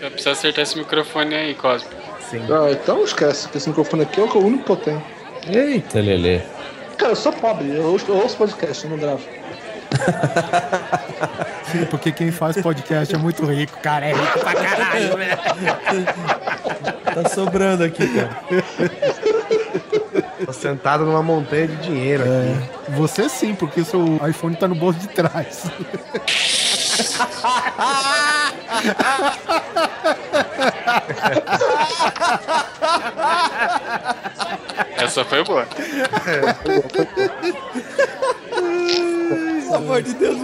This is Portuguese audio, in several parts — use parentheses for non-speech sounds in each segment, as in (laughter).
Você vai precisar acertar esse microfone aí, Cosmo. Sim. Ah, então esquece, que esse microfone aqui é o único que eu tenho. Eita, Lelê. Cara, eu sou pobre, eu ouço, eu ouço podcast, eu não gravo. (laughs) Sim, porque quem faz podcast é muito rico, cara. É rico pra caralho, né? (laughs) Tá sobrando aqui, cara. Tô sentado numa montanha de dinheiro aqui. Você sim, porque seu iPhone tá no bolso de trás. (laughs) Essa foi boa. Pelo amor de Deus.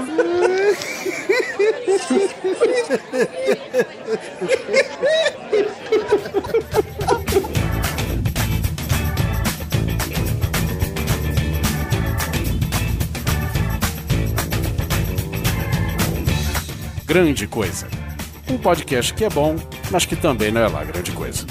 Grande Coisa. Um podcast que é bom, mas que também não é lá grande coisa.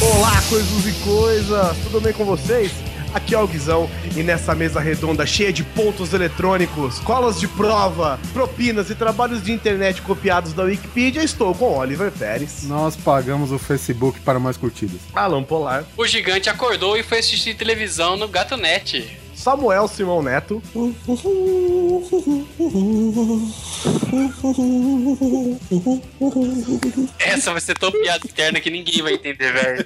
Olá, coisas e coisas! Tudo bem com vocês? Aqui é o Guizão e nessa mesa redonda cheia de pontos eletrônicos, colas de prova, propinas e trabalhos de internet copiados da Wikipedia, estou com Oliver Pérez, Nós pagamos o Facebook para mais curtidas. Alan Polar, O gigante acordou e foi assistir televisão no Gato Net. Samuel Simão Neto Essa vai ser tão piada interna que ninguém vai entender, velho.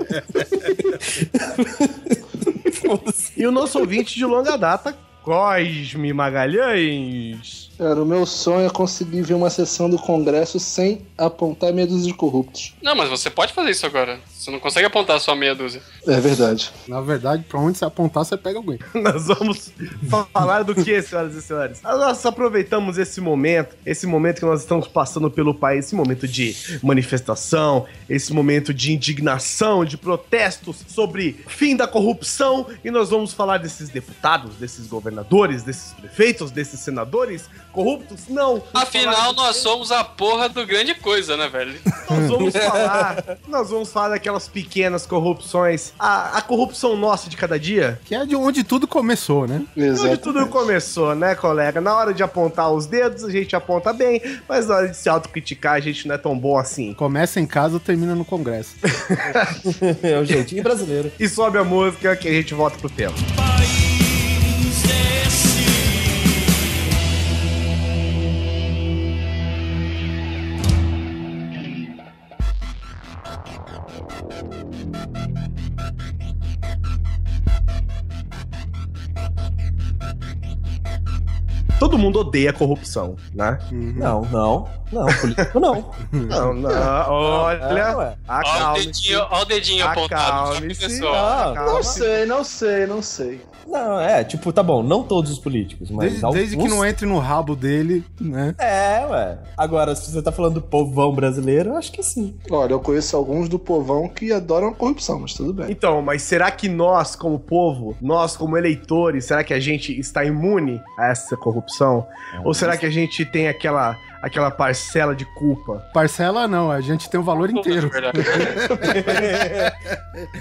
(laughs) (laughs) e o nosso ouvinte de longa data, Cosme Magalhães. Cara, o meu sonho é conseguir ver uma sessão do Congresso sem apontar meia dúzia de corruptos. Não, mas você pode fazer isso agora. Você não consegue apontar só meia dúzia. É verdade. Na verdade, pra onde você apontar, você pega alguém. (laughs) Nós vamos falar do que, senhoras e senhores? Nós aproveitamos esse momento, esse momento que nós estamos passando pelo país, esse momento de manifestação, esse momento de indignação, de protestos sobre fim da corrupção, e nós vamos falar desses deputados, desses governadores, desses prefeitos, desses senadores corruptos? Não. Afinal, nós somos a porra do grande coisa, né, velho? nós vamos (laughs) falar, nós vamos falar daquelas pequenas corrupções, a, a corrupção nossa de cada dia. Que é de onde tudo começou, né? Onde Exato. tudo começou, né, colega? Na hora de apontar os dedos, a gente aponta bem, mas na hora de se autocriticar, a gente não é tão bom assim. Começa em casa, termina no Congresso. (laughs) É o jeitinho brasileiro. E sobe a música que a gente volta pro tema. Todo mundo odeia corrupção, né? Não, não. Não, político não. (laughs) Não, não. Olha, É, ué. Ó o dedinho, ó o dedinho apontado. Não Calma. sei, não sei, não sei. Não, é, tipo, tá bom, não todos os políticos, mas Desde, alguns... desde que não entre no rabo dele, né? É, ué. Agora, se você tá falando do povão brasileiro, eu acho que sim. Olha, eu conheço alguns do povão que adoram a corrupção, mas tudo bem. Então, mas será que nós, como povo, nós como eleitores, será que a gente está imune a essa corrupção? Ou será que a gente tem aquela, aquela parcela de culpa? Parcela não, a gente tem o valor inteiro. A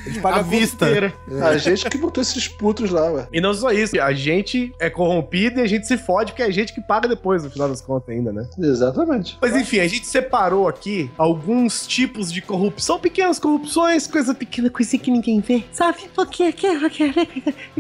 gente paga a vista. inteira. A gente que botou esses putos lá, ué. E não só isso, a gente é corrompido e a gente se fode porque é a gente que paga depois, no final das contas, ainda, né? Exatamente. Mas enfim, a gente separou aqui alguns tipos de corrupção, pequenas corrupções, coisa pequena, coisinha que ninguém vê, sabe? Porque, que, que,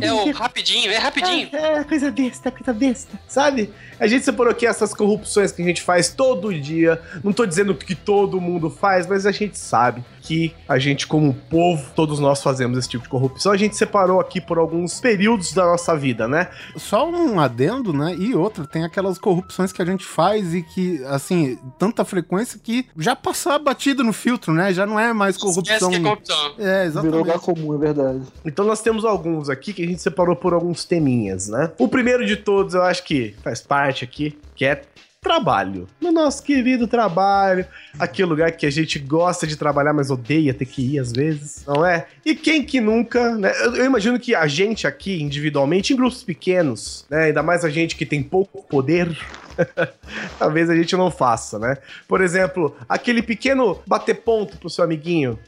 É o rapidinho, é rapidinho. É, é, coisa besta, coisa besta, sabe? A gente separou aqui essas corrupções que a gente faz todo dia. Não tô dizendo que todo mundo faz, mas a gente sabe que a gente, como povo, todos nós fazemos esse tipo de corrupção. A gente separou aqui por alguns períodos da nossa vida, né? Só um adendo, né? E outra, tem aquelas corrupções que a gente faz e que, assim, tanta frequência que já passou batido no filtro, né? Já não é mais Esquece corrupção. que é corrupção. É, Virou lugar exatamente. comum, é verdade. Então nós temos alguns aqui que a gente separou por alguns teminhas, né? O primeiro de todos, eu acho que faz parte aqui, que é trabalho. No nosso querido trabalho, aquele lugar que a gente gosta de trabalhar, mas odeia ter que ir às vezes, não é? E quem que nunca, né? Eu, eu imagino que a gente aqui, individualmente, em grupos pequenos, né? Ainda mais a gente que tem pouco poder. (laughs) Talvez a gente não faça, né? Por exemplo, aquele pequeno bater ponto pro seu amiguinho,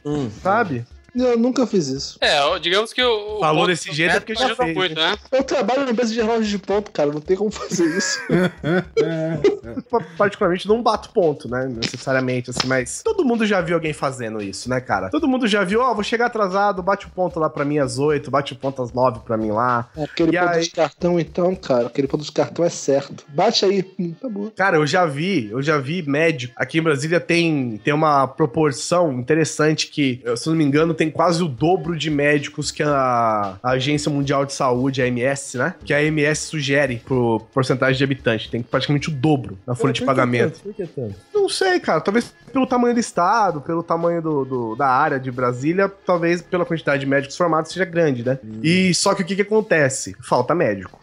sabe? Eu nunca fiz isso. É, digamos que o. Falou desse jeito é porque já ajuda fez, muito, né? Eu trabalho na empresa de relógio de ponto, cara. Não tem como fazer isso. (laughs) Pa- Particularmente não bato ponto, né? Necessariamente, assim, mas todo mundo já viu alguém fazendo isso, né, cara? Todo mundo já viu, ó, vou chegar atrasado, bate o ponto lá pra mim às 8, bate o ponto às 9 pra mim lá. Aquele E ponto aí? de cartão, então, cara. Aquele ponto de cartão é certo. Bate aí. Hum, tá bom. Cara, eu já vi, eu já vi médico. Aqui em Brasília tem, tem uma proporção interessante que, se eu não me engano, tem quase o dobro de médicos que a, a Agência Mundial de Saúde, a MS, né? Que a MS sugere pro porcentagem de habitante. Tem praticamente o dobro na folha de pagamento. Por que tanto? Não sei, cara. Talvez pelo tamanho do estado, pelo tamanho do, do- da área de Brasília, talvez pela quantidade de médicos formados seja grande, né? E só que o que que acontece? Falta médico.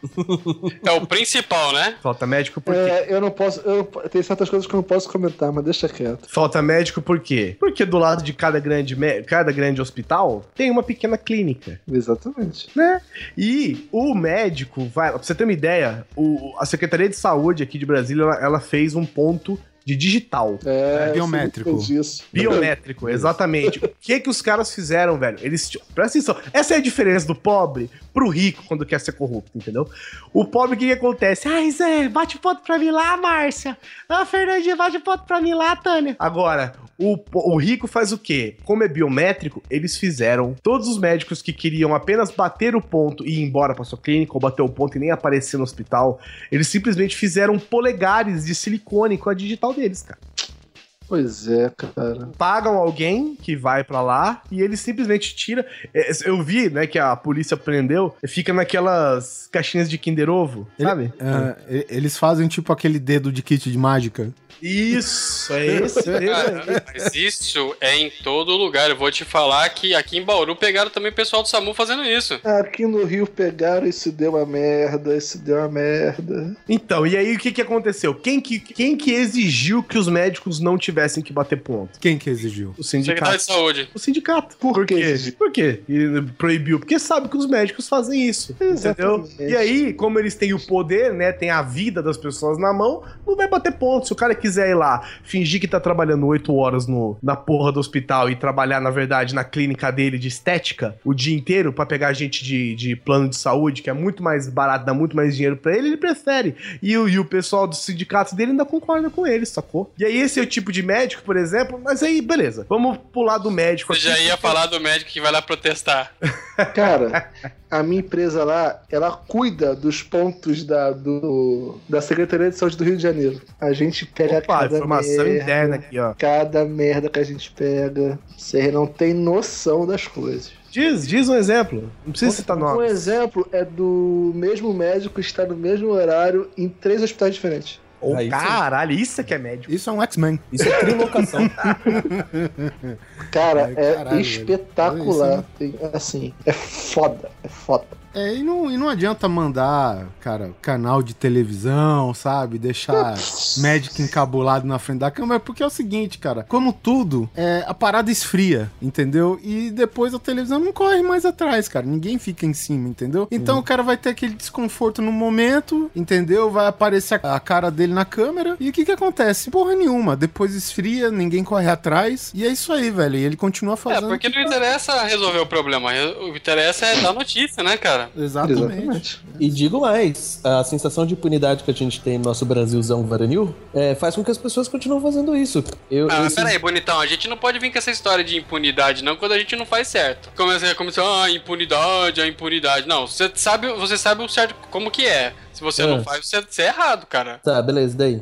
É o principal, né? Falta médico por quê? É, eu não posso. Eu, tem certas coisas que eu não posso comentar, mas deixa quieto. Falta médico por quê? Porque do lado de cada grande, cada grande hospital tem uma pequena clínica, Exatamente. né? E o médico vai. Pra você ter uma ideia, o- a Secretaria de Saúde aqui de Brasília ela, ela fez um ponto de digital. É, biométrico. muito disso. Biométrico, exatamente. O que que os caras fizeram, velho? Eles. Presta atenção. Essa é a diferença do pobre pro rico quando quer ser corrupto, entendeu? O pobre, o que que acontece? Ai, Zé, bate ponto pra mim lá, Márcia. Ah, Fernandinha, bate ponto pra mim lá, Tânia. Agora, o, o rico faz o quê? Como é biométrico, eles fizeram. Todos os médicos que queriam apenas bater o ponto e ir embora pra sua clínica, ou bater o ponto e nem aparecer no hospital, eles simplesmente fizeram polegares de silicone com a digital deles, cara Pois é, cara. pagam alguém que vai pra lá e ele simplesmente tira. É, Eu vi, né, que a polícia prendeu, fica naquelas caixinhas de Kinder Ovo, sabe? É, eles fazem tipo aquele dedo de kit de mágica. Isso, é esse dedo Cara, mas isso é em todo lugar. Eu vou te falar que aqui em Bauru pegaram também o pessoal do SAMU fazendo isso. Aqui no Rio pegaram e se deu uma merda, isso deu uma merda. Então, e aí o que que aconteceu? Quem que, quem que exigiu que os médicos não tivessem que bater ponto? Quem que exigiu? O Secretário sindicato. de Saúde. O sindicato. Por quê? quê? Por quê? E proibiu? Porque sabe que os médicos fazem isso. Entendeu? Exatamente. E aí, como eles têm o poder, né? Tem a vida das pessoas na mão, não vai bater ponto. Se o cara quiser ir lá, fingir que tá trabalhando oito horas no, na porra do hospital e trabalhar, na verdade, na clínica dele de estética o dia inteiro pra pegar gente de, de plano de saúde, que é muito mais barato, dá muito mais dinheiro pra ele, ele prefere. E, o- e o pessoal do sindicato dele ainda concorda com ele, sacou? E aí, esse é o tipo de médico, por exemplo, mas aí, beleza. Vamos pular do médico Você já ia falar do médico que vai lá protestar. (laughs) Cara, a minha empresa lá, ela cuida dos pontos da, do, da Secretaria de Saúde do Rio de Janeiro. A gente pega Opa, cada informação merda, interna aqui, ó. Cada merda que a gente pega. Você não tem noção das coisas. Diz, diz um exemplo. Não precisa citar Um nome. exemplo é do mesmo médico estar no mesmo horário em três hospitais diferentes. Oh, sim. caralho, isso é que é médico. Isso é um X-Men. Isso é trilocação. Cara, Ai, é caralho, espetacular. velho. Tem- assim, é foda. É foda. É, e não, e não adianta mandar, cara, canal de televisão, sabe? Deixar (laughs) médico encabulado na frente da câmera, porque é o seguinte, cara, como tudo, é, a parada esfria, entendeu? E depois a televisão não corre mais atrás, cara. Ninguém fica em cima, entendeu? Então o cara vai ter aquele desconforto no momento, entendeu? Vai aparecer a a cara dele na câmera. E o que que acontece? Porra nenhuma. Depois esfria, ninguém corre atrás. E é isso aí, velho. E ele continua É, fazendo. porque não interessa resolver o problema. O que interessa é dar notícia, né, cara? Exatamente. E digo mais, a sensação de impunidade que a gente tem no nosso Brasilzão varonil é, faz com que as pessoas continuem fazendo isso. Eu, Ah, esse- peraí, bonitão, a gente não pode vir com essa história de impunidade, não, quando a gente não faz certo. Começa a começar, ah, impunidade, a impunidade. Não, você sabe, você sabe o certo como que é. Se você É. não faz, você, você é errado, cara. Tá, beleza, daí.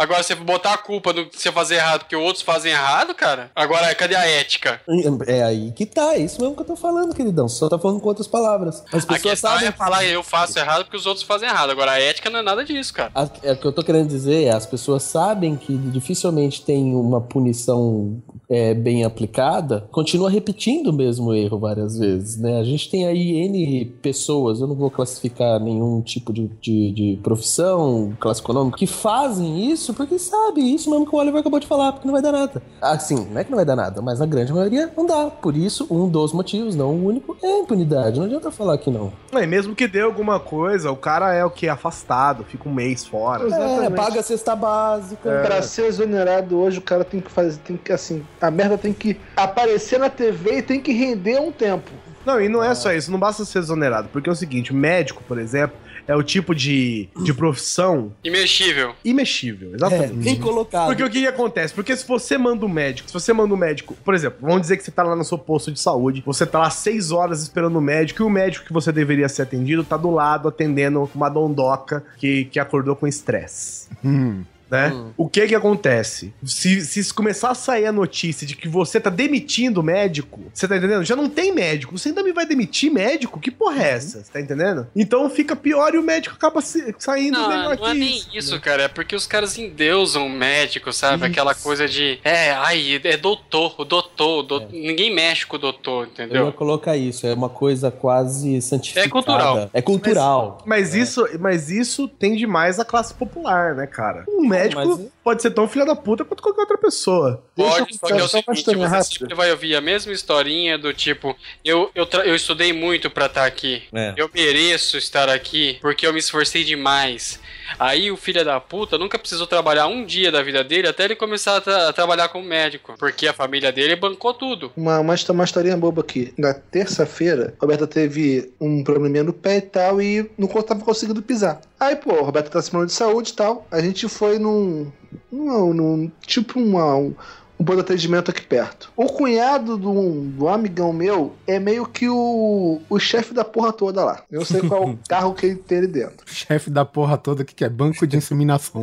Agora, você botar a culpa do que você fazer errado porque outros fazem errado, cara. Agora, cadê a ética? É aí que tá, é isso mesmo que eu tô falando, queridão. Só tá falando com outras palavras. As A pessoas questão sabem. é falar eu faço errado porque os outros fazem errado. Agora, a ética não é nada disso, cara. A- é o que eu tô querendo dizer é as pessoas sabem que dificilmente tem uma punição é, bem aplicada, continua repetindo o mesmo erro várias vezes, né? A gente tem aí N pessoas, eu não vou classificar nenhum tipo de, de, de profissão, classe econômica, que fazem isso porque sabe isso mesmo que o Oliver acabou de falar, porque não vai dar nada. Assim, não é que não vai dar nada, mas na grande maioria não dá. Por isso, um dos motivos, não o único, é a impunidade. Não adianta falar que não. É, mesmo que dê alguma coisa, o cara é o que? Afastado, fica um mês fora. É, Exatamente. paga a cesta básica. Pra ser exonerado hoje, o cara tem que fazer, tem que assim, a merda tem que aparecer na TV e tem que render um tempo. Não, e não é só isso, não basta ser exonerado, porque é o seguinte, médico, por exemplo, é o tipo de, de profissão Imexível. imexível, É, exatamente. bem colocado. Porque o que, que acontece? Porque se você manda um médico, se você manda um médico, por exemplo, vamos dizer que você tá lá no seu posto de saúde, você tá lá seis horas esperando o médico, e o médico que você deveria ser atendido tá do lado atendendo uma dondoca que, que acordou com estresse. Hum. Né? Hum. O que que acontece? Se, se começar a sair a notícia de que você tá demitindo o médico, você tá entendendo? Já não tem médico, você ainda me vai demitir médico? Que porra é essa? Você tá entendendo? Então fica pior e o médico acaba se- saindo Não, melhor não é nem isso. isso, cara. É porque os caras endeusam o médico, sabe? Aquela coisa de. É, ai, é doutor, o doutor. o doutor. Ninguém mexe com o doutor, Eu ia entendeu? colocar isso, é uma coisa quase santificada. É cultural. É cultural. Mas, isso, mas isso tem demais a classe popular, né, cara? Um médico mas- pode ser tão filho da puta quanto qualquer outra pessoa. Deixa Pode, eu só que é o seguinte, você sempre vai ouvir a mesma historinha do tipo, eu, eu, eu estudei muito pra estar aqui. É. Eu mereço estar aqui porque eu me esforcei demais. Aí o filho da puta nunca precisou trabalhar um dia da vida dele até ele começar a, tra- a trabalhar como médico. Porque a família dele bancou tudo. Uma, uma, uma historinha boba aqui. Na terça-feira, Roberta teve um probleminha no pé e tal, e não tava conseguindo pisar. Aí, pô, Roberta tá se de saúde e tal. A gente foi num. num, num tipo uma, um, um bom atendimento aqui perto. O cunhado do, do amigão meu é meio que o, o chefe da porra toda lá. Eu sei qual é o (laughs) carro que ele tem ali dentro. Chefe da porra toda que quer banco de inseminação.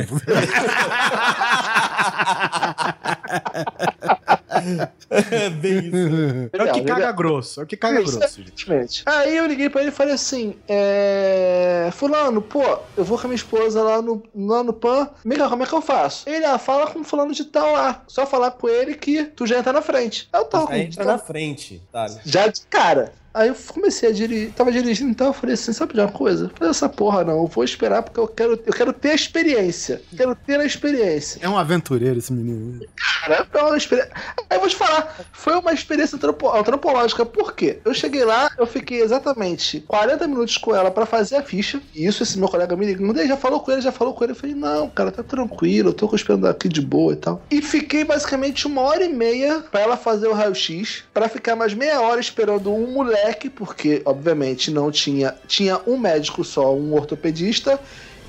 É bem isso. É o que Legal, caga grosso. É o que caga Isso, grosso, gente. Aí eu liguei pra ele e falei assim: é. Fulano, pô, eu vou com a minha esposa lá no, lá no PAN. Mica, como é que eu faço? Ele, ah, fala com fulano de tal lá. Só falar com ele que tu já entra na frente. Eu tava com Aí entra na frente, tá? Já de cara. Aí eu comecei a dirigir, tava dirigindo então, eu falei assim, sabe de uma coisa? Faz essa porra não, eu vou esperar porque eu quero, eu quero ter a experiência. Quero ter a experiência. É um aventureiro esse menino. Cara, é uma experiência. Aí eu vou te falar, foi uma experiência antropo- antropológica. Por quê? Eu cheguei lá, eu fiquei exatamente 40 minutos com ela pra fazer a ficha. E isso esse meu colega me ligou. Ele já falou com ele, já falou com ele. Eu falei, não, cara, tá tranquilo, eu tô esperando aqui de boa e tal. E fiquei basicamente uma hora e meia pra ela fazer o raio-x, pra ficar mais meia hora esperando um moleque, porque, obviamente, não tinha. Tinha um médico só, um ortopedista.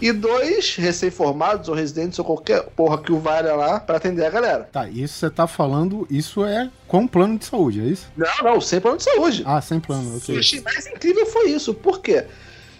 E dois recém-formados ou residentes ou qualquer porra que o valha lá pra atender a galera. Tá, isso você tá falando, isso é com plano de saúde, é isso? Não, não, sem plano de saúde. Ah, sem plano, O ok. achei mais incrível foi isso. Por quê?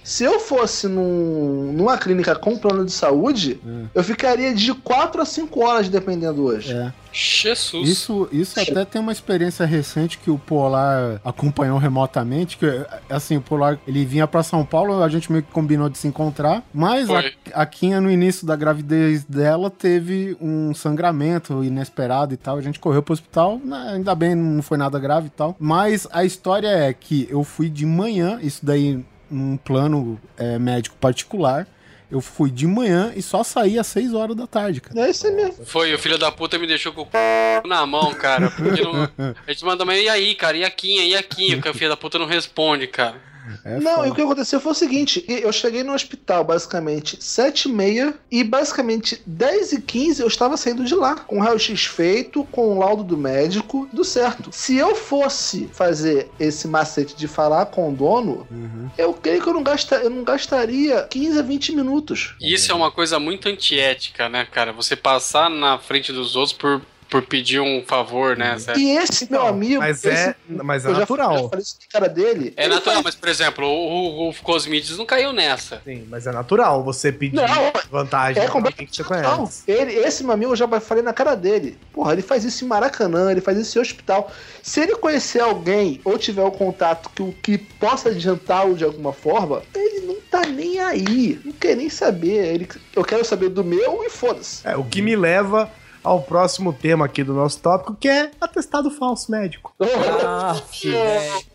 Se eu fosse num, numa clínica com plano de saúde, Hum. eu ficaria de 4 a 5 horas dependendo hoje. É. Jesus. Isso, isso até tem uma experiência recente que o Polar acompanhou remotamente, que assim, o Polar, ele vinha pra São Paulo, a gente meio que combinou de se encontrar, mas a, a Kinha, no início da gravidez dela, teve um sangramento inesperado e tal, a gente correu pro hospital, né, ainda bem, não foi nada grave e tal, mas a história é que eu fui de manhã, isso daí num plano é, médico particular, eu fui de manhã e só saí às 6 horas da tarde, cara. É isso aí mesmo. Foi, o filho da puta me deixou com o c... na mão, cara. Porque não... (laughs) A gente manda, mas e aí, cara? E a Quinha? E a Quinha? Porque o filho da puta não responde, cara. É não, foda. e o que aconteceu foi o seguinte: eu cheguei no hospital basicamente 7 e meia e basicamente 10 e 15 eu estava saindo de lá, com o raio-x feito, com o laudo do médico, do certo. Se eu fosse fazer esse macete de falar com o dono, Uhum. eu creio que eu não, gasta, eu não gastaria 15 a 20 minutos. E isso é uma coisa muito antiética, né, cara? Você passar na frente dos outros por, por pedir um favor, né? Certo? E esse meu amigo. Mas esse- é, mas é eu já- natural. Já falei isso na cara dele. É ele natural, faz- mas, por exemplo, o, o, o Cosmides não caiu nessa. Sim, mas é natural você pedir Não, vantagem É alguém que você completamente conhece. Ele, esse meu amigo eu já falei na cara dele. Porra, ele faz isso em Maracanã, ele faz isso em hospital. Se ele conhecer alguém ou tiver um contato que, o que possa adiantá-lo de alguma forma, ele não tá nem aí. Não quer nem saber. Ele, eu quero saber do meu e foda-se. É, o que me leva ao próximo tema aqui do nosso tópico, que é atestado falso médico. (laughs)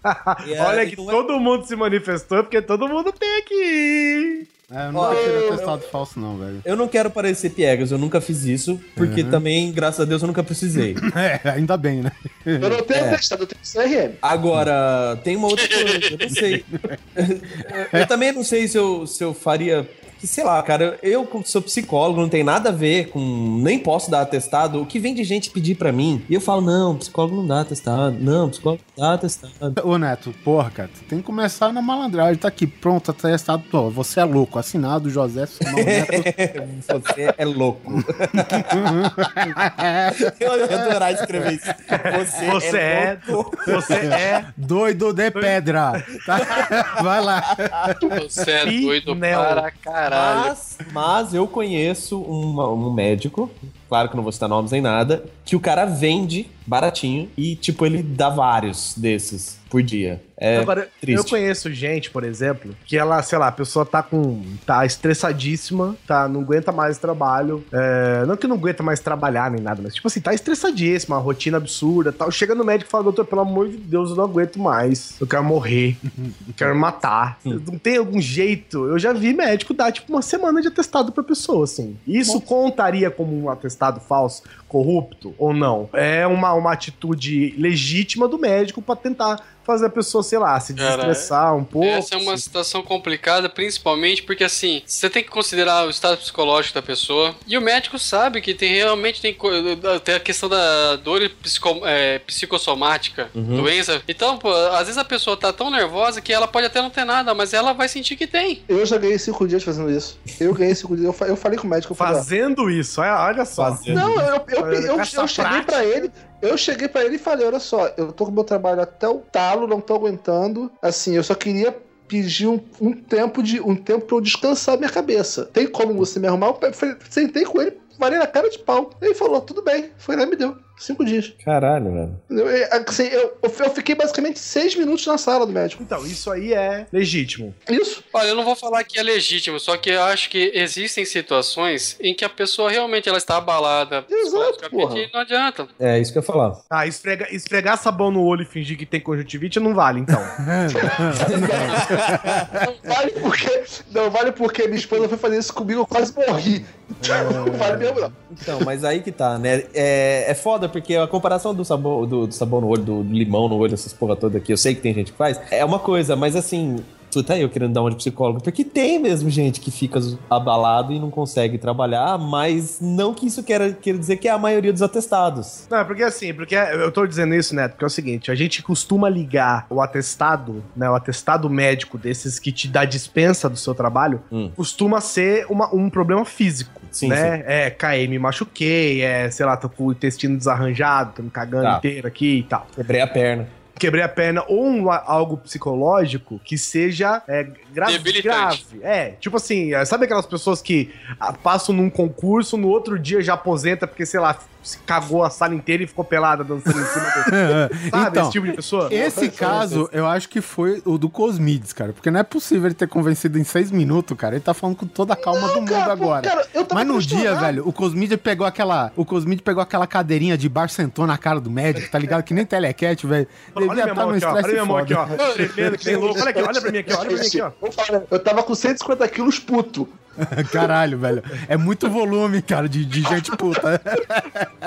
Ah. (laughs) Olha que não é- todo mundo se manifestou, porque todo mundo tem aqui. É, eu nunca tirei atestado falso, não, velho. Eu não quero parecer piegas, eu nunca fiz isso, porque também, graças a Deus, eu nunca precisei. (laughs) É, ainda bem, né? Eu não tenho É. atestado, eu tenho CRM. Agora, tem uma outra coisa, eu não sei. Eu também não sei se eu, se eu faria. Que, Sei lá, cara, eu como sou psicólogo, não tem nada a ver com. Nem posso dar atestado. O que vem de gente pedir pra mim, e eu falo, não, psicólogo não dá atestado. Não, psicólogo não dá atestado. Ô, Neto, porra, cara, tu tem que começar na malandragem. Tá aqui, pronto, atestado. Pô, você é louco. Assinado José Simão Neto. (laughs) Você é louco. (laughs) eu ia adorar escrever isso. Você, Você é, louco. você é Doido de pedra. Tá? Vai lá. Você é doido Pinel. para caralho. Mas, mas eu conheço uma- um médico, claro que não vou citar nomes nem nada, que o cara vende baratinho e, tipo, ele dá vários desses por dia. É Agora, triste. eu conheço gente, por exemplo, que ela, sei lá, a pessoa tá com. tá estressadíssima, tá, não aguenta mais trabalho. é, não que não aguenta mais trabalhar nem nada, mas tipo assim, tá estressadíssima, uma rotina absurda tal. Chega no médico e fala, doutor, pelo amor de Deus, eu não aguento mais. Eu quero morrer. eu quero matar. Não tem algum jeito. Eu já vi médico dar, tipo, uma semana de atestado pra pessoa, assim. Isso contaria como um atestado falso, corrupto ou não? É uma, uma atitude legítima do médico pra tentar fazer a pessoa, sei lá, se Cara, desestressar um pouco. Essa é uma se- situação complicada, principalmente porque assim, você tem que considerar o estado psicológico da pessoa. E o médico sabe que tem realmente tem, tem a questão da dor psico, é, psicossomática, doença. Então, pô, às vezes a pessoa tá tão nervosa que ela pode até não ter nada, mas ela vai sentir que tem. Eu já ganhei cinco dias fazendo isso. Eu ganhei cinco dias. Eu, fa- eu falei com o médico, eu falei, Fazendo isso, olha, só. Fazendo. Não, eu, eu, eu, eu, eu cheguei pra ele, eu cheguei pra ele e falei, olha só, eu tô com meu trabalho até o talo, não tô aguentando. Assim, eu só queria pedir um, um tempo de um tempo pra eu descansar minha cabeça. Tem como você me arrumar? Eu sentei com ele, falei na cara de pau. Ele falou, tudo bem. Foi lá e me deu. Cinco dias. Caralho, velho. Eu, eu- assim, eu, eu fiquei basicamente seis minutos na sala do médico. Então, isso aí é legítimo. Isso. Olha, eu não vou falar que é legítimo, só que eu acho que existem situações em que a pessoa realmente ela está abalada psicologicamente porra. não adianta. É isso que eu ia falar. Ah, esfrega, esfregar sabão no olho e fingir que tem conjuntivite não vale, então. (laughs) Não vale porque. Não vale porque minha esposa foi fazer isso comigo, eu quase morri. Então, não vale mesmo, não. Então, mas aí que tá, né? É, é foda porque a comparação do sabão, do, do sabão no olho, do limão no olho, essas porra toda aqui, eu sei que tem gente que faz, é uma coisa, mas assim. Tu tá eu querendo dar uma de psicólogo, porque tem mesmo gente que fica abalado e não consegue trabalhar, mas não que isso queira, queira dizer que é a maioria dos atestados. Não, é porque assim, porque eu tô dizendo isso, Neto, porque é o seguinte, a gente costuma ligar o atestado, né, o atestado médico desses que te dá dispensa do seu trabalho, Hum. costuma ser uma- um problema físico, Sim, né? É, caí, me machuquei, é, sei lá, tô com o intestino desarranjado, tô me cagando Tá. inteiro aqui e tal. Quebrei a perna. Quebrei a perna ou um, algo psicológico que seja é, gra Debilitante. grave. É, tipo assim, é, sabe aquelas pessoas que ah, passam num concurso, no outro dia já aposenta porque, sei lá, se cagou a sala inteira e ficou pelada dançando em cima do... (laughs) Sabe, então, esse tipo de pessoa? esse caso, eu acho que foi o do Cosmides, cara. Porque não é possível ele ter convencido em seis minutos, cara. Ele tá falando com toda a calma do mundo cara, pô, agora. cara, Mas no dia, velho, o Cosmide pegou aquela. O Cosmide pegou aquela cadeirinha de bar, sentou na cara do médico, tá ligado? Que nem telecat, velho. Olha Devia minha estar mão no aqui, ó. Olha estresse minha mão aqui, ó. Tremendo, que nem louco. Olha aqui, olha pra mim aqui, ó. Olha pra mim aqui, ó. Eu tava com 150 quilos puto. (laughs) Caralho, velho. É muito volume, cara, de, de gente puta. (laughs)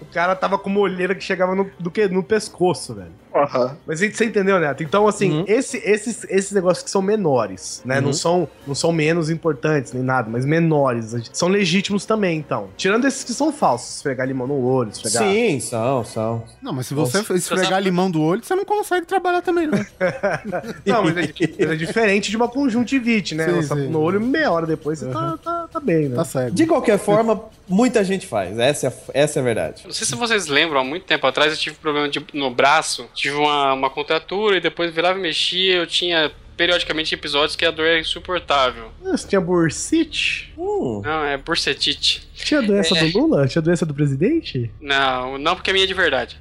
O cara tava com uma olheira que chegava no, do que, no pescoço, velho. Aham. Mas você entendeu, Neto? Então, assim, Uhum. esse- esses, esses negócios que são menores, né? Não, Uhum. são, não são menos importantes nem nada, mas menores. São legítimos também, então. Tirando esses que são falsos, esfregar limão no olho, esfregar... Sim, são, são. Não, mas se você Nossa. esfregar limão do olho, você não consegue trabalhar também, não. (laughs) Não, mas é, mas é diferente de uma conjuntivite, né? Sim, Lança sim. no olho, meia hora depois você tá, tá, tá bem, né? Tá cego. De qualquer forma, muita gente faz. Essa é, essa é a verdade. Não sei se vocês lembram, há muito tempo atrás eu tive problema de- no braço, tive uma, uma contratura e depois virava e mexia, eu tinha periodicamente episódios que a dor era insuportável. Você tinha bursite? Hum, Não, é bursetite. Tinha doença do Lula? Tinha doença do presidente? Não, não porque a minha é de verdade.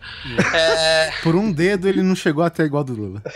É, Por um dedo ele não chegou até igual do Lula. (laughs)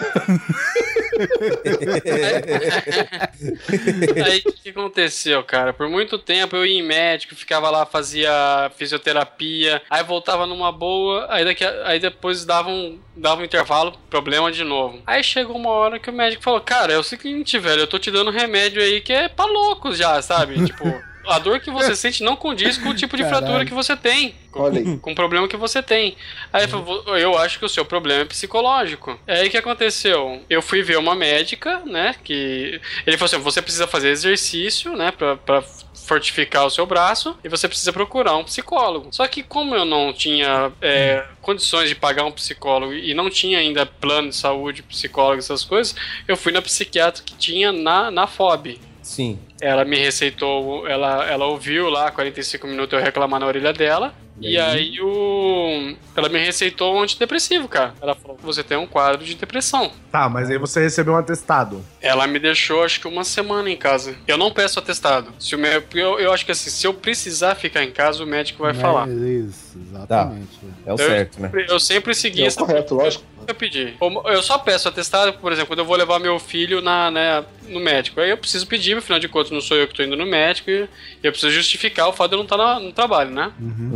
Aí o que aconteceu, cara? Por muito tempo eu ia em médico, ficava lá, fazia fisioterapia, aí voltava numa boa, aí, daqui, a- aí depois dava um, dava um intervalo, problema de novo. Aí chegou uma hora que o médico falou: Cara, é o seguinte, velho, eu tô te dando remédio aí que é pra loucos já, sabe? (laughs) tipo. A dor que você (laughs) sente não condiz com o tipo de Caralho. fratura que você tem. Com, Olha aí. com o problema que você tem. Aí ele falou, eu acho que o seu problema é psicológico. Aí o que aconteceu? Eu fui ver uma médica, né? Que. Ele falou assim: você precisa fazer exercício, né? Pra, pra fortificar o seu braço e você precisa procurar um psicólogo. Só que como eu não tinha é, condições de pagar um psicólogo e não tinha ainda plano de saúde, psicólogo, essas coisas, eu fui na psiquiatra que tinha na, na FOB. Sim. Ela me receitou, ela, ela ouviu lá 45 minutos eu reclamar na orelha dela. E, E aí o. Ela me receitou um antidepressivo, cara. Ela falou que você tem um quadro de depressão. Tá, mas aí você recebeu um atestado. Ela me deixou acho que uma semana em casa. Eu não peço atestado. Se o mé- eu, eu acho que assim, se eu precisar ficar em casa, o médico vai Mas falar. Isso, exatamente. É o Eu- certo, né? Eu sempre segui É o essa correto, lógico. eu pedi. Eu só peço atestado, por exemplo, quando eu vou levar meu filho na, né, no médico. Aí eu preciso pedir, afinal de contas, não sou eu que tô indo no médico e eu preciso justificar o fato de eu não estar no trabalho, né? Uhum.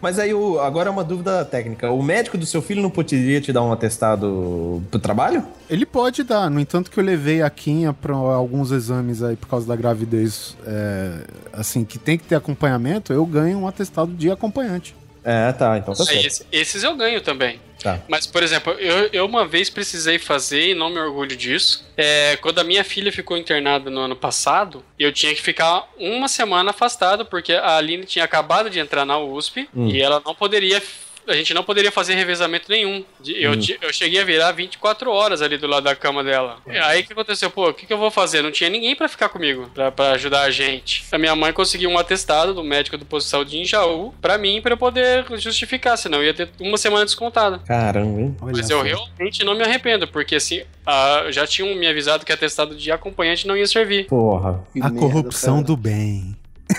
Mas aí, o- agora é uma dúvida técnica. O médico do seu filho não poderia te dar um atestado pro trabalho? Ele pode dar, no entanto que eu levei a Quinha pra alguns exames aí por causa da gravidez, é, assim, que tem que ter acompanhamento, eu ganho um atestado de acompanhante. É, tá. Então tá certo. esse- esses eu ganho também. Tá. Mas, por exemplo, eu, eu uma vez precisei fazer, e não me orgulho disso, é, quando a minha filha ficou internada no ano passado, eu tinha que ficar uma semana afastado, porque a Aline tinha acabado de entrar na USP Hum. e ela não poderia. A gente não poderia fazer revezamento nenhum. Eu, Hum. eu cheguei a virar 24 horas ali do lado da cama dela. E Aí o que aconteceu? Pô, o que, que eu vou fazer? Não tinha ninguém pra ficar comigo, pra, pra ajudar a gente. A minha mãe conseguiu um atestado do médico do posto de saúde em Jaú pra mim, pra eu poder justificar, senão eu ia ter uma semana descontada. Caramba, hein? Olha Mas eu só. realmente não me arrependo, porque assim, ah, já tinham me avisado que atestado de acompanhante não ia servir. Porra. Que A merda, corrupção cara. do bem.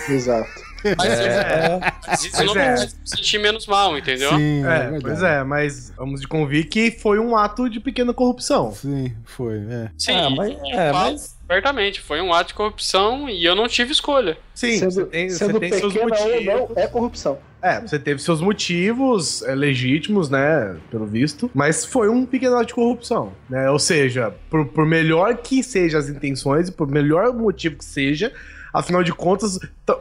Exato. Mas, É. mas isso não é. me sentir menos mal, entendeu? Sim, É, verdade. pois é, mas vamos de convir que foi um ato de pequena corrupção. Sim, foi, é. Sim, Ah, mas, é, mas abertamente, foi um ato de corrupção e eu não tive escolha. Sim, sendo você tem, você sendo tem seus ou motivos. não, é corrupção. É, você teve seus motivos é, legítimos, né, pelo visto, mas foi um pequeno ato de corrupção, né? Ou seja, por, por melhor que sejam as intenções e por melhor motivo que seja, afinal de contas,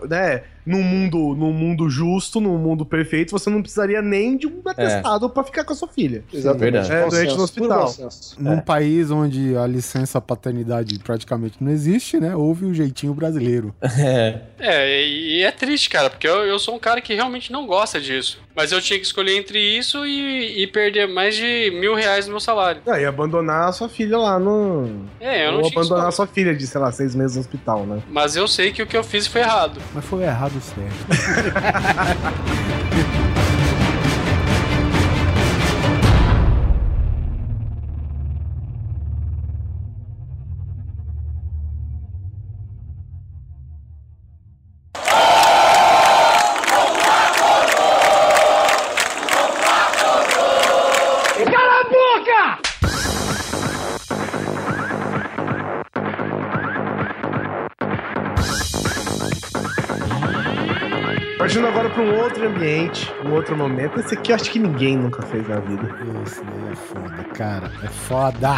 né, num mundo, num mundo justo, num mundo perfeito, você não precisaria nem de um atestado pra ficar com a sua filha. Exatamente. É, doente no hospital. Num país onde a licença paternidade praticamente não existe, né? Houve o jeitinho brasileiro. (laughs) é. É, e é triste, cara, porque eu, eu sou um cara que realmente não gosta disso. Mas eu tinha que escolher entre isso e, e perder mais de mil reais no meu salário. Ah, e abandonar a sua filha lá no. É, eu não Ou tinha abandonar a sua filha de, sei lá, seis meses no hospital, né? Mas eu sei que o que eu fiz foi errado. Mas foi errado certo. Partindo (laughs) outro ambiente, um outro momento. Esse aqui eu acho que ninguém nunca fez na vida. Esse daí é foda, cara. É foda.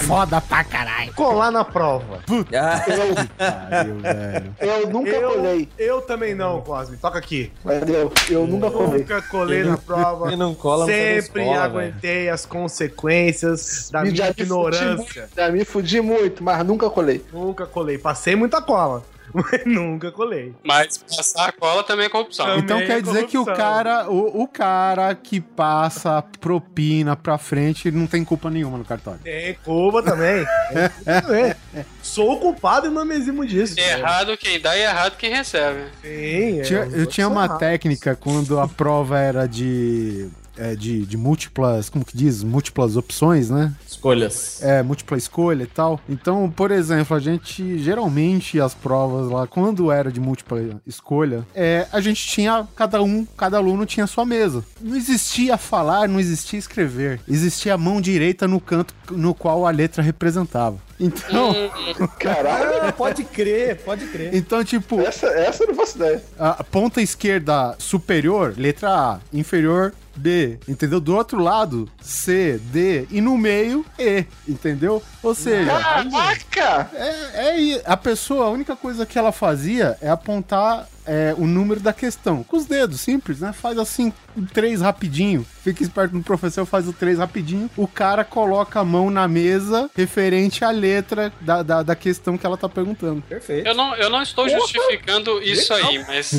(laughs) foda pra caralho. Colar na prova. Ah, Pariu, velho. Eu nunca Eu, colei. eu também não, Cosme. Toca aqui. Entendeu? Eu nunca colei. Nunca colei na prova. Quem não cola tá Sempre escola, aguentei as consequências da Me minha fudi ignorância. muito, Já me fudi muito, mas nunca colei. Nunca colei. Passei muita cola, mas (laughs) nunca colei. Mas passar a cola também é corrupção. Também Então é quer dizer que o corrupção. cara, o, o cara que passa propina pra frente, ele não tem culpa nenhuma no cartório. Tem culpa também. Tem culpa também. Sou culpado e não me eximo disso. É errado quem dá e é errado quem recebe. Sim, é, Tinha- eu outros tinha uma técnica quando a prova era de é, de, de múltiplas, como que diz? Múltiplas opções, né? Escolhas. É, múltipla escolha e tal. Então, por exemplo, a gente geralmente as provas lá, quando era de múltipla escolha, é, a gente tinha cada um, cada aluno tinha a sua mesa. Não existia falar, não existia escrever. Existia a mão direita no canto no qual a letra representava. Então, (laughs) Caralho, Ah, pode crer, pode crer. então tipo, essa, essa eu não faço ideia. a ponta esquerda superior, letra A, inferior B, entendeu? Do outro lado, C, D e no meio E, entendeu? Ou seja, Caraca! é, é a pessoa, a única coisa que ela fazia é apontar é, o número da questão. Com os dedos, simples, né? Faz assim, três rapidinho. Fica esperto no professor, faz o três rapidinho. O cara coloca a mão na mesa referente à letra da, da, da questão que ela tá perguntando. Perfeito. Eu não, eu não estou justificando isso aí, mas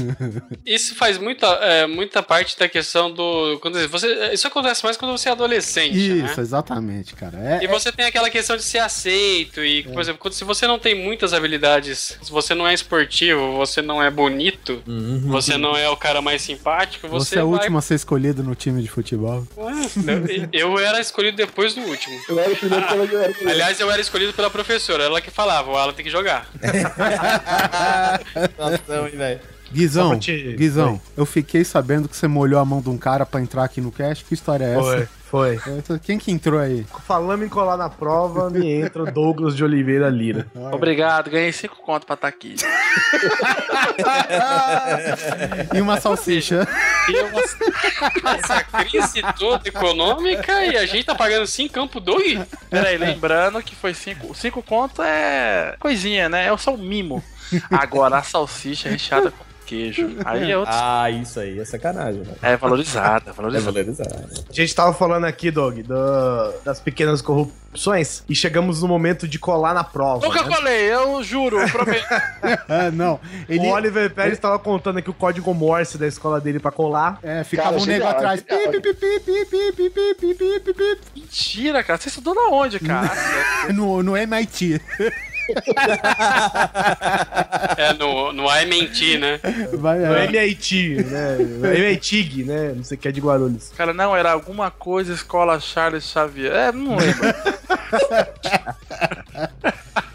isso faz muita, é, muita parte da questão do. Quando você, isso acontece mais quando você é adolescente, Isso, né? exatamente, cara. É, E você tem aquela questão de ser aceito, e, por exemplo, quando, se você não tem muitas habilidades, se você não é esportivo, você não é bonito, você não é o cara mais simpático, você, Você é o vai. último a ser escolhido no time de futebol. Eu- Eu era escolhido depois do último. Eu era o primeiro pela eu o primeiro. Aliás, eu era escolhido pela professora, ela que falava, o Alan tem que jogar. (laughs) Nossa, velho. Guizão, te- Guizão, eu fiquei sabendo que você molhou a mão de um cara pra entrar aqui no cast. Que história é essa? Foi, foi. Quem que entrou aí? Falando em colar na prova, me entra o Douglas de Oliveira Lira. Obrigado, ganhei cinco conto pra estar aqui. (laughs) E uma salsicha. E eu, essa crise toda econômica e a gente tá pagando 5 campo dois? Peraí, lembrando que foi cinco. Cinco conto é coisinha, né? É só um mimo. Agora a salsicha recheada com queijo. Aí é outro. ah, isso aí é sacanagem, né? É valorizada, valorizada. É valorizada. A gente tava falando aqui, Dog, do, das pequenas corrupções e chegamos no momento de colar na prova. Nunca né? colei, eu juro, eu prometo. não. Ele... O Oliver Pérez estava contando aqui o código Morse da escola dele pra colar. É, ficava um nego atrás. Mentira, cara. Você estudou na onde, cara? no, no MIT. (laughs) É, no, no mentir, né? Vai, No é. MIT, né? No MITIG, né? Não sei o que é de Guarulhos. Cara, não, era alguma coisa escola Charles Xavier. É, não lembro. (laughs)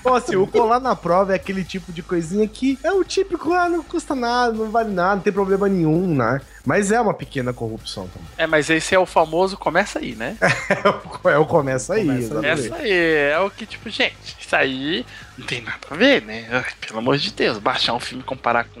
Então, assim, o colar na prova é aquele tipo de coisinha que é o típico, ah, não custa nada, não vale nada, não tem problema nenhum, né? Mas é uma pequena corrupção também. É, mas esse é o famoso começa aí, né? (laughs) É o começa aí, Começa exatamente. Essa aí é o que, tipo, gente, isso aí não tem nada a ver, né? Pelo amor de Deus, baixar um filme e comparar com.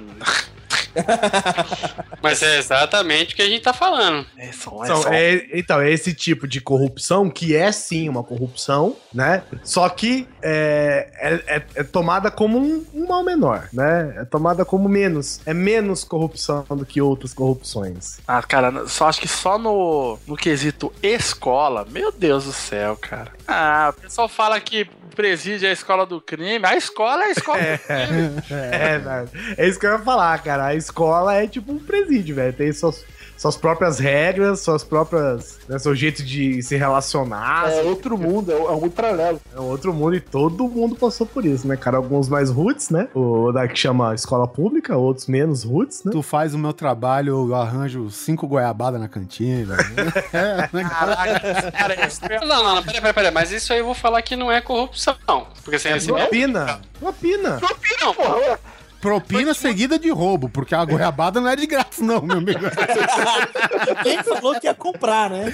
(laughs) Mas é exatamente o que a gente tá falando. É só, é São- só. é- então, é esse tipo de corrupção que é sim uma corrupção, né? Só que é, é- é- é tomada como um, um mal menor, né? É tomada como menos. É menos corrupção do que outras corrupções. Ah, cara, só acho que só no, no quesito escola, meu Deus do céu, cara. Ah, o pessoal fala que preside a escola do crime. A escola é a escola do crime. (laughs) É, velho. É isso que eu ia falar, cara. A escola é tipo um presídio, velho. Tem suas, suas próprias regras, suas próprias. Né, seu jeito de se relacionar. É outro mundo, é um é um mundo paralelo. É um outro mundo e todo mundo passou por isso, né, cara? Alguns mais roots, né? O da que chama escola pública, outros menos roots, né? Tu faz o meu trabalho, eu arranjo cinco goiabadas na cantina. (laughs) Caraca, cara, isso é- Não, não, não, peraí, peraí, peraí. Mas isso aí eu vou falar que não é corrupção. Porque assim, assim Propina. Propina. não, Porra, Propina seguida de roubo, porque a goiabada não é de graça, não, meu amigo. (laughs) Quem falou que ia comprar, né?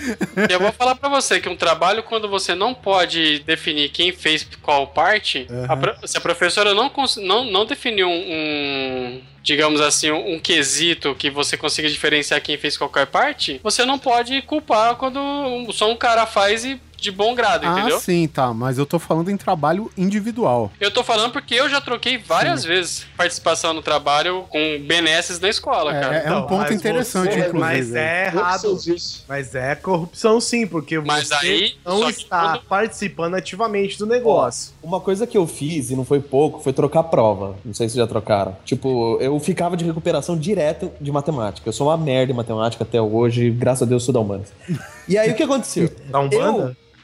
eu vou falar pra você que um trabalho, quando você não pode definir quem fez qual parte, a pro- se a professora não, não, não definiu um, um, digamos assim, um, um quesito que você consiga diferenciar quem fez qualquer parte, você não pode culpar quando só um cara faz e de bom grado, Ah, entendeu? sim, tá. Mas eu tô falando em trabalho individual. Eu tô falando porque eu já troquei várias vezes participação no trabalho com benesses na escola, É, cara. é um Então, ponto mas interessante, você- inclusive. Mas é errado. Mas é corrupção sim, porque Mas você aí, não está quando- participando ativamente do negócio. Uma coisa que eu fiz, e não foi pouco, foi trocar prova. Não sei se já trocaram. Tipo, eu ficava de recuperação direto de matemática. Eu sou uma merda em matemática até hoje, graças a Deus sou da humanas. E aí o que aconteceu? Da Umbanda?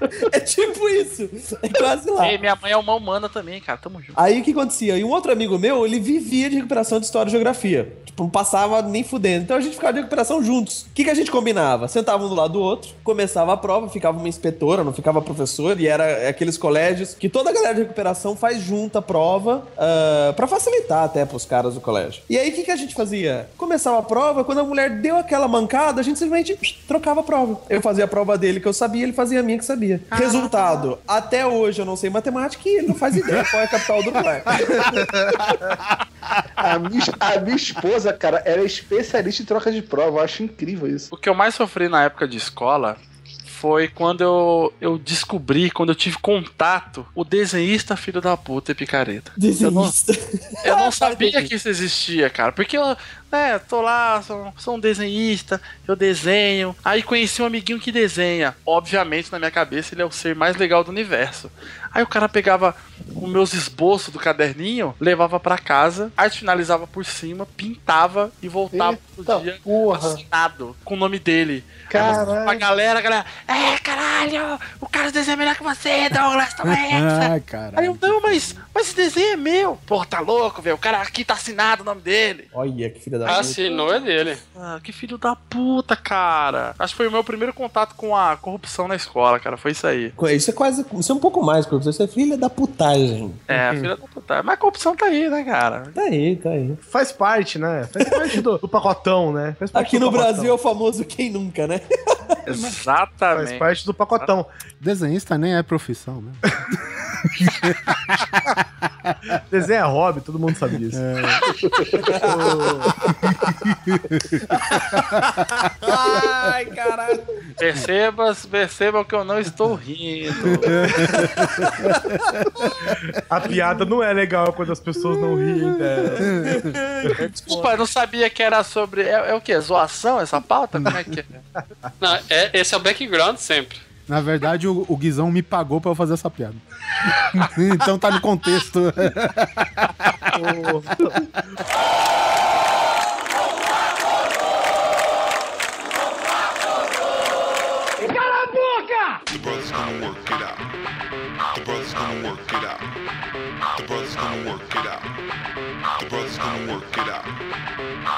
(laughs) É tipo isso. É quase lá. Ei, minha mãe é uma humana também, cara. Tamo junto. Aí o que acontecia? E um outro amigo meu, ele vivia de recuperação de história e geografia. Tipo, não passava nem fudendo. Então a gente ficava de recuperação juntos. O que, que a gente combinava? Sentava um do lado do outro, começava a prova, ficava uma inspetora, não ficava professor, e era aqueles colégios que toda a galera de recuperação faz junto a prova, uh, para facilitar até pros caras do colégio. E aí o que, que a gente fazia? Começava a prova, quando a mulher deu aquela mancada, a gente simplesmente trocava a prova. Eu fazia a prova dele que eu sabia, ele fazia a minha que sabia. Resultado, até hoje eu não sei matemática e ele não faz ideia qual é a capital do Uruguai. (laughs) A minha, a minha esposa, cara, era especialista em troca de prova. Eu acho incrível isso. O que eu mais sofri na época de escola foi quando eu, eu descobri, quando eu tive contato, o desenhista filho da puta e picareta. Desenhista. Eu não (laughs) sabia que isso existia, cara. Porque eu, né, tô lá, sou, sou um desenhista, eu desenho. Aí conheci um amiguinho que desenha. Obviamente, na minha cabeça, ele é o ser mais legal do universo. Aí o cara pegava os meus esboços do caderninho, levava pra casa, arte finalizava por cima, pintava e voltava Eita pro dia porra. assinado com o nome dele. Caralho. Pra galera, a galera, é caralho, o cara desenha melhor que você, Douglas, toma (laughs) essa. Ai, Aí eu, não, mas, mas esse desenho é meu. Pô, tá louco, velho. O cara aqui tá assinado o nome dele. Olha que filha da puta. Assinou é dele. Ah, que filho da puta, cara. Acho que foi o meu primeiro contato com a corrupção na escola, cara. Foi isso aí. Isso é quase. Isso é um pouco mais, corrupção. Isso é filha da putagem. É, filho da puta. Mas a corrupção tá aí, né, cara? Tá aí, tá aí. Faz parte, né? Faz parte do, do pacotão, né? Faz parte Aqui do no pacotão. Brasil é o famoso quem nunca, né? (laughs) Faz Exatamente. parte do pacotão. Desenhista nem é profissão, né? (laughs) (laughs) Desenho é hobby, todo mundo sabe disso. Ai, caralho. Perceba, percebam que eu não estou rindo. A piada não é legal quando as pessoas não riem dela. Desculpa, eu não sabia que era sobre. É, é o quê? Zoação essa pauta? Como é que é? Não, é, esse é o background sempre. Na verdade, o, o Guizão me pagou pra eu fazer essa piada. (laughs) então tá no contexto. The brothers gonna work it out. The brothers gonna work it out. The brothers gonna work it out. The brothers gonna work it out.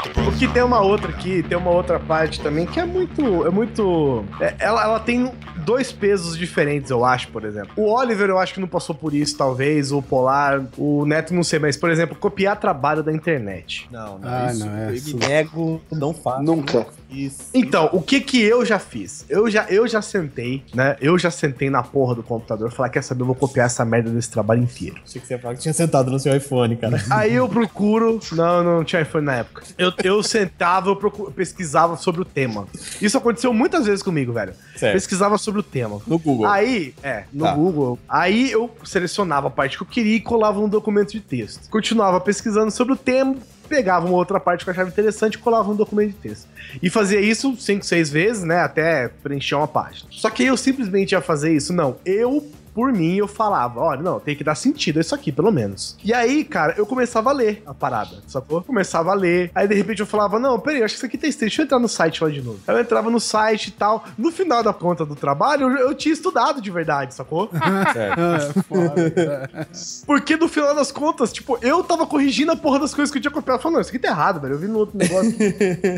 The brothers Porque tem uma outra aqui, tem uma outra parte também que é muito. É muito. é- ela, ela tem dois pesos diferentes, eu acho, por exemplo. O Oliver, eu acho que não passou por isso, talvez. O Polar, o Neto, não sei, mas, por exemplo, copiar trabalho da internet. Não, não. Ah, isso, não, é eu isso. me nego, não faço. Nunca. Isso. Então, o que que eu já fiz? Eu já, eu já sentei, né? Eu já sentei na porra do computador e falar, quer saber, eu vou copiar essa merda desse trabalho inteiro. Achei que você ia falar que tinha sentado no seu iPhone, cara. (laughs) Aí eu procuro. Não, não tinha iPhone na época. Eu, eu sentava, eu pesquisava sobre o tema. Isso aconteceu muitas vezes comigo, velho. Certo. Pesquisava sobre o tema. No Google. Aí, é, no Tá. Google. Aí eu selecionava a parte que eu queria e colava no documento de texto. Continuava pesquisando sobre o tema, pegava uma outra parte que eu achava interessante e colava no documento de texto. E fazia isso cinco, seis vezes, né, até preencher uma página. Só que eu simplesmente ia fazer isso, não. Eu por mim, eu falava, olha, não, tem que dar sentido isso aqui, pelo menos. E aí, cara, eu começava a ler a parada, sacou? Eu começava a ler, aí de repente eu falava, não, peraí, acho que isso aqui tem texto, deixa eu entrar no site lá de novo. Aí eu entrava no site e tal. No final da conta do trabalho, eu, eu tinha estudado de verdade, sacou? (laughs) É, foda. Porque no final das contas, tipo, eu tava corrigindo a porra das coisas que eu tinha copiado. Falando, não, isso aqui tá errado, velho. Eu vi no outro negócio. (laughs)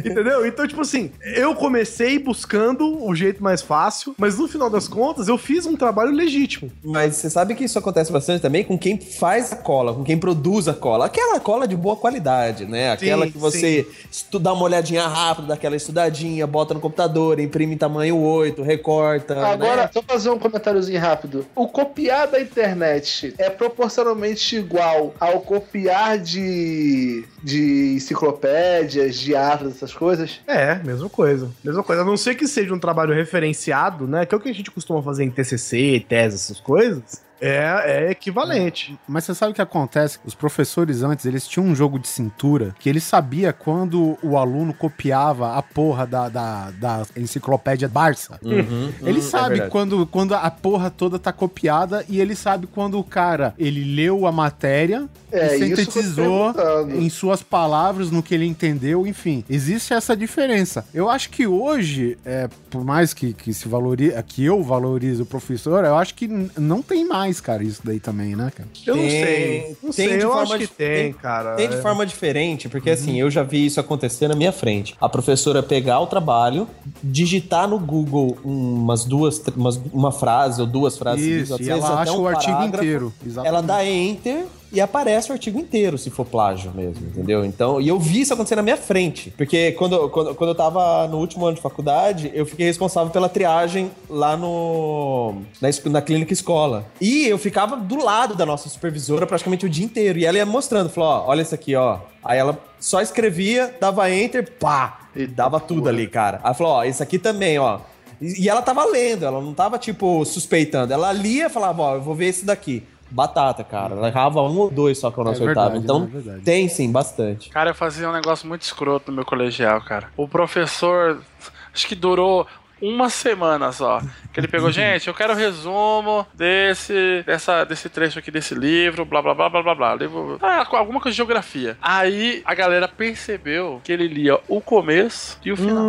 Entendeu? Então, tipo assim, eu comecei buscando o jeito mais fácil, mas no final das contas, eu fiz um trabalho legítimo. Mas você sabe que isso acontece bastante também com quem faz a cola, com quem produz a cola. Aquela cola de boa qualidade, né? Aquela Sim, que você dá uma olhadinha rápida, dá aquela estudadinha, bota no computador, imprime em tamanho 8, recorta. Agora, né? só fazer um comentáriozinho rápido. O copiar da internet é proporcionalmente igual ao copiar de, de enciclopédias, de atlas, essas coisas? É, mesma coisa. Mesma coisa. A não ser que seja um trabalho referenciado, né? Que é o que a gente costuma fazer em TCC, tese, essas coisas. É, é equivalente. Mas você sabe o que acontece? Os professores antes, eles tinham um jogo de cintura que ele sabia quando o aluno copiava a porra da, da, da enciclopédia Barça. Uhum, Ele uhum, é sabe verdade. quando, quando a porra toda tá copiada e ele sabe quando o cara, ele leu a matéria É, e sintetizou em suas palavras, no que ele entendeu, enfim. Existe essa diferença. Eu acho que hoje, é, por mais que, que se valorize, que eu valorize o professor, eu acho que não tem mais, cara, isso daí também, né, cara? Eu não Tem- sei. Não tem sei, de eu forma acho que tem, tem- cara. Tem de É. forma diferente, porque assim, eu já vi isso acontecer na minha frente. A professora pegar o trabalho, digitar no Google umas duas, umas, uma frase ou duas frases, Isso, e ela até acha um o artigo inteiro. Exatamente. Ela dá enter e aparece o artigo inteiro, se for plágio mesmo, entendeu? Então, e eu vi isso acontecer na minha frente. Porque quando, quando, quando eu tava no último ano de faculdade, eu fiquei responsável pela triagem lá no na, na clínica escola. E eu ficava do lado da nossa supervisora praticamente o dia inteiro. E ela ia mostrando, falou, ó, olha isso aqui, ó. Aí ela só escrevia, dava enter, pá! E dava tudo ali, cara. Aí falou, ó, isso aqui também, ó. E ela tava lendo, ela não tava, tipo, suspeitando. Ela lia e falava, ó, eu vou ver esse daqui. Batata, cara. Ela errava um ou dois só que eu não É acertava. verdade, então, né? É tem sim, bastante. Cara, eu fazia um negócio muito escroto no meu colegial, cara. O professor, acho que durou uma semana só. Que ele pegou, (laughs) gente, eu quero resumo desse, dessa, desse trecho aqui desse livro, blá blá blá blá blá blá. Livro, ah, alguma coisa de geografia. Aí a galera percebeu que ele lia o começo e o final.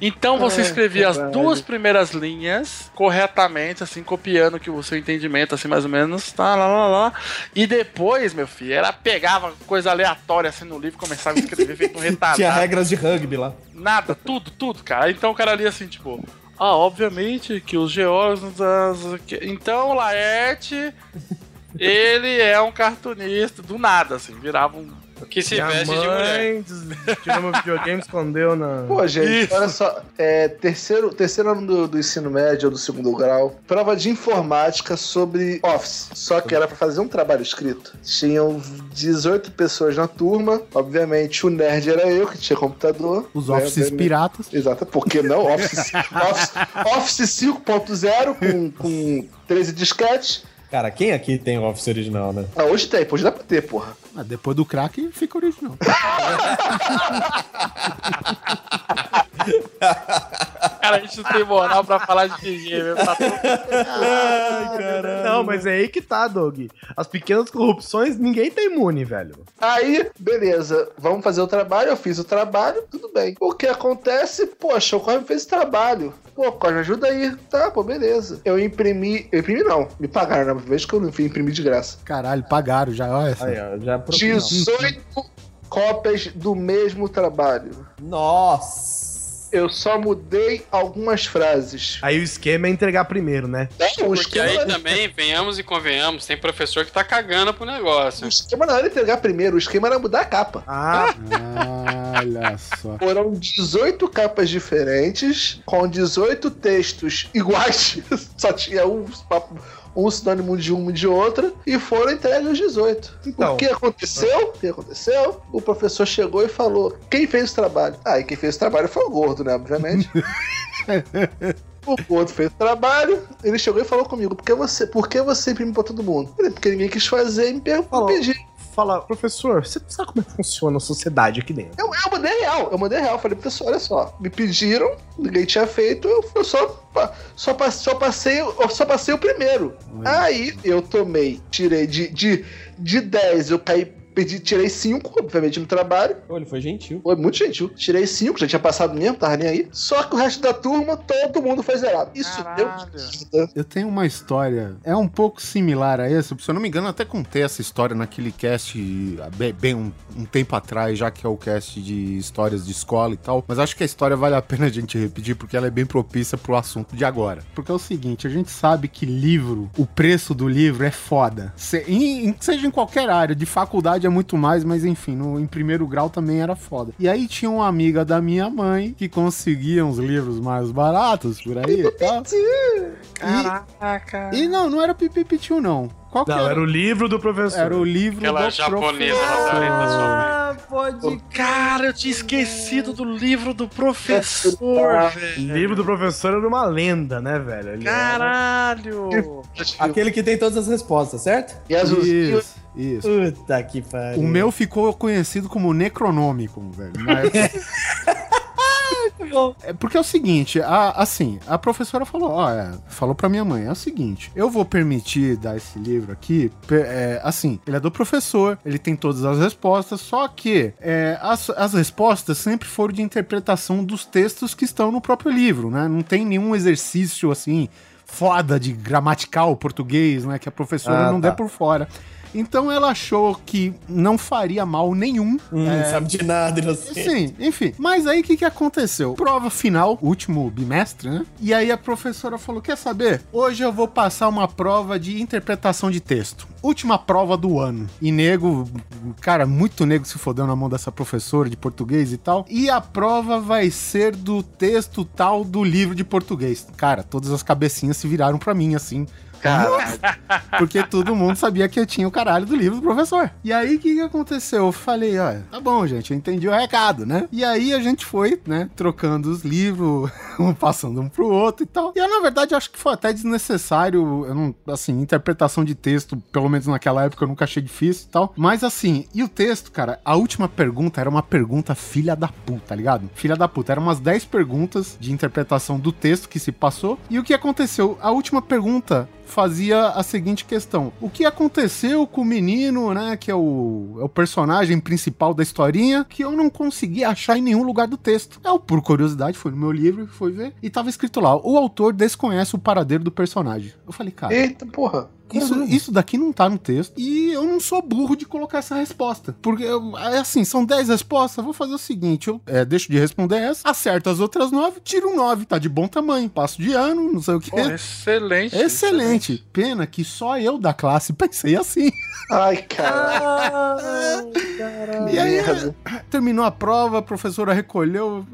Então você escrevia as duas primeiras linhas corretamente, assim, copiando que o seu entendimento, assim, mais ou menos, tá, lá, lá, lá. E depois, meu filho, ela pegava coisa aleatória assim no livro começava a escrever feito um (laughs) retardado. Tinha regras de rugby lá. Nada, tudo, tudo, cara. Então o cara ali assim, tipo. Ah, obviamente que os geólogos. Então, Laerte, (laughs) ele é um cartunista do nada, assim, virava um. Que se Minha veste de mulher. mãe des- tirou meu videogame, escondeu na. Pô, gente, Isso. olha só. É, terceiro, terceiro ano do, do ensino médio ou do segundo grau, prova de informática sobre Office. Só que era pra fazer um trabalho escrito. Tinham 18 pessoas na turma. Obviamente, o nerd era eu, que tinha computador. Os né, offices obviamente. piratas. Exato, por que não? Office, (laughs) Office, Office 5.0 com, com 13 disquetes. Cara, quem aqui tem o Office original, né? Ah, hoje tem, hoje dá pra ter, porra. Ah, depois do crack fica original. (laughs) Cara, a gente não tem moral pra falar de ninguém, meu. Tá tudo- Não, mas é aí que tá, Doug. As pequenas corrupções, ninguém tá imune, velho. Aí, beleza, vamos fazer o trabalho. Eu fiz o trabalho, tudo bem. O que acontece? Poxa, o Corre fez o trabalho. Pô, Corre, ajuda aí. Tá, pô, beleza. Eu imprimi. Eu imprimi não, me pagaram, na vez que eu não fui imprimir de graça. Caralho, pagaram já, olha só. Aí, ó, já propina. 18 cópias do mesmo trabalho. Nossa! Eu só mudei algumas frases. Aí o esquema é entregar primeiro, né? Não, o Porque aí esquema, também, venhamos e convenhamos, tem professor que tá cagando pro negócio. o esquema não era entregar primeiro, o esquema era mudar a capa. Ah, Olha só. Foram 18 capas diferentes, com 18 textos iguais. (laughs) Só tinha um, papo- um sinônimo de uma e de outra, e foram entregues os 18. Então. O que aconteceu? O que aconteceu? O professor chegou e falou: quem fez o trabalho? Ah, e quem fez o trabalho foi o gordo, né? Obviamente. (laughs) O gordo fez o trabalho, ele chegou e falou comigo: por que você, por que você imprime pra todo mundo? Porque ninguém quis fazer e me me pediu. Fala, professor, você sabe como é que funciona a sociedade aqui dentro? Eu, eu mandei real, eu mandei real. Falei, professor, olha só, me pediram, ninguém tinha feito, eu, só, só, só, passei, só passei o primeiro. Aí eu tomei, tirei de, de, de 10, eu caí, pedi, tirei 5, obviamente, no trabalho. Pô, ele foi gentil. Foi muito gentil. Tirei 5, já tinha passado mesmo, tava nem aí. Só que o resto da turma, todo mundo foi zerado. Isso Caralho. deu. Eu tenho uma história, é um pouco similar a essa. Se eu não me engano, eu até contei essa história naquele cast há bem, bem um, um tempo atrás, já que é o cast de histórias de escola e tal. Mas acho que a história vale a pena a gente repetir, porque ela é bem propícia pro assunto de agora. Porque é o seguinte, a gente sabe que livro, o preço do livro é foda. Se- em- seja em qualquer área, de faculdade é muito mais, mas enfim, no, em primeiro grau também era foda. E aí tinha uma amiga da minha mãe que conseguia uns livros mais baratos por aí e tal. Caraca. E não, não era Pipipitiu, não. Qual que Não, era? era o livro do professor. Era o livro Aquela do japonesa professor. mãe. pode. Cara, eu tinha esquecido do livro do professor, velho. O livro do professor era uma lenda, né, velho? Ele era- Caralho! Aquele que tem todas as respostas, certo? E azulzinho. Isso, isso. Puta que pariu. O meu ficou conhecido como Necronômico, velho. Mas... (laughs) É porque é o seguinte, a- assim, a professora falou, ó, é, falou pra minha mãe, é o seguinte, eu vou permitir dar esse livro aqui, é, assim, ele é do professor, ele tem todas as respostas, só que é, as, as respostas sempre foram de interpretação dos textos que estão no próprio livro, né? Não tem nenhum exercício, assim, foda de gramatical português, né? Que a professora Ah, não tá. der por fora. Então ela achou que não faria mal nenhum Hum, é, sabe de nada, inocente. Sim, enfim. Mas aí o que, que aconteceu? Prova final, último bimestre, né? E aí a professora falou: quer saber? Hoje eu vou passar uma prova de interpretação de texto. Última prova do ano. E nego, cara, muito nego se fodeu na mão dessa professora de português e tal. E a prova vai ser do texto tal do livro de português. Cara, todas as cabecinhas se viraram pra mim, assim. (laughs) Porque todo mundo sabia que eu tinha o caralho do livro do professor. E aí, o que, que aconteceu? Eu falei, ó, tá bom, gente, eu entendi o recado, né? E aí a gente foi, né, trocando os livros, (laughs) um passando um pro outro e tal. E eu, na verdade, acho que foi até desnecessário, eu não, assim, interpretação de texto, pelo menos naquela época, eu nunca achei difícil e tal. Mas assim, e o texto, cara, a última pergunta era uma pergunta filha da puta, tá ligado? Filha da puta. Eram umas 10 perguntas de interpretação do texto que se passou. E o que aconteceu? A última pergunta fazia a seguinte questão: O que aconteceu com o menino, né? Que é o, é o personagem principal da historinha, que eu não consegui achar em nenhum lugar do texto. Eu, por curiosidade, fui no meu livro, fui ver, e tava escrito lá: o autor desconhece o paradeiro do personagem. Eu falei, cara. Eita, porra. Isso, isso daqui não tá no texto. E eu não sou burro de colocar essa resposta. Porque, eu- é assim, são 10 respostas. Vou fazer o seguinte: eu é, deixo de responder essa, acerto as outras 9, tiro um 9. Tá de bom tamanho. Passo de ano, não sei o que. Pô, excelente. Excelente. Pena que só eu da classe pensei assim. Ai, cara. E aí, terminou a prova, a professora recolheu,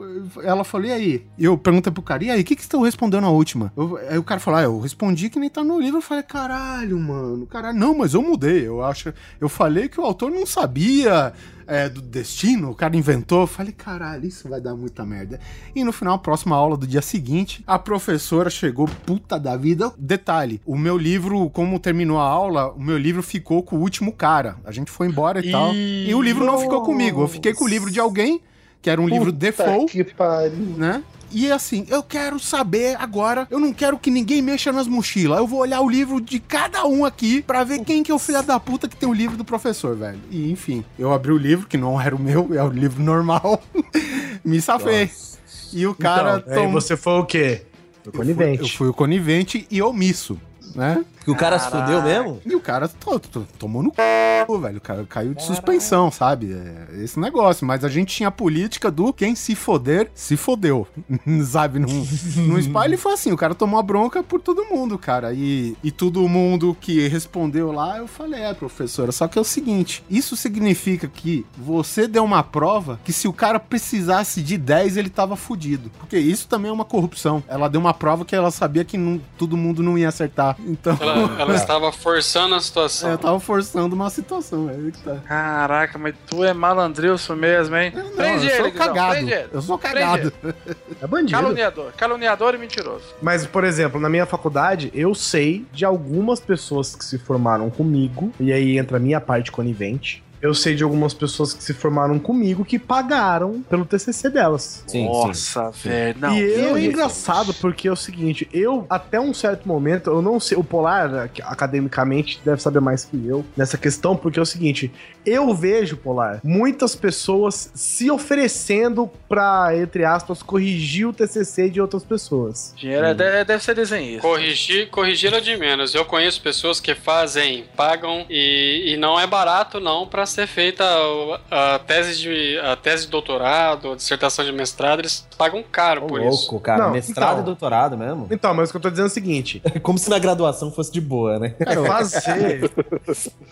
ela falou, e aí? E eu perguntei pro cara, e aí, o que que estão respondendo na última? Eu- aí o cara falou, ah, eu respondi que nem tá no livro. Eu falei, caralho, mano, caralho, não, mas eu mudei, eu acho, eu falei que o autor não sabia é, do destino, o cara inventou. Eu falei, caralho, isso vai dar muita merda. E no final, próxima aula do dia seguinte, a professora chegou, puta da vida. Detalhe, o meu livro, como terminou a aula, o meu livro ficou com o último cara. A gente foi embora e, Ih, tal. E o livro não ficou comigo, eu fiquei com o livro de alguém, que era um livro Puta default, Que pariu. né? E assim, eu quero saber agora, eu não quero que ninguém mexa nas mochilas. Eu vou olhar o livro de cada um aqui pra ver quem que é o filho da puta que tem o livro do professor, velho. E enfim, eu abri o livro, que não era o meu, é o livro normal. (laughs) Me safei. E o cara então, aí tom- você foi o quê? Foi eu fui- conivente. Eu fui o conivente e omisso, né? Que o cara se fudeu mesmo? E o cara to- to- tomou no c, velho. O cara caiu de suspensão, sabe? É esse negócio. Mas a gente tinha a política do quem se foder, se fodeu. (laughs) sabe? No, no spa ele foi assim: o cara tomou a bronca por todo mundo, cara. E, e todo mundo que respondeu lá, eu falei: é, professora. Só que é o seguinte: isso significa que você deu uma prova que se o cara precisasse de 10, ele tava fudido. Porque isso também é uma corrupção. Ela deu uma prova que ela sabia que não- todo mundo não ia acertar. Então. Ela, ela estava forçando a situação. É, eu tava forçando uma situação, é que tá. Caraca, mas tu é malandrilso mesmo, hein? Não, prende eu sou ele, Guizão, cagado. prende ele. Eu sou Prende cagado. É bandido. Caluniador. Caluniador e mentiroso. Mas, por exemplo, na minha faculdade, eu sei de algumas pessoas que se formaram comigo, e aí entra a minha parte conivente. Eu sei de algumas pessoas que se formaram comigo que pagaram pelo TCC delas. Sim. Nossa, velho. E eu, é engraçado porque é o seguinte, eu, até um certo momento, eu não sei, o Polar, academicamente, deve saber mais que eu nessa questão, porque é o seguinte, eu vejo, Polar, muitas pessoas se oferecendo pra, entre aspas, corrigir o TCC de outras pessoas. Dinheiro é- deve, deve ser desenhista. Corrigir, corrigir é de menos. Eu conheço pessoas que fazem, pagam e, e não é barato não para ser feita a, a tese de a tese de doutorado, a dissertação de mestrado, eles pagam caro Ô, por isso. louco, cara. Não, Mestrado então. e doutorado mesmo. Então, mas o que eu tô dizendo é o seguinte, (laughs) Como se na graduação fosse de boa, né? fazer...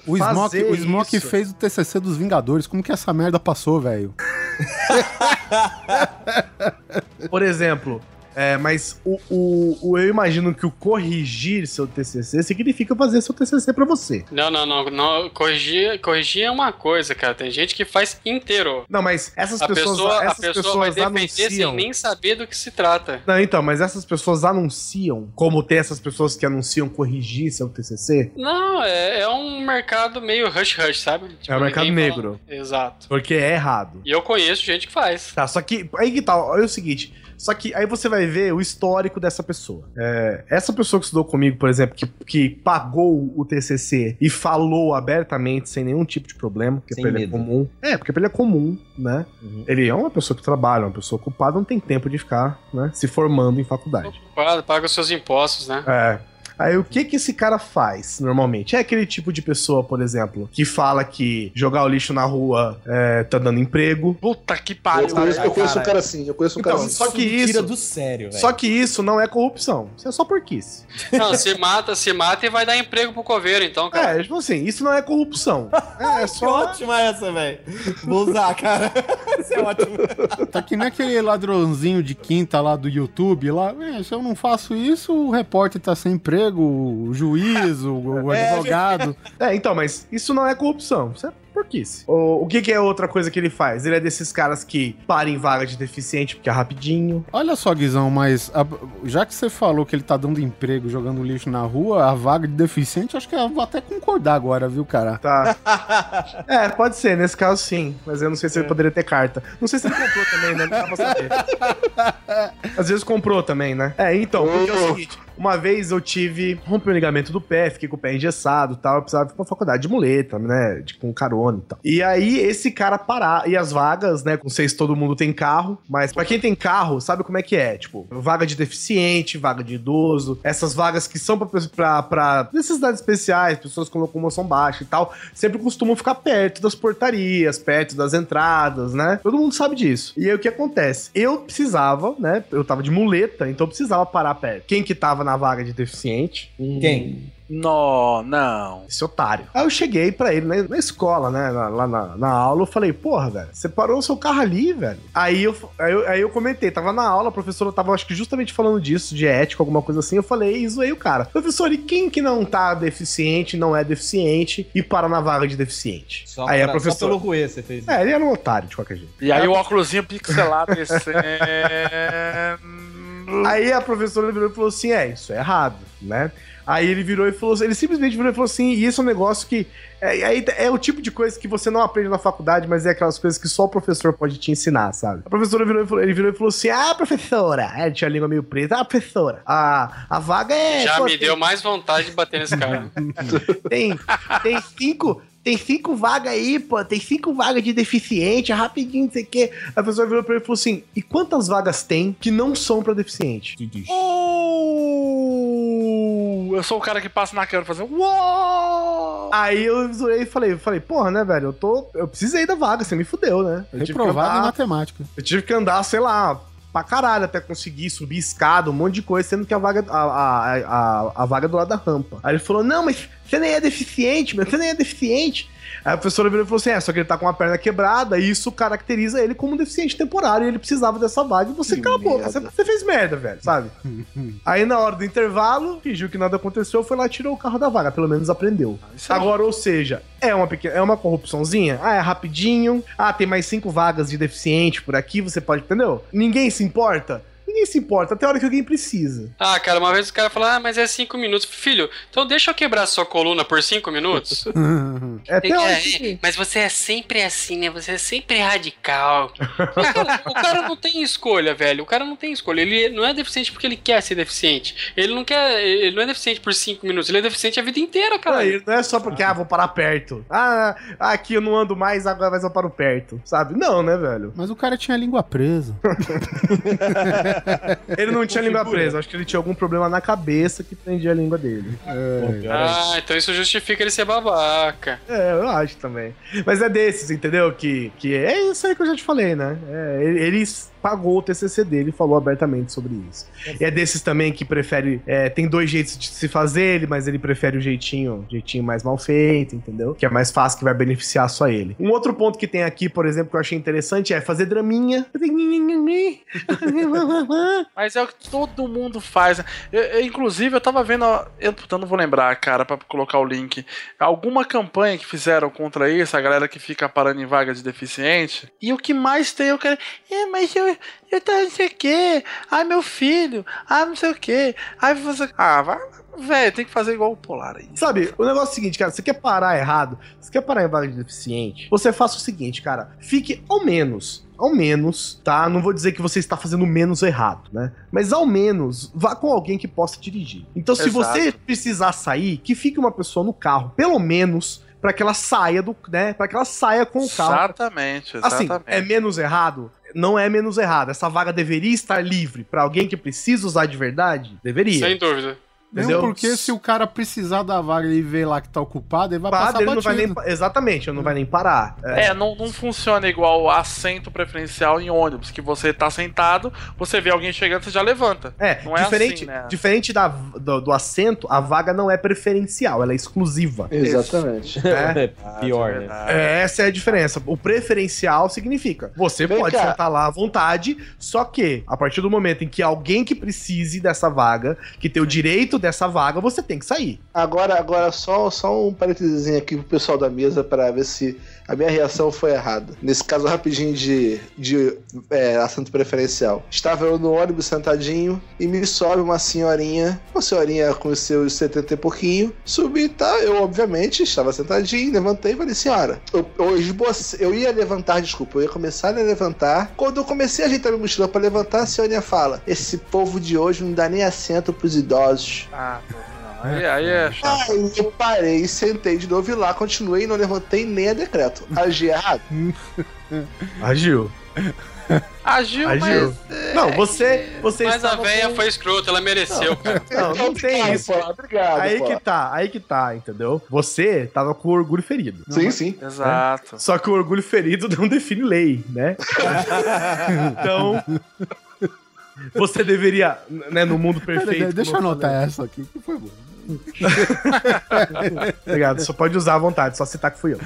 O Smoke, o Smoke isso. fez o TCC dos Vingadores. Como que essa merda passou, velho? Por exemplo, É, mas o, o, o- eu imagino que o corrigir seu TCC significa fazer seu TCC pra você. Não, não, não, não. Corrigir, corrigir é uma coisa, cara. Tem gente que faz inteiro. Não, mas essas A pessoas, pessoa, a essas pessoa vai pessoas defender anunciam. sem nem saber do que se trata. Não, então, mas essas pessoas anunciam, como tem essas pessoas que anunciam corrigir seu TCC, Não, é, é um mercado meio hush-hush, sabe? Tipo, É um mercado ninguém negro. Exato. porque é errado. E eu conheço gente que faz. Tá, só que aí que tal, olha o seguinte. Só que aí você vai ver o histórico dessa pessoa. É, essa pessoa que estudou comigo, por exemplo, que, que pagou o TCC e falou abertamente, sem nenhum tipo de problema, porque Sem pra ele é medo. comum. É, porque pra ele é comum, né? Uhum. Ele é uma pessoa que trabalha, uma pessoa ocupada, não tem tempo de ficar, né, se formando em faculdade. Paga, paga os seus impostos, né? É. Aí o que que esse cara faz normalmente? É aquele tipo de pessoa, por exemplo, que fala que jogar o lixo na rua é, tá dando emprego. Puta que Eu pariu. conheço, eu conheço um cara. assim, eu conheço um Então, cara assim. só que me tira isso- do sério, velho. Só que isso não é corrupção. Isso é só porquice. Não, se mata, se mata e vai dar emprego pro coveiro, então, cara. É, tipo assim, isso não é corrupção. (laughs) É, é Que só. ótima essa, velho. Vou usar, cara. (laughs) Isso é ótimo. Tá que nem aquele ladrãozinho de quinta lá do YouTube lá. É, se eu não faço isso, o repórter tá sem emprego, o juiz, o, o É, advogado. É, então, mas isso não é corrupção. Isso é porquice. O, o que, que é outra coisa que ele faz? Ele é desses caras que param em vaga de deficiente porque é rapidinho. Olha só, Guizão, mas a- já que você falou que ele tá dando emprego jogando lixo na rua, a vaga de deficiente, acho que eu vou até concordar agora, viu, cara? Tá. é, pode ser, nesse caso sim. Mas eu não sei se ele poderia ter carta. Não sei se ele comprou também, né? Não dá pra saber. (laughs) Às vezes comprou também, né? É, então, porque é o seguinte. Uma vez eu tive, rompi o ligamento do pé, fiquei com o pé engessado tal, eu precisava ir pra faculdade de muleta, né, de, com carona e tal. E aí esse cara parar, e as vagas, né, não sei se todo mundo tem carro, mas pra quem tem carro, sabe como é que é, tipo, vaga de deficiente, vaga de idoso, essas vagas que são pra necessidades especiais, pessoas com locomoção baixa e tal, sempre costumam ficar perto das portarias, perto das entradas, né, todo mundo sabe disso. E aí o que acontece? Eu precisava, né, eu tava de muleta, então eu precisava parar perto. Quem que tava na vaga de deficiente? Quem? Não, não. Esse otário. Aí eu cheguei pra ele na, na escola, né? na- lá na, na aula, eu falei, porra, velho, você parou o seu carro ali, velho. Aí eu, aí, eu, aí eu comentei, tava na aula, a professora tava, acho que justamente falando disso, de ética, alguma coisa assim. Eu falei, e zoei o cara. Professor, e quem que não tá deficiente, não é deficiente e para na vaga de deficiente? Só, aí a pra- só professora. pelo ruê você fez isso. É, ele era um otário, de qualquer jeito. E aí o óculosinho pixelado (laughs) descendo. Aí a professora virou e falou assim: é, isso é errado, né? Aí ele virou e falou ele simplesmente virou e falou assim, e isso é um negócio que. É, aí é o tipo de coisa que você não aprende na faculdade, mas é aquelas coisas que só o professor pode te ensinar, sabe? A professora virou e falou, ele virou e falou assim: Ah, professora! Ele tinha a língua meio preta, ah, professora, a, a vaga é. Já me tem- deu mais vontade de bater nesse cara. (laughs) Tem, tem cinco. Tem cinco vagas aí, pô. Tem cinco vagas de deficiente, é rapidinho, não sei o quê. A pessoa virou pra ele e falou assim: e quantas vagas tem que não são pra deficiente? Uh, eu sou o cara que passa na câmera fazendo. Uou! Aí eu zoei e falei, falei, porra, né, velho? Eu tô. Eu precisei da vaga, você me fudeu, né? Eu tive, que Reprovado em andar, matemática. eu tive que andar, sei lá, pra caralho até conseguir subir escada, um monte de coisa, sendo que a vaga, a, a, a, a vaga é do lado da rampa. Aí ele falou: Não, mas você nem é deficiente, meu, você nem é deficiente. Aí a professora virou e falou assim: É, só que ele tá com uma perna quebrada e isso caracteriza ele como um deficiente temporário e ele precisava dessa vaga e você Que cala a boca. merda. Você, você fez merda, velho, sabe? (laughs) Aí na hora do intervalo, fingiu que nada aconteceu, foi lá e tirou o carro da vaga. Pelo menos aprendeu. Isso é Agora, ou seja, é uma pequena, é uma corrupçãozinha? Ah, é rapidinho. Ah, tem mais cinco vagas de deficiente por aqui, você pode, entendeu? Ninguém se importa? Ninguém se importa, até a hora que alguém precisa. Ah, cara, uma vez o cara falou, ah, mas é cinco minutos. Filho, então deixa eu quebrar sua coluna por cinco minutos? (laughs) É até É, que... mas você é sempre assim, né? Você é sempre radical. Cara, o cara não tem escolha, velho. O cara não tem escolha. Ele não é deficiente porque ele quer ser deficiente. Ele não quer. Ele não é deficiente por cinco minutos. Ele é deficiente a vida inteira, cara. Não, não é só porque, ah, vou parar perto. Ah, aqui eu não ando mais, agora mais eu paro perto. Sabe? Não, né, velho? Mas o cara tinha a língua presa. (laughs) (laughs) Ele não tinha língua presa, acho que ele tinha algum problema na cabeça que prendia a língua dele. Ah, então isso justifica ele ser babaca. É, eu acho também. Mas é desses, entendeu? Que, que é isso aí que eu já te falei, né? É, eles pagou o TCC dele e falou abertamente sobre isso. E é desses também que prefere. é, tem dois jeitos de se fazer ele, mas ele prefere o jeitinho, jeitinho mais mal feito, entendeu? Que é mais fácil, que vai beneficiar só ele. Um outro ponto que tem aqui, por exemplo, que eu achei interessante é fazer draminha. (laughs) Mas é o que todo mundo faz. né? Eu- eu, inclusive, eu tava vendo. eu não vou lembrar, cara, pra colocar o link. Alguma campanha que fizeram contra isso, a galera que fica parando em vaga de deficiente. E o que mais tem, eu quero. É, mas eu. Eu tô não sei o quê. Ai, meu filho. Ai, não sei o quê. Ai, você. Ah, vai. Velho, tem que fazer igual o Polar aí. Sabe, o negócio é o seguinte, cara, você quer parar errado, você quer parar em vaga de deficiente, você faça o seguinte, cara, fique ao menos, ao menos, tá? Não vou dizer que você está fazendo menos errado, né? Mas ao menos, vá com alguém que possa dirigir. Então, se Exato. você precisar sair, que fique uma pessoa no carro, pelo menos, pra que ela saia do, né? Para que ela saia com o carro. Exatamente, Assim, exatamente. é menos errado? Não é menos errado. Essa vaga deveria estar livre pra alguém que precisa usar de verdade? Deveria. Sem dúvida. Mesmo porque se o cara precisar da vaga e ver lá que tá ocupado, ele vai Padre, passar ele não vai nem, exatamente, ele não vai nem parar. É. É, não, não funciona igual assento preferencial em ônibus, que você tá sentado, você vê alguém chegando, você já levanta. É, Não é diferente, assim, né? diferente da, do, do assento, a vaga não é preferencial, ela é exclusiva. Exatamente. né? (laughs) É pior, né? É, Essa é a diferença. O preferencial significa você Vem pode cá. sentar lá à vontade, só que a partir do momento em que alguém que precise dessa vaga, que tem o direito dessa vaga, você tem que sair. Agora, agora só, só um parênteses aqui pro pessoal da mesa para ver se a minha reação foi errada. Nesse caso, rapidinho de, de é, assento preferencial. Estava eu no ônibus sentadinho e me sobe uma senhorinha, uma senhorinha com os seus 70 e pouquinho. Subi, tá? Eu, obviamente, estava sentadinho, levantei e falei, senhora, eu, eu, esboce- eu ia levantar, desculpa, eu ia começar a levantar. Quando eu comecei a ajeitar minha mochila para levantar, a senhorinha fala: Esse povo de hoje não dá nem assento pros idosos. Ah. Aí, aí é chato. Aí eu parei, sentei de novo e lá continuei e não levantei nem a decreto. Agi errado. (laughs) Agiu. Agiu, Agiu. mas. Não, você, você Mas a véia com- foi escrota, ela mereceu, cara. Não, não tem isso. Polar, Obrigado, Aí Polar. que tá, aí que tá, entendeu? Você tava com o orgulho ferido. Sim, sim. Exato. Só que o orgulho ferido não define lei, né? (laughs) então. Você deveria, né, no mundo Pera, perfeito. deixa eu anotar falei. essa aqui, que foi bom. Obrigado, só pode usar à vontade, só citar que fui eu.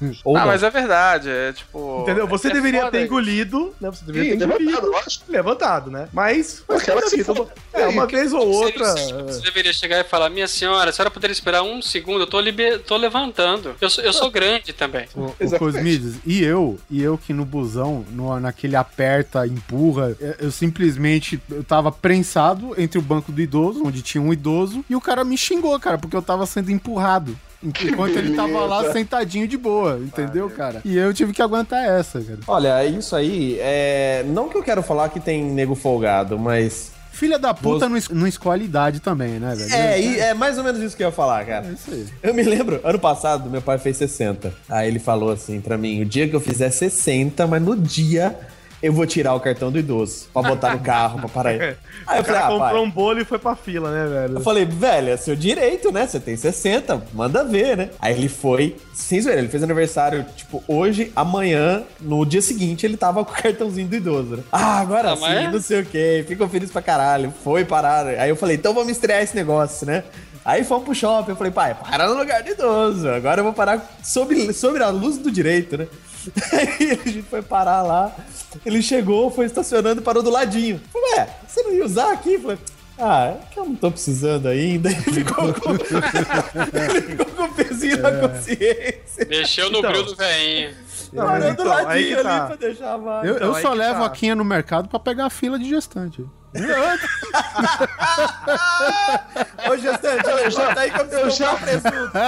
(laughs) Ou ah, não. mas é verdade, é tipo. Entendeu? Você é deveria foda ter isso. engolido, né? Você deveria Sim, ter engolido. levantado, lógico. Levantado, né? Mas. Aquela que se Então, é, uma vez ou outra. Você deveria chegar e falar, minha senhora, a senhora poderia esperar um segundo, eu tô, libe- tô levantando. Eu sou, eu sou grande também. O, o Exatamente. Cosmides, e eu, e eu que no busão, no, naquele aperta, empurra, eu, eu simplesmente, eu tava prensado entre o banco do idoso, onde tinha um idoso, e o cara me xingou, cara, porque eu tava sendo empurrado. (laughs) Enquanto ele tava lá sentadinho de boa, entendeu, cara? E eu tive que aguentar essa, cara. Olha, isso aí é. Não que eu quero falar que tem nego folgado, mas. Filha da puta Você- não, es- não escolhe idade também, né, velho? É, e é mais ou menos isso que eu ia falar, cara. É isso aí. Eu me lembro, ano passado, meu pai fez 60. Aí ele falou assim pra mim: o dia que eu fizer 60, mas no dia eu vou tirar o cartão do idoso pra botar no (laughs) carro, pra parar aí. Aí eu falei: ah, comprou pai. um bolo e foi pra fila, né, velho? Eu falei, velho, é seu direito, né? Você tem 60, manda ver, né? Aí ele foi, sem zoeira, ele fez aniversário, tipo, hoje, amanhã, no dia seguinte, ele tava com o cartãozinho do idoso, né? Ah, agora Ah, sim, mas- não sei o quê, ficou feliz pra caralho, foi parar. Aí eu falei, então vamos estrear esse negócio, né? Aí fomos pro shopping, eu falei, pai, para no lugar do idoso, agora eu vou parar sobre, sobre a luz do direito, né? (laughs) Aí a gente foi parar lá, ele chegou, foi estacionando e parou do ladinho. Eu Falei, ué, você não ia usar aqui? Eu Falei, ah, é que eu não tô precisando ainda. (laughs) Ele ficou com, (laughs) ele ficou com o pezinho na consciência. Mexeu no Então. bril do velhinho. Não, mas Parou do então, aí ladinho tá. ali pra deixar a vaga. Eu, eu Então, aí só levo tá. a Quinha no mercado pra pegar a fila de gestante. Ô, gestante, eu já tá aí que eu já- presunto. (laughs)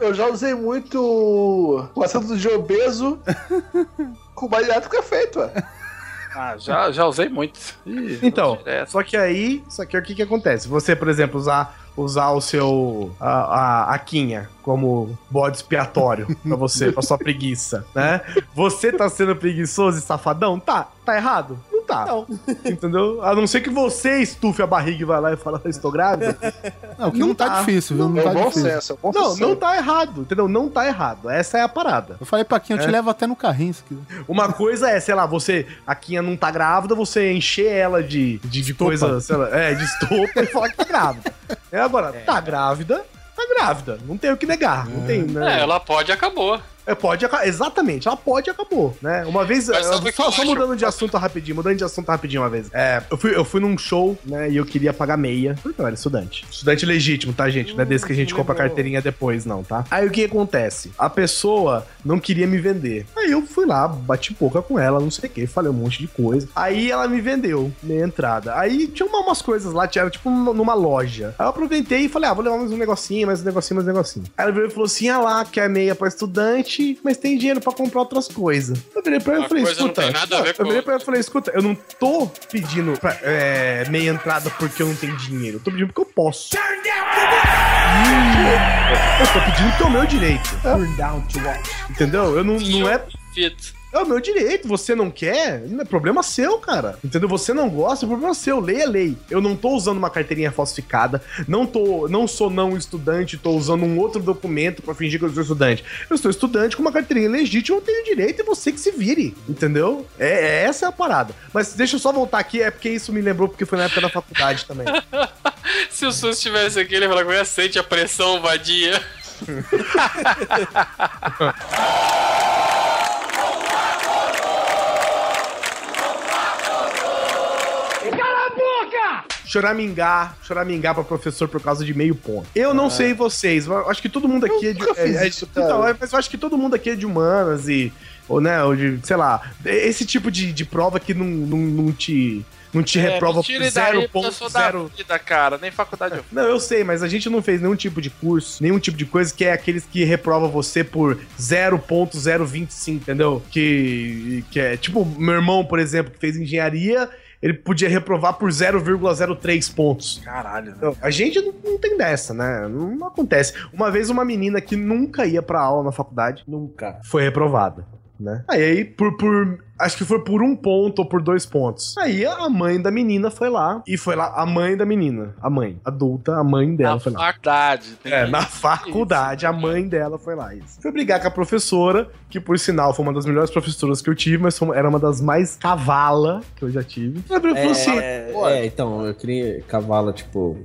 Eu já usei muito o assento de obeso com bariátrico feito, ué. Ah, já, já usei muito. Ih, Então, só que aí, só que o que que acontece? Você, por exemplo, usar usar o seu a, a, a quinha como bode expiatório (laughs) pra você, pra sua preguiça, né? Você tá sendo preguiçoso e safadão? Tá, tá errado? Não tá. (laughs) Entendeu? A não ser que você estufe a barriga e vai lá e fala, estou grávida. Não, que não, Não tá, tá. difícil, viu? Não É tá o bom difícil. senso, é bom Não, não tá errado, entendeu? Não tá errado. Essa é a parada. Eu falei pra quem eu te É. levo até no carrinho. Uma coisa é, sei lá, você, a Quinha não tá grávida, você encher ela de, de, de coisa, sei lá, é, de estopa e (laughs) falar que tá grávida. É, agora, tá grávida, tá grávida. Não tem o que negar. Não tem, né? É, ela pode e acabou. É, pode Exatamente, ela pode e acabou, né? Uma vez, Mas eu- só, só mudando de assunto rapidinho, mudando de assunto rapidinho uma vez. É, eu fui, eu fui num show, né, e eu queria pagar meia, porque eu era estudante. Estudante legítimo, tá, gente? Não é desse que a gente compra a carteirinha depois, não, tá? Aí o que acontece? A pessoa não queria me vender. Aí eu fui lá, bati boca com ela, não sei o que, falei um monte de coisa. Aí ela me vendeu, meia entrada. Aí tinha uma- umas coisas lá, tinha tipo numa numa loja. Aí eu aproveitei e falei, ah, vou levar mais um negocinho, mais um negocinho, mais um negocinho. Aí ela virou e falou assim, ah lá, quer meia pra estudante, mas tem dinheiro pra comprar outras coisas. Eu virei pra ela e falei, coisa não escuta, tem nada a ver eu virei pra ela e falei, escuta, eu não tô pedindo pra- é, meia entrada porque eu não tenho dinheiro, eu tô pedindo porque eu posso. Eu tô pedindo porque é o meu direito. Entendeu? Eu não, não é Fit. É o meu direito, você não quer, é problema seu, cara. Entendeu? Você não gosta, é problema seu. Lei é lei. Eu não tô usando uma carteirinha falsificada, não tô, não sou não estudante, tô usando um outro documento pra fingir que eu sou estudante. Eu sou estudante com uma carteirinha legítima, eu tenho direito e você que se vire, entendeu? É, é- essa é a parada. Mas deixa eu só voltar aqui, é porque isso me lembrou porque foi na época da faculdade também. (laughs) Se o SUS estivesse aqui, ele ia falar que sente a pressão vadia. (laughs) choramingar, choramingar pra professor por causa de meio ponto. Eu não sei vocês, mas eu acho que todo mundo aqui é de. é- é- isso, então, é- mas eu acho que todo mundo aqui é de humanas e. Ou, né, ou de, sei lá, esse tipo de, de prova que não, não, não te. Não te reprova por tire daí, porque eu sou da 0.0. vida, cara. Nem faculdade eu Não, eu sei, mas a gente não fez nenhum tipo de curso, nenhum tipo de coisa que é aqueles que reprova você por 0.025, entendeu? Que, que é tipo, meu irmão, por exemplo, que fez engenharia, ele podia reprovar por 0,03 pontos. Caralho, né? Então, a gente não, não tem dessa, né? Não, não acontece. Uma vez uma menina que nunca ia pra aula na faculdade Nunca. foi reprovada, né? Aí, aí por, por. Acho que foi por um ponto ou por dois pontos. Aí a mãe da menina foi lá. E foi lá, a mãe da menina. A mãe. Adulta, a mãe dela Na foi lá. faculdade. tem É, na faculdade, a mãe dela foi lá. Isso. Foi brigar com a professora, que por sinal foi uma das melhores professoras que eu tive, mas foi- era uma das mais cavala que eu já tive. Ela falou assim: É, é, então, eu queria cavalo, tipo.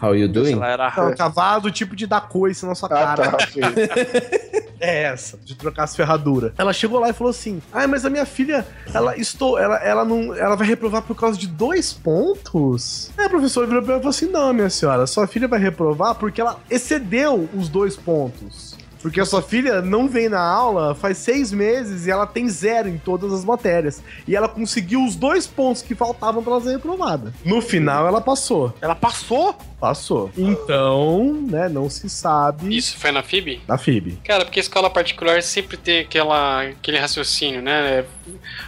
How you doing? Ela era não, (laughs) cavalo do tipo de dar coice na sua Ah, cara. tá. (laughs) É essa, de trocar as ferraduras. Ela chegou lá e falou assim: Ah, mas a minha filha, ela estou. Ela, ela não. Ela vai reprovar por causa de dois pontos? Aí a professora virou pra ela e falou assim: Não, minha senhora, sua filha vai reprovar porque ela excedeu os dois pontos. Porque a sua filha não vem na aula faz seis meses e ela tem zero em todas as matérias. E ela conseguiu os dois pontos que faltavam pra ela ser reprovada. No final, ela passou. Ela passou? Passou. Então, né, não se sabe Isso foi na FIB? da FIB. Cara, porque a escola particular sempre tem aquela, aquele raciocínio, né?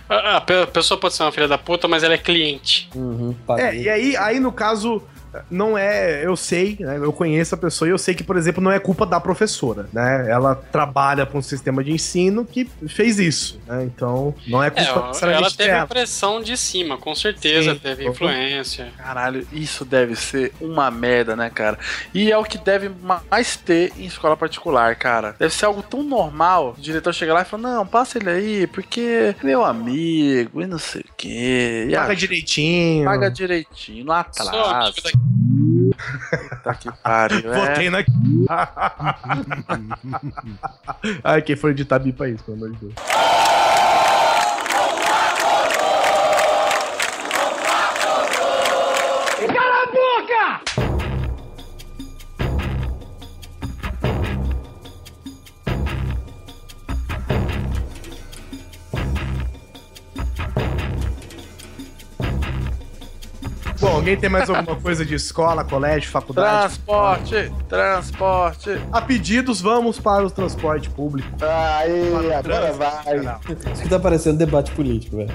A, a pe- a pessoa pode ser uma filha da puta, mas ela é cliente. Uhum, É, e aí, aí no caso, não é. Eu sei, né? Eu conheço a pessoa e eu sei que, por exemplo, não é culpa da professora, né? Ela trabalha com um sistema de ensino que fez isso, né? Então, não é É, culpa ela necessariamente teve dela. pressão de cima, com certeza, Sim. teve influência. Caralho, isso deve ser uma merda, né, cara? E é o que deve mais ter em escola particular, cara. Deve ser algo tão normal. O diretor chega lá e fala: Não, passa ele aí, porque meu amigo e não sei o quê. E Paga a- direitinho. Paga direitinho, não atrasa. Puta que pariu. É. Votei na. (laughs) Ai, quem foi editar bipa isso, pelo amor de Deus. Alguém tem mais alguma coisa de escola, colégio, faculdade? Transporte, transporte. A pedidos, vamos para o transporte público. Aí, agora vai. Isso que tá parecendo debate político, velho.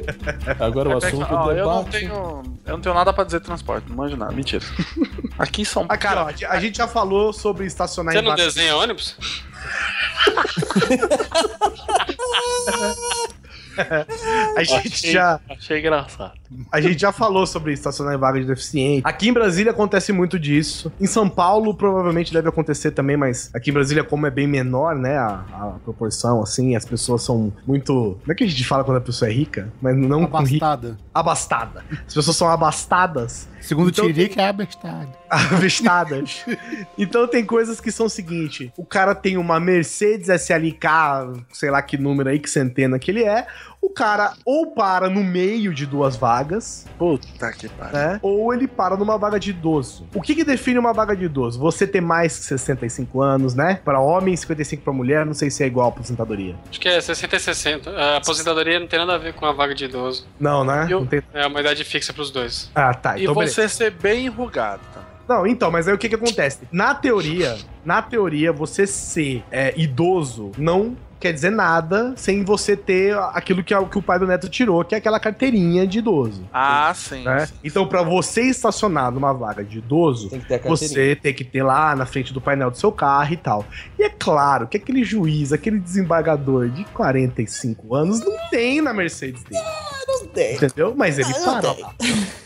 (laughs) Agora o assunto Ó, do eu não debate. tenho. Eu não tenho nada pra dizer transporte, não manjo nada. Mentira. (laughs) Aqui em São Paulo. Aqui, ó, a gente já falou sobre estacionar Você não vaga- desenha ônibus? (laughs) (laughs) A gente Achei- já. Achei engraçado. A gente já falou sobre estacionar em vaga de deficiente. Aqui em Brasília acontece muito disso. Em São Paulo provavelmente deve acontecer também, mas aqui em Brasília, como é bem menor, né, a, a proporção, assim, as pessoas são muito. Como é que a gente fala quando a pessoa é rica? Mas não rica. Abastada. Abastada. As pessoas são abastadas. Segundo Então- o Tirica, é abastada. Avestadas. (laughs) então tem coisas que são o seguinte: o cara tem uma Mercedes SLK, sei lá que número aí, que centena que ele é. O cara ou para no meio de duas vagas, Puta que pariu. né? Ou ele para numa vaga de idoso. O que, que define uma vaga de idoso? Você ter mais que 65 anos, né? Para homem, 55 para mulher, não sei se é igual a aposentadoria. Acho que é 60 e 60. A aposentadoria não tem nada a ver com a vaga de idoso. Não, né? Eu- Não tem... É uma idade fixa pros dois. Ah, tá. E Então, beleza. você ser bem enrugado também. Não, então, mas aí o que que acontece? Na teoria, na teoria, você ser é, idoso não quer dizer nada sem você ter aquilo que, é o que o pai do Neto tirou, que é aquela carteirinha de idoso. Ah, sim. né? sim. Então, pra você estacionar numa vaga de idoso, Tem você tem que ter lá na frente do painel do seu carro e tal. E é claro que aquele juiz, aquele desembargador de 45 anos não tem na Mercedes dele. Não tem. Entendeu? Mas ele Não para lá.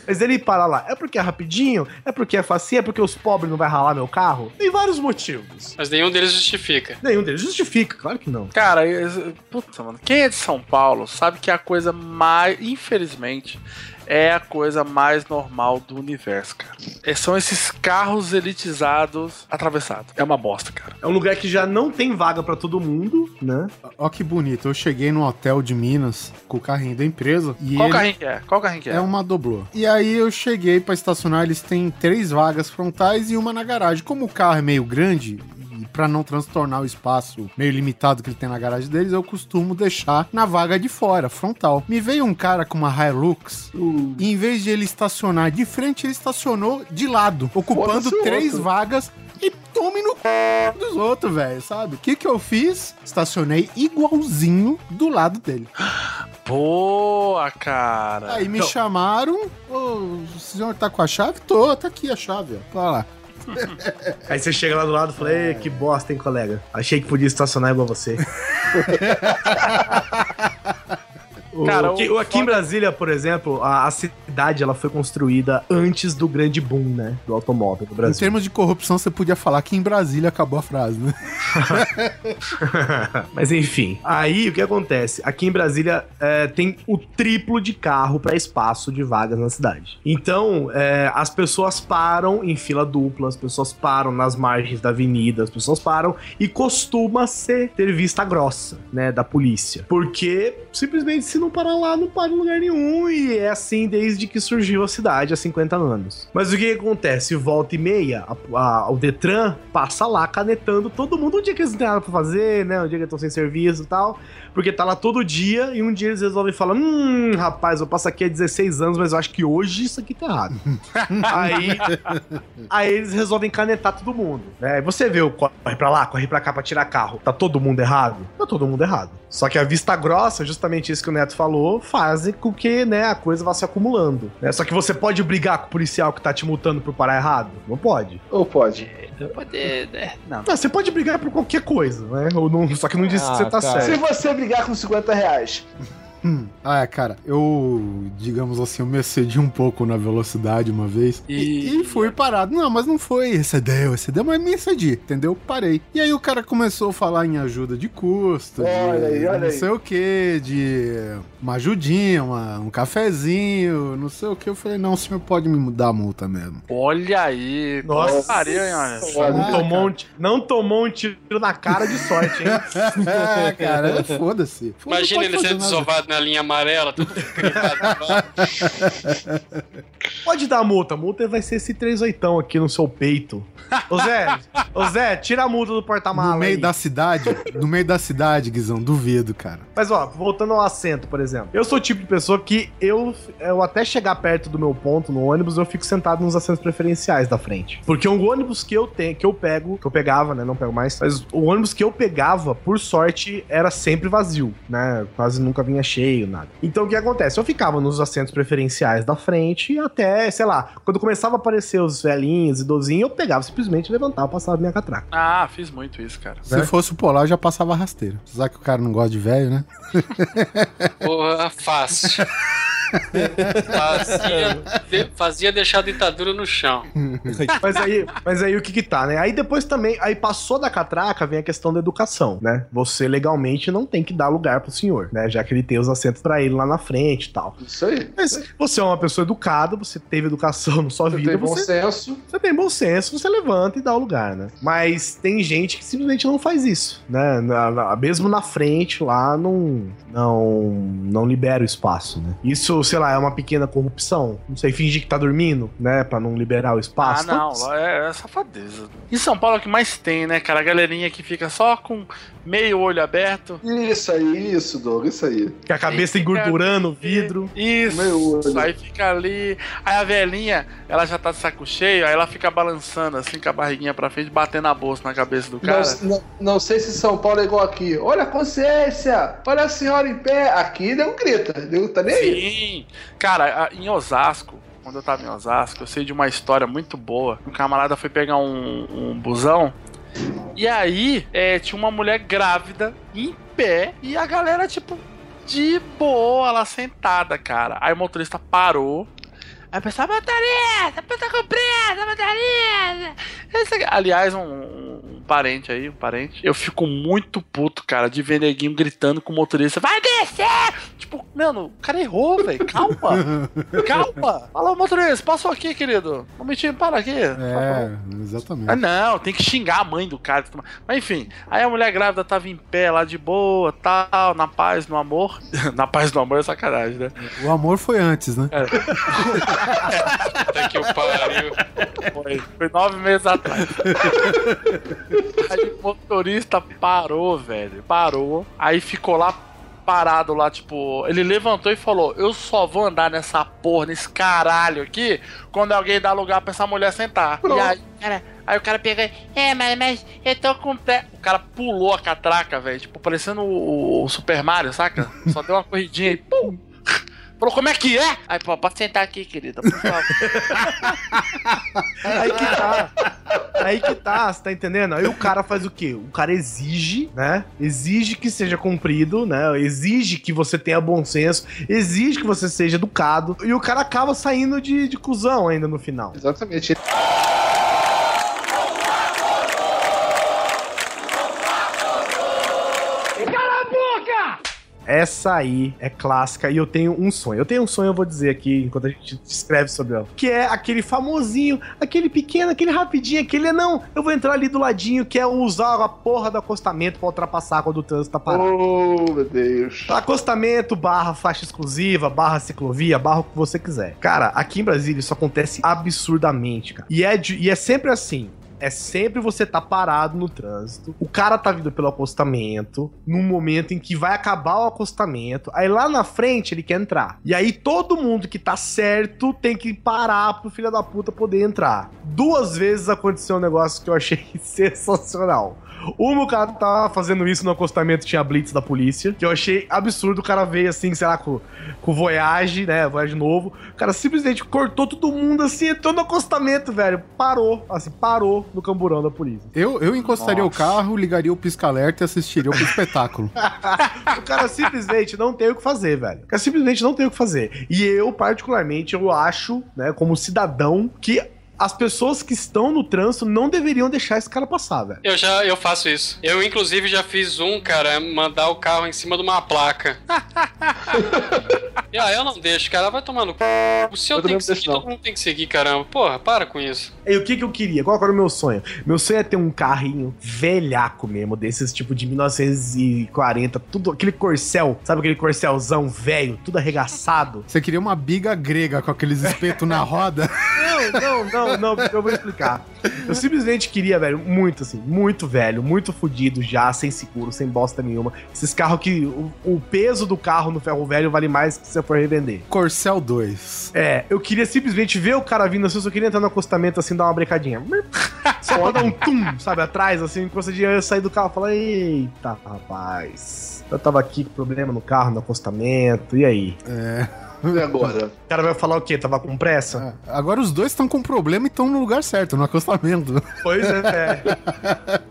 Mas ele para lá. É porque é rapidinho? É porque é facinho? É porque os pobres não vai ralar meu carro? Tem vários motivos. Mas nenhum deles justifica. Nenhum deles justifica, claro que não. Cara, eu- puta, mano. Quem é de São Paulo sabe que é a coisa mais. Infelizmente. É a coisa mais normal do universo, cara. É, são esses carros elitizados atravessados. É uma bosta, cara. É um lugar que já não tem vaga pra todo mundo, né? Ó que bonito, eu cheguei num hotel de Minas com o carrinho da empresa e Qual ele carrinho que é? Qual carrinho que é? é uma doblô. E aí eu cheguei pra estacionar, eles têm três vagas frontais e uma na garagem. Como o carro é meio grande, e pra não transtornar o espaço meio limitado que ele tem na garagem deles, eu costumo deixar na vaga de fora, frontal. Me veio um cara com uma Hilux e em vez de ele estacionar de frente, ele estacionou de lado, ocupando três outro. vagas e tome no c... dos outros, velho, sabe? O que que eu fiz? Estacionei igualzinho do lado dele. Boa, cara. Aí me Então- chamaram, ô, o senhor tá com a chave? Tô, tá aqui a chave, ó. Vai lá. (laughs) Aí você chega lá do lado e fala, Ei, que bosta, hein, colega? Achei que podia estacionar igual você. (laughs) O- Cara, que- o aqui em Brasília, por exemplo, a, a cidade ela foi construída antes do grande boom, né? Do automóvel do Em Brasil. termos de corrupção, você podia falar que em Brasília acabou a frase, né? (laughs) Mas enfim, aí o que acontece? Aqui em Brasília é, tem o triplo de carro para espaço de vagas na cidade. Então, é, as pessoas param em fila dupla, as pessoas param nas margens da avenida, as pessoas param e costuma ser ter vista grossa, né, da polícia. Porque simplesmente se não parar lá, não para em lugar nenhum e é assim desde que surgiu a cidade há 50 anos. Mas o que, que acontece? Volta e meia, a- a- o Detran passa lá canetando todo mundo. Um dia que eles não têm nada pra fazer, né? Um dia que eles estão sem serviço e tal. Porque tá lá todo dia e um dia eles resolvem falar: Hum, rapaz, eu passo aqui há 16 anos, mas eu acho que hoje isso aqui tá errado. (laughs) aí, aí eles resolvem canetar todo mundo. Né? Você vê o corre pra lá, corre pra cá pra tirar carro. Tá todo mundo errado? Tá todo mundo errado. Só que a vista grossa, justamente isso que o Neto falou, faz com que né, a coisa vá se acumulando. né? Só que você pode brigar com o policial que tá te multando por parar errado? Não pode. Ou pode? Poder, né? Não. Não, você pode brigar por qualquer coisa, né? Ou não- só que não disse que Ah, você tá cara. Se certo. você brigar com 50 reais, Hum. Ah, é, cara, eu, digamos assim, eu me excedi um pouco na velocidade uma vez e, E- e fui parado. Não, mas não foi excedeu, excedeu, mas me excedi, entendeu? Parei. E aí o cara começou a falar em ajuda de custo, de Olha aí, olha não aí. sei o que, de uma ajudinha, uma- um cafezinho, não sei o que. Eu falei, não, o senhor pode me dar a multa mesmo. Olha aí. Nossa. Pariu, hein, olha. Não tomou, um, não tomou um tiro na cara de sorte, hein? (laughs) é, cara, foda-se. Foda-se, Imagina não ele sendo fazer nada. Na linha amarela, tudo. (laughs) Pode dar a multa. A multa vai ser esse 38 aqui no seu peito. Ô Zé, ô Zé, tira a multa do porta-mala. No meio aí. da cidade, no meio da cidade, Guizão, duvido, cara. Mas ó, voltando ao assento, por exemplo. Eu sou o tipo de pessoa que eu, eu até chegar perto do meu ponto no ônibus, eu fico sentado nos assentos preferenciais da frente. Porque o ônibus que eu tenho, que eu pego, que eu pegava, né? Não pego mais, mas o ônibus que eu pegava, por sorte, era sempre vazio, né? Quase nunca vinha cheio, nada. Então o que acontece? Eu ficava nos assentos preferenciais da frente até até, sei lá, quando começava a aparecer os velhinhos, idosinhos, eu pegava simplesmente, levantava, passava minha catraca. Ah, fiz muito isso, cara. Se fosse o polar, eu já passava rasteiro. Apesar que o cara não gosta de velho, né? Porra, fácil. (laughs) fazia, de- fazia deixar a ditadura no chão. (laughs) Mas aí, mas aí o que que tá, né? Aí depois também, aí passou da catraca, vem a questão da educação, né? Você legalmente não tem que dar lugar pro senhor, né? Já que ele tem os assentos pra ele lá na frente e tal. Isso aí. Mas você é uma pessoa educada, você teve educação (laughs) na sua Você vida, tem bom você, senso. você tem bom senso, você levanta e dá o lugar, né? Mas tem gente que simplesmente não faz isso, né? Na- na- mesmo na frente lá, não, não, não libera o espaço, né? Isso, sei lá, é uma pequena corrupção. Não sei, fingir que tá dormindo, né? Pra não liberar o Ah, espaço. não, lá é, é safadeza. Em São Paulo é o que mais tem, né, cara? A galerinha que fica só com meio olho aberto. Isso aí, isso, Doug, isso aí. Que a cabeça engordurando o vidro. Isso. Meio olho. Aí fica ali. Aí a velhinha, ela já tá de saco cheio, aí ela fica balançando assim com a barriguinha pra frente, batendo a bolsa na cabeça do cara. Não, não, não sei se São Paulo é igual aqui. Olha a consciência! Olha a senhora em pé! Aqui não grita, não tá nem aí. Sim. Cara, em Osasco, quando eu tava em Osasco, eu sei de uma história muito boa. Um camarada foi pegar um, um busão. E aí, é, tinha uma mulher grávida em pé e a galera, tipo, de boa, lá sentada, cara. Aí o motorista parou. Aí o pessoal, motorista, com pressa, motorista. Esse aqui- Aliás, um parente aí, um parente. Eu fico muito puto, cara, de ver neguinho gritando com o motorista, vai descer! Tipo, mano, o cara errou, velho. Calma. (laughs) Calma. Fala, motorista, passou aqui, querido. Momentinho, para aqui. É, exatamente. Ah, não, tem que xingar a mãe do cara. Mas enfim, aí a mulher grávida tava em pé lá de boa, tal, na paz, no amor. (laughs) na paz, no amor é sacanagem, né? O amor foi antes, né? (laughs) Até que o pariu. Foi, foi nove meses atrás. (laughs) aí o motorista parou, velho. Parou. Aí ficou lá parado lá, tipo, ele levantou e falou: Eu só vou andar nessa porra, nesse caralho aqui, quando alguém dá lugar pra essa mulher sentar. E aí, cara, aí o cara pega, é, mas, mas eu tô com pé. O cara pulou a catraca, velho, tipo, parecendo o, o Super Mario, saca? Só deu uma corridinha e pum! (laughs) Falou, como é que é? Aí, pô, pode sentar aqui, querida, por favor. (laughs) Aí que tá. Aí que tá, você tá entendendo? Aí o cara faz o quê? O cara exige, né? Exige que seja cumprido, né? Exige que você tenha bom senso, exige que você seja educado. E o cara acaba saindo de, de cuzão ainda no final. Exatamente. Essa aí é clássica e eu tenho um sonho. Eu tenho um sonho, eu vou dizer aqui enquanto a gente escreve sobre ela. Que é aquele famosinho, aquele pequeno, aquele rapidinho, aquele não, eu vou entrar ali do ladinho, que é usar a porra do acostamento pra ultrapassar quando o trânsito tá parado. Oh, meu Deus. Acostamento, barra faixa exclusiva, barra ciclovia, barra o que você quiser. Cara, aqui em Brasília isso acontece absurdamente, cara. E é, de- e é sempre assim. É sempre você tá parado no trânsito, o cara tá vindo pelo acostamento, num momento em que vai acabar o acostamento, aí lá na frente ele quer entrar. E aí todo mundo que tá certo tem que parar pro filho da puta poder entrar. Duas vezes aconteceu um negócio que eu achei (laughs) sensacional. Uma, o cara tava fazendo isso no acostamento, tinha blitz da polícia, que eu achei absurdo. O cara veio assim, sei lá, com, com Voyage, né? Voyage novo. O cara simplesmente cortou todo mundo assim, entrou no acostamento, velho. Parou, assim, parou no camburão da polícia. Eu, eu encostaria Nossa. o carro, ligaria o pisca-alerta e assistiria o espetáculo. (laughs) O cara simplesmente não tem o que fazer, velho. O cara simplesmente não tem o que fazer. E eu, particularmente, eu acho, né, como cidadão, que as pessoas que estão no trânsito não deveriam deixar esse cara passar, velho. Eu já eu faço isso. Eu, inclusive, já fiz um, cara, mandar o carro em cima de uma placa. (laughs) e ah, eu não deixo, cara. Vai tomar no c. O seu Eu tem que seguir, não. todo mundo tem que seguir, caramba. Porra, para com isso. E o que que eu queria? Qual era o meu sonho? Meu sonho é ter um carrinho velhaco mesmo, desses tipo de 1940, tudo aquele corcel, sabe aquele corcelzão velho, tudo arregaçado? Você queria uma biga grega com aqueles espetos na (laughs) roda? Não, não, não, não, porque eu vou explicar. Eu simplesmente queria, velho, muito assim, muito velho, muito fudido já, sem seguro, sem bosta nenhuma. Esses carros que o, o peso do carro no ferro velho vale mais que se você for revender. Corcel 2. É, eu queria simplesmente ver o cara vindo assim, eu só queria entrar no acostamento assim, dar uma brecadinha. Só dar um tum, sabe, atrás, assim, encostadinha, eu sair do carro e falar, eita, rapaz. Eu tava aqui com problema no carro, no acostamento, e aí? É. E agora? (laughs) O cara vai falar o quê? Tava com pressa? Agora os dois estão com problema e estão no lugar certo, no acostamento. (laughs) Pois é, velho.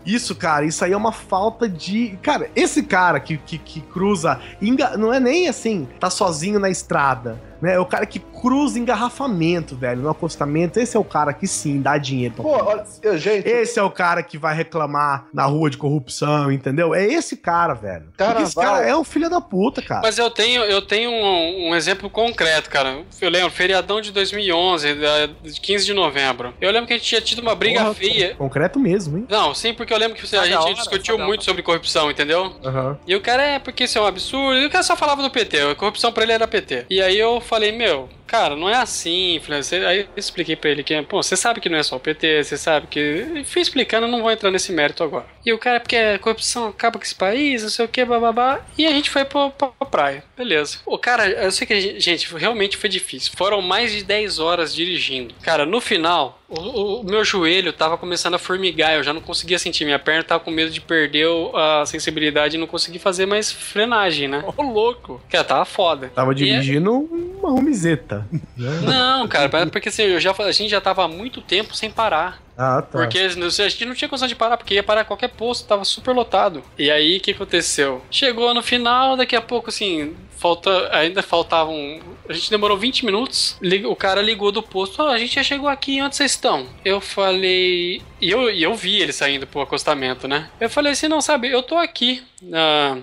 Isso, cara, isso aí é uma falta de. Cara, esse cara que, que, que cruza. enga- Não é nem assim, tá sozinho na estrada. Né? É o cara que cruza engarrafamento, velho, no acostamento. Esse é o cara que sim dá dinheiro pra Pô, olha, gente, Esse é o cara que vai reclamar na rua de corrupção, entendeu? É esse cara, velho. Porque esse cara é um filho da puta, cara. Mas eu tenho, eu tenho um, um exemplo concreto, cara. Eu lembro, feriadão de 2011, da- de 15 de novembro. Eu lembro que a gente tinha tido uma briga Porra, feia. Concreto mesmo, hein? Não, sim, porque eu lembro que você- a gente hora, discutiu muito sobre corrupção, entendeu? Aham. E o cara é porque isso é um absurdo. E o cara só falava do PT. A corrupção pra ele era PT. E aí eu falei, meu, cara, não é assim. Você- Aí eu expliquei pra ele que, pô, você sabe que não é só o PT, você sabe que. Fui explicando, não vou entrar nesse mérito agora. E o cara, porque a corrupção acaba com esse país, não sei o que, bababá. E a gente foi pra, pra, pra praia. Beleza. O cara, eu sei que, gente, gente, realmente foi difícil. Foram mais de 10 horas dirigindo. Cara, no final, o, o- o meu joelho tava começando a formigar, eu já não conseguia sentir. Minha perna tava com medo de perder a sensibilidade e não conseguir fazer mais frenagem, né? Ô, louco. Cara, tava foda. Tava E é- dirigindo uma romizeta. Não, cara, porque assim, eu já, a gente já tava há muito tempo sem parar. Ah, tá. Porque a gente não tinha condição de parar, porque ia parar qualquer posto, tava super lotado. E aí, o que aconteceu? Chegou no final, daqui a pouco, assim, falta, ainda faltavam. A gente demorou 20 minutos. O cara ligou do posto: Ó, a gente já chegou aqui, onde vocês estão? Eu falei. E eu, e eu vi ele saindo pro acostamento, né? Eu falei assim: não, sabe, eu tô aqui. ah,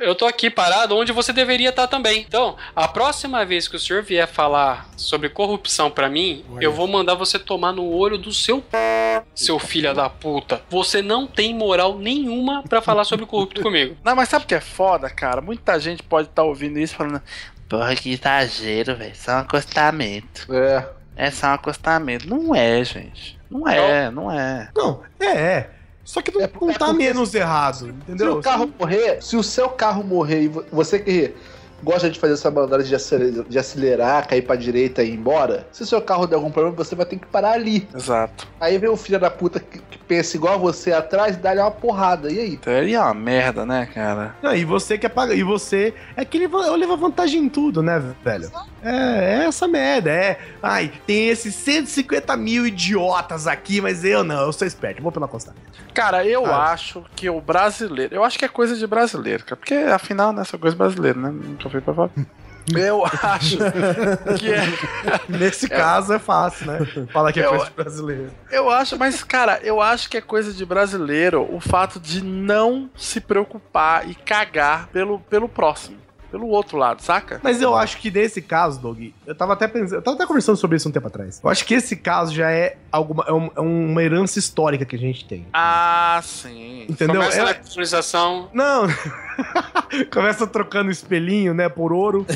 eu tô aqui parado onde você deveria estar também. Então, a próxima vez que o senhor vier falar sobre corrupção pra mim, eu vou mandar você tomar no olho do seu p... seu filho da puta. Você não tem moral nenhuma pra falar sobre corrupto comigo. Não, mas sabe o que é foda, cara? Muita gente pode estar ouvindo isso falando. Porra, que exagero, velho. Só um acostamento. é. É só um acostamento. Não é, gente. Não é, não é. Não, é, é. Só que não, É, não é tá menos errado, Se entendeu? o carro morrer, se o seu carro morrer e vo- você que gosta de fazer essa maldade de acelerar, de acelerar, cair pra direita e ir embora, se o seu carro der algum problema, você vai ter que parar ali. Exato. Aí vem o filho da puta que, que pensa igual a você atrás e dá-lhe uma porrada. E aí? Então ele é uma merda, né, cara? Não, e você quer pagar. E você é que ele va- leva vantagem em tudo, né, velho? É, é essa merda. É. Ai, tem esses 150 mil idiotas aqui, mas eu não, eu sou esperto, vou pela acostamento. Cara, eu Ah. acho que o brasileiro. Eu acho que é coisa de brasileiro, cara. Porque afinal, né, essa coisa brasileira, né? Fui pra. (laughs) Eu acho que é. Nesse caso é fácil, né? Falar que é Eu- coisa de brasileiro. Eu acho, mas, cara, eu acho que é coisa de brasileiro o fato de não se preocupar e cagar pelo, pelo próximo. Pelo outro lado, saca? Mas eu acho que nesse caso, Doug, eu tava até pensando, eu tava até conversando sobre isso um tempo atrás. Eu acho que esse caso já é alguma é, um- é uma herança histórica que a gente tem. Ah, sim. Entendeu? Começa na É- colonização. Não. (laughs) Começa trocando espelhinho, né, por ouro.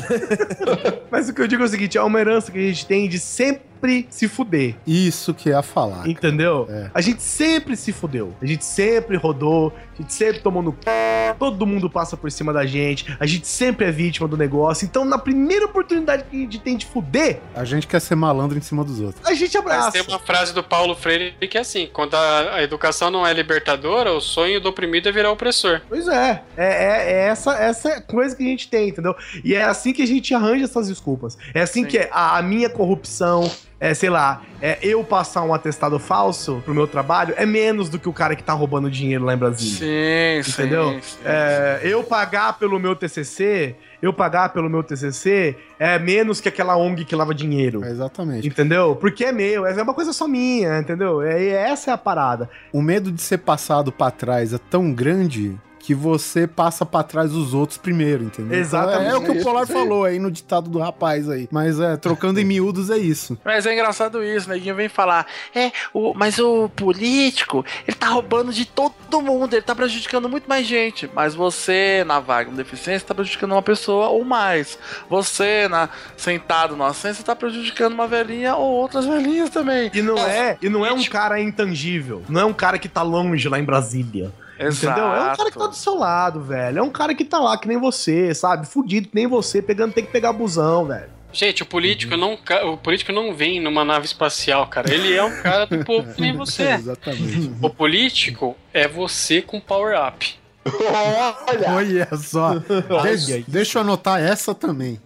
(laughs) Mas o que eu digo é o seguinte, é uma herança que a gente tem de sempre se fuder. Isso que é a falar. Entendeu? É. A gente sempre se fudeu. A gente sempre rodou, a gente sempre tomou no c... Todo mundo passa por cima da gente. A gente sempre é vítima do negócio. Então, na primeira oportunidade que a gente tem de fuder, A gente quer ser malandro em cima dos outros. a gente Mas abraça. tem uma frase do Paulo Freire que é assim: quando a, a educação não é libertadora, o sonho do oprimido é virar opressor. Pois é. É, é- é essa, essa coisa que a gente tem, entendeu? E é assim que a gente arranja essas desculpas. É assim Sim. que é a, a minha corrupção, é, sei lá, é eu passar um atestado falso pro meu trabalho é menos do que o cara que tá roubando dinheiro lá em Brasília. Sim, Entendeu? sim, sim. É, eu pagar pelo meu TCC, eu pagar pelo meu TCC é menos que aquela ONG que lava dinheiro. É, exatamente. Entendeu? Porque é meu, é uma coisa só minha, entendeu? É, essa é a parada. O medo de ser passado pra trás é tão grande que você passa pra trás os outros primeiro, entendeu? Exatamente. É, o que É o isso, Polar falou aí no ditado do rapaz aí. Mas é, trocando em miúdos é isso. Mas é engraçado isso, neguinho vem falar, é, o, mas o político, ele tá roubando de todo mundo, ele tá prejudicando muito mais gente. Mas você, na vaga com deficiência, tá prejudicando uma pessoa ou mais. Você, na, sentado no assento, você tá prejudicando uma velhinha ou outras velhinhas também. E não é, e não é um cara intangível. Não é um cara que tá longe lá em Brasília. Entendeu? É um cara que tá do seu lado, velho. É um cara que tá lá que nem você, sabe? Fudido que nem você, pegando, tem que pegar busão, velho. Gente, o político, não, o político não vem numa nave espacial, cara. Ele é um cara do povo que nem você. (laughs) Exatamente. O político é você com power up. Olha! Olha só. De- deixa eu anotar essa também.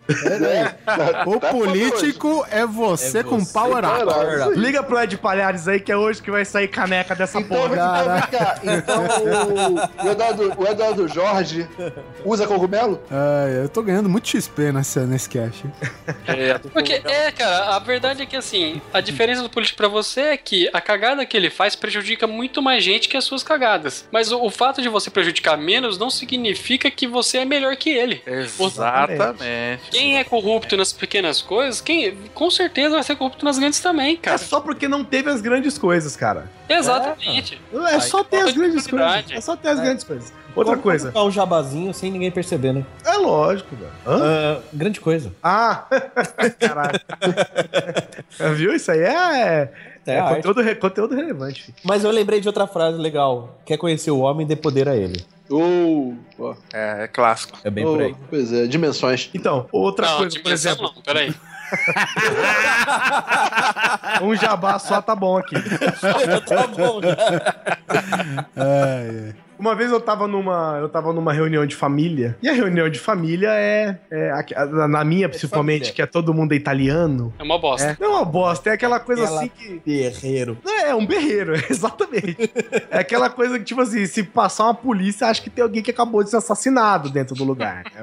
O político é você com power up. Liga pro Ed Palhares aí, que é hoje que vai sair caneca dessa Então, porra. então, então o, Eduardo, o Eduardo Jorge usa cogumelo? Ai, eu tô ganhando muito XP nessa, nesse cast. É, Porque, é, cara, a verdade é que assim, a diferença do político pra você é que a cagada que ele faz prejudica muito mais gente que as suas cagadas. Mas o, o fato de você prejudicar menos não significa que você é melhor que ele. Exatamente. Quem é corrupto nas pequenas coisas, quem com certeza vai ser corrupto nas grandes também, É cara. só porque não teve as grandes coisas, cara. Exatamente. É só ter as de grandes coisas. É só ter as grandes coisas. Outra Como coisa. colocar um jabazinho sem ninguém perceber, né? É lógico, velho. Ah, grande coisa. Ah! (laughs) Caralho. (laughs) Viu? Isso aí é, É é conteúdo, re- conteúdo relevante. filho. Mas eu lembrei de outra frase legal. Quer conhecer o homem, dê poder a ele. Uh, ó. É, é clássico. É bem Oh, por aí. Pois é, dimensões. Então, outra não, coisa, por exemplo, não, peraí. (laughs) um jabá só tá bom aqui. tá bom, Ai, ai. Uma vez eu tava numa, eu tava numa reunião de família, e a reunião de família é, é a- na minha principalmente, família. que é todo mundo é italiano. É uma bosta. É, não é uma bosta, é aquela coisa Ela- assim que Guerreiro. É, um berreiro, (laughs) exatamente. É aquela coisa que, tipo assim, se passar uma polícia, acha que tem alguém que acabou de ser assassinado dentro do lugar. né?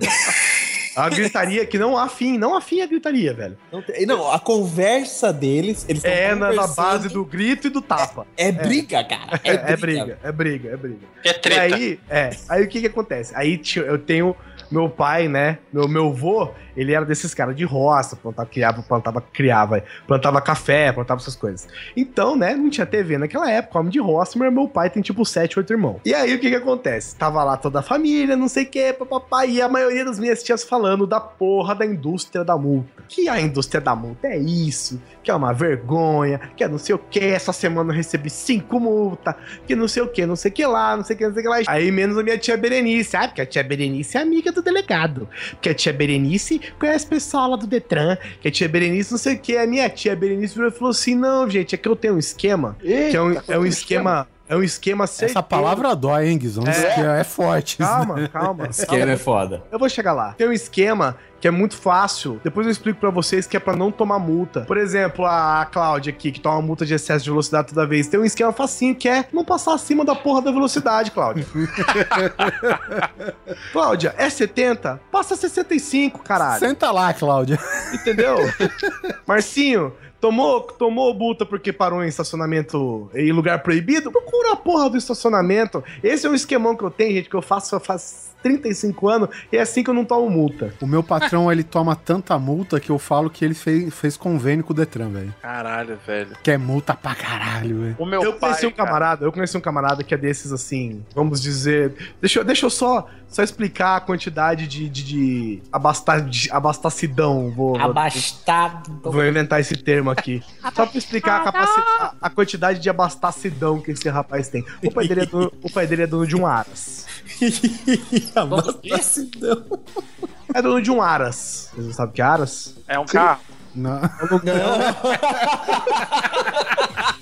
A gritaria que não há fim, não há fim a gritaria, velho. Não, tem- não, a conversa deles, eles É na, na base do grito e do tapa. É briga, cara. É, é briga, é briga, é briga. É E treta. aí, é, aí o que que acontece? Aí tio- eu tenho meu pai, né? Meu, meu vô, ele era desses caras de roça, plantava, criava, plantava, criava, plantava café, plantava essas coisas. Então, né, não tinha TV naquela época, homem de roça, mas meu pai tem tipo sete, oito irmãos. E aí o que que acontece? Tava lá toda a família, não sei o que, papapá, e a maioria das minhas tias falando da porra da indústria da multa. Que a indústria da multa é isso, que é uma vergonha, que é não sei o que, essa semana eu recebi cinco multas, que não sei o que, não sei o que lá, não sei o que, não sei o que lá. Aí menos a minha tia Berenice, ah, porque a tia Berenice é amiga do delegado, porque a tia Berenice conhece o pessoal lá do Detran, que a tia Berenice não sei o que, a minha tia Berenice virou e falou assim, não, gente, é que eu tenho um esquema, que é um, é um esquema, é um esquema Essa certeiro. palavra dói, hein, Guizão? É. que é forte. né? Calma, calma. Esquema é foda. Eu vou chegar lá. Tem um esquema que é muito fácil. Depois eu explico pra vocês que é pra não tomar multa. Por exemplo, a Cláudia aqui, que toma multa de excesso de velocidade toda vez. Tem um esquema facinho que é não passar acima da porra da velocidade, Cláudia. (laughs) Cláudia, é 70? Passa 65, caralho. Senta lá, Cláudia. Entendeu? (laughs) Marcinho, tomou, tomou multa porque parou em estacionamento em lugar proibido? Procura a porra do estacionamento. Esse é um esquemão que eu tenho, gente, que eu faço faz 35 anos e é assim que eu não tomo multa. O meu patrão, ele toma tanta multa que eu falo que ele fez, fez convênio com o Detran, velho. Caralho, velho. Que é multa pra caralho, velho. O meu eu pai, conheci um cara, camarada, eu conheci um camarada que é desses assim, vamos dizer. Deixa, eu- deixa eu só, só explicar a quantidade de, de, de, abasta, de abastacidão. Vou, Abastado. vou inventar esse termo aqui. Só pra explicar a, capaci- a- a quantidade de abastacidão que esse rapaz tem. O pai dele é dono, o pai dele é dono de um Aras. (laughs) Abastecedão. É dono de um Aras. Vocês sabem o que é Aras? É um carro. Não.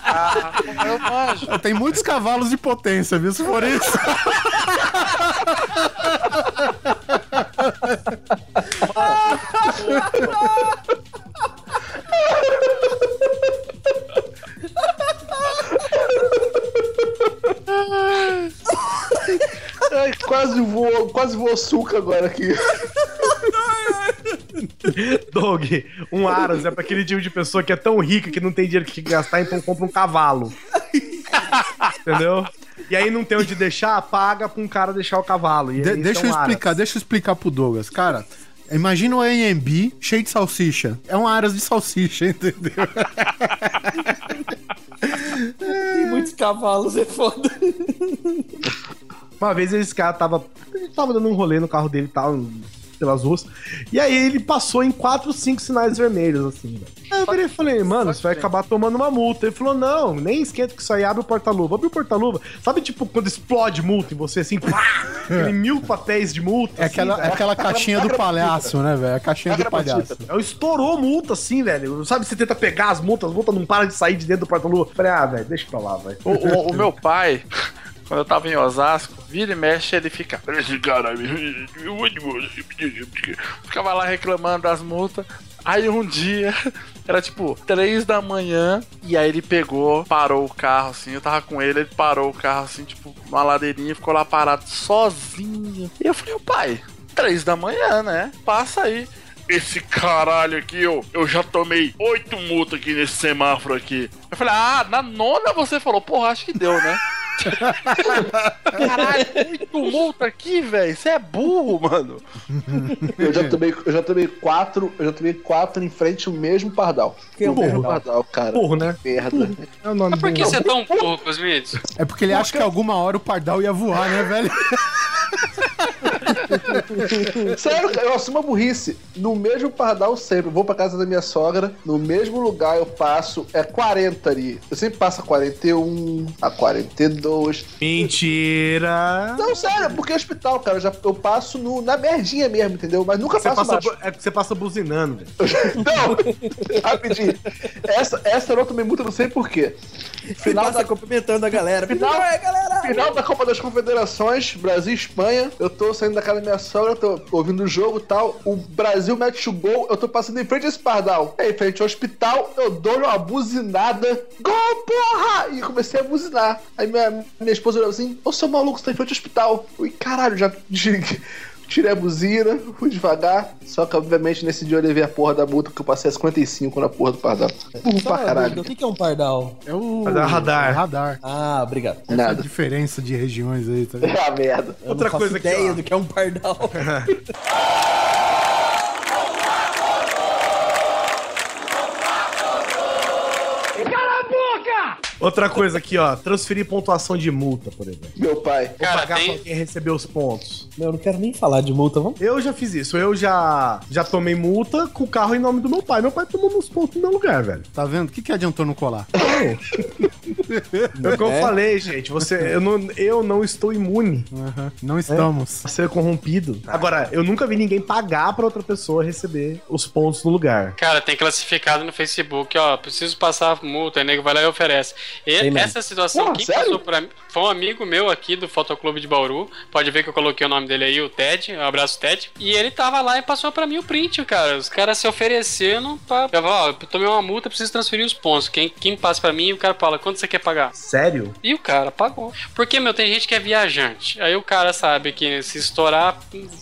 Ah, eu manjo. (laughs) Tem muitos cavalos de potência, viu? Se for isso. (laughs) Ai, quase voou, quase voou suca agora aqui. Doug, um Aras é pra aquele tipo de pessoa que é tão rica que não tem dinheiro que gastar, então compra um cavalo. Entendeu? E aí não tem onde deixar, paga pra um cara deixar o cavalo. E De- deixa é eu um Aras. explicar, deixa eu explicar pro Douglas. Cara, imagina o AMB cheio de salsicha. É um aras de salsicha, (laughs) entendeu? Tem muitos cavalos, é foda. Uma vez esse cara tava, ele tava dando um rolê no carro dele e tal, pelas ruas. E aí ele passou em 4, 5 sinais vermelhos, assim, velho. Aí eu virei e falei, mano, você vai acabar tomando uma multa. Ele falou, não, nem esquenta que isso aí abre o porta-luva. Abre o porta-luva. Sabe, tipo, quando explode multa em você, assim, pá, (laughs) aquele mil papéis de multa. É assim, aquela, velho. é aquela caixinha do palhaço, né, velho? A caixinha do palhaço. Eu estourou multa, assim, velho. Sabe, você tenta pegar as multas, as multas não param de sair de dentro do porta-luva. Falei, ah, velho, deixa pra lá, velho. O, o- o meu pai, quando eu tava em Osasco, vira e mexe, ele fica. Esse cara. Ficava lá reclamando das multas. Aí um dia, era tipo 3 da manhã, e aí ele pegou, parou o carro assim, eu tava com ele, ele parou o carro assim, tipo, numa ladeirinha, ficou lá parado sozinho. E eu falei, ô pai, 3 da manhã, né? Passa aí. Esse caralho aqui, eu, eu já tomei oito multas aqui nesse semáforo aqui. Eu falei, ah, na nona você falou, porra, acho que deu, né? Caralho, oito multa aqui, velho. Você é burro, mano. Eu já tomei, eu já tomei quatro, eu já tomei quatro em frente ao mesmo pardal. Que é o o mesmo burro? pardal, cara. Burro, né? Merda. É o nome Mas por que você é tão burro, Cosmides? É porque ele acha que alguma hora o pardal ia voar, né, velho? (laughs) Sério, cara, eu assumo a burrice. No mesmo pardal sempre. Eu vou pra casa da minha sogra, no mesmo lugar eu passo, é 40 ali. Eu sempre passo a 41, a 42. Mentira! Não, sério, porque é hospital, cara. Eu, já, eu passo no, na merdinha mesmo, entendeu? Mas nunca Você passo passa, baixo. é porque você passa buzinando, velho. (laughs) Não! Rapidinho. Essa, essa eu não tomei multa, não sei porquê. Final Passa da, cumprimentando a galera. Final- Final, é, galera! final da Copa das Confederações, Brasil e Espanha. Eu tô saindo da casa da minha sogra, tô ouvindo o jogo e tal. O Brasil mete o gol, eu tô passando em frente a esse pardal. Aí, em frente ao hospital, eu dou uma buzinada. Gol, porra! E comecei a buzinar. Aí minha, minha esposa olhou assim: Ô seu maluco, você tá em frente ao hospital. Ui, caralho, já. (laughs) Tirei a buzina, fui devagar. Só que, obviamente, nesse dia eu levei a porra da multa, porque eu passei a 55 na porra do pardal. Burro pra caralho. O que que é um pardal? É o Mas é radar. é radar. Ah, obrigado. Essa Nada. diferença de regiões aí, tá (laughs) ligado? É a merda. Eu Outra não faço coisa aqui, ideia ó. do que é um pardal. (laughs) Outra coisa aqui, ó. Transferir pontuação de multa, por exemplo. Meu pai. Vou Cara, pagar tem- pra quem recebeu os pontos. Meu, eu não quero nem falar de multa, vamos? Eu já fiz isso. Eu já, já tomei multa com o carro em nome do meu pai. Meu pai tomou meus pontos no meu lugar, velho. Tá vendo? O que, que adiantou não colar? (laughs) É o que eu É? falei, gente. Você, eu, não, eu não estou imune Aham, Não estamos. a ser corrompido. Agora, eu nunca vi ninguém pagar pra outra pessoa receber os pontos no lugar. Cara, tem classificado no Facebook, ó, preciso passar a multa, aí nego vai lá e oferece. E Sei mesmo. essa situação, quem sério? passou pra mim, foi um amigo meu aqui do Fotoclube de Bauru, pode ver que eu coloquei o nome dele aí, o Ted, um abraço Ted, e ele tava lá e passou pra mim o print, cara, os caras se oferecendo pra... Eu, falo, ó, eu tomei uma multa, preciso transferir os pontos, quem, quem passa pra mim, o cara fala, quanto você quer pagar? Sério? E o cara pagou. Porque, meu, tem gente que é viajante. Aí o cara sabe que se estourar,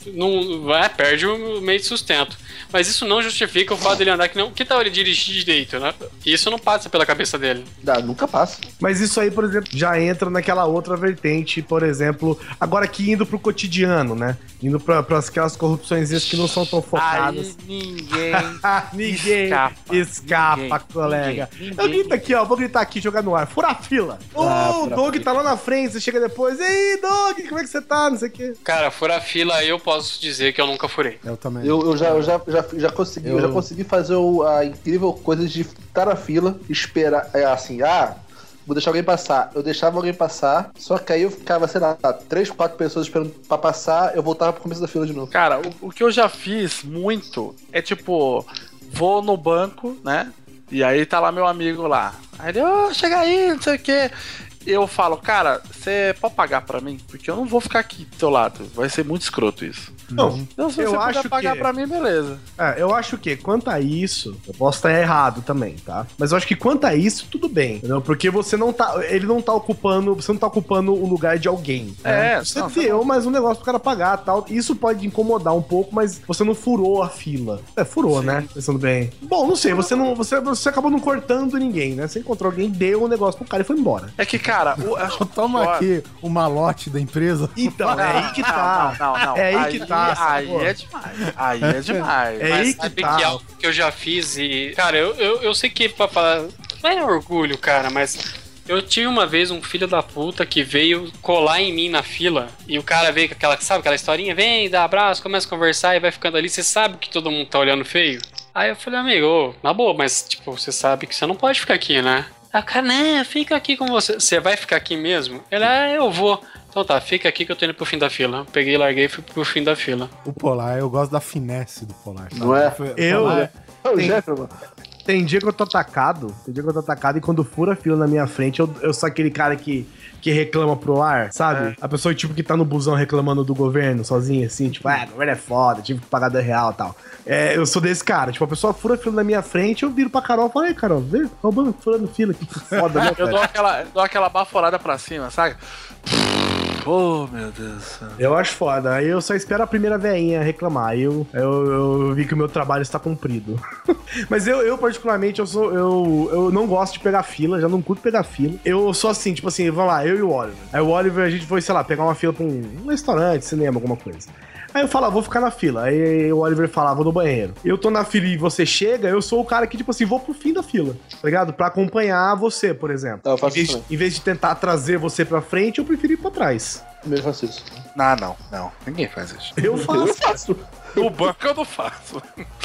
não vai, perde o meio de sustento. Mas isso não justifica o fato dele andar que não. Que tal ele dirigir direito, né? Isso não passa pela cabeça dele. Dá, nunca passa. Mas isso aí, por exemplo, já entra naquela outra vertente, por exemplo, agora aqui indo pro cotidiano, né? Indo pra, pra aquelas corrupções que não são tão focadas. Aí ninguém. (laughs) ninguém Escapa. escapa, Ninguém. colega. Ninguém. Eu grito aqui, ó, vou gritar aqui, jogar no ar. Fura a fila. Ô, Ah, o fura a Doug fila. tá lá na frente, você chega depois. Ei, Doug, como é que você tá? Não sei o quê. Cara, furar fila eu posso dizer que eu nunca furei. Eu também. Eu, eu já, eu já, já, já consegui, eu... Eu- já consegui fazer o- a incrível coisa de estar na fila, esperar, é assim, ah, vou deixar alguém passar. Eu deixava alguém passar, só que aí eu ficava, sei lá, três, quatro pessoas esperando pra passar, eu voltava pro começo da fila de novo. Cara, o, o que eu já fiz muito é tipo, vou no banco, né? E aí tá lá meu amigo lá. Aí ele, ô, chega aí, não sei o quê. Eu falo, cara, você pode pagar pra mim? Porque eu não vou ficar aqui do teu lado. Vai ser muito escroto isso. Não, Então, se Eu você acho puder pagar que- pra mim, beleza. É, eu acho que quanto a isso, eu posso estar errado também, tá? Mas eu acho que quanto a isso, tudo bem, entendeu? Porque você não tá, ele não tá ocupando, você não tá ocupando o lugar de alguém. né? É, você não, você deu mais um negócio pro cara pagar, tal. Isso pode incomodar um pouco, mas você não furou a fila. É, furou, né? Pensando bem. Bom, não sei, você não, você, você acabou não cortando ninguém, né? Você encontrou alguém, deu o negócio pro cara e foi embora. É que, cara, o, (laughs) Toma aqui o malote da empresa. Então, é aí que tá. Não, não, não. É aí que tá, Aí sacou? é demais. Aí é demais. É Mas aí que sabe tá. que é algo que eu já fiz e. Cara, eu, eu, eu sei que pra falar. Não é orgulho, cara, mas. Eu tive uma vez um filho da puta que veio colar em mim na fila e o cara veio com aquela, sabe, aquela historinha, vem, dá abraço, começa a conversar e vai ficando ali, você sabe que todo mundo tá olhando feio. Aí eu falei, amigo, ô, na boa, mas tipo, você sabe que você não pode ficar aqui, né? Aí o cara, né, fica aqui com você. Você vai ficar aqui mesmo? Ele, ah, eu vou. Então tá, fica aqui que eu tô indo pro fim da fila. Peguei, larguei e fui pro fim da fila. O Polar, eu gosto da finesse do Polar. sabe? Não é? Eu- Polar- É o Tem- mano. Tem dia que eu tô atacado, tem dia que eu tô atacado e quando fura a fila na minha frente, eu, eu sou aquele cara que, que reclama pro ar, sabe? A pessoa, tipo, que tá no busão reclamando do governo sozinha, assim, tipo, ah, o governo é foda, tive que pagar 10 real e tal. É, eu sou desse cara, tipo, a pessoa fura a fila na minha frente, eu viro pra Carol e falo, ei, Carol, vê, roubando, furando fila, que foda, né, Eu cara? dou aquela, eu dou aquela baforada pra cima, sabe? Oh, meu Deus. Eu acho foda. Aí eu só espero a primeira veinha reclamar. Aí eu, eu, eu vi que o meu trabalho está cumprido. (laughs) Mas eu, eu, particularmente, eu sou. Eu, eu não gosto de pegar fila, já não curto pegar fila. Eu sou assim, tipo assim, vamos lá, eu e o Oliver. Aí o Oliver, a gente foi, sei lá, pegar uma fila pra um, um restaurante, cinema, alguma coisa. Aí eu falo, ah, vou ficar na fila. Aí o Oliver fala, ah, vou no banheiro. Eu tô na fila e você chega, eu sou o cara que, tipo assim, vou pro fim da fila, tá ligado? Pra acompanhar você, por exemplo. Eu Em faço vez, isso em vez de tentar trazer você pra frente, eu prefiro ir pra trás. Também faço isso. Não, não, não. Ninguém faz isso. Eu (laughs) faço. Eu faço. No banco eu não faço.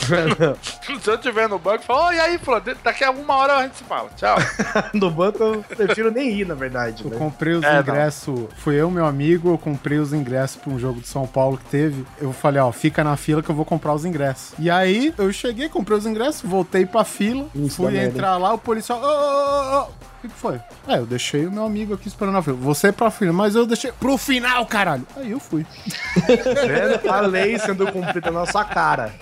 (laughs) Se eu tiver no banco, eu falo, oh, e aí, Flor, daqui a uma hora a gente se fala. Tchau. (laughs) no banco eu prefiro nem ir, na verdade. Eu né? comprei os É, ingressos. Fui eu, meu amigo, eu comprei os ingressos pra um jogo de São Paulo que teve. Eu falei, ó, fica na fila que eu vou comprar os ingressos. E aí, eu cheguei, comprei os ingressos, voltei pra fila, Isso, fui merda, entrar lá, o policial. Ô, ô, ô, ô, o que, que foi? É, eu deixei o meu amigo aqui esperando na fila. Você pra fila, mas eu deixei pro final, caralho. Aí eu fui. (laughs) A lei sendo cumprida na nossa cara.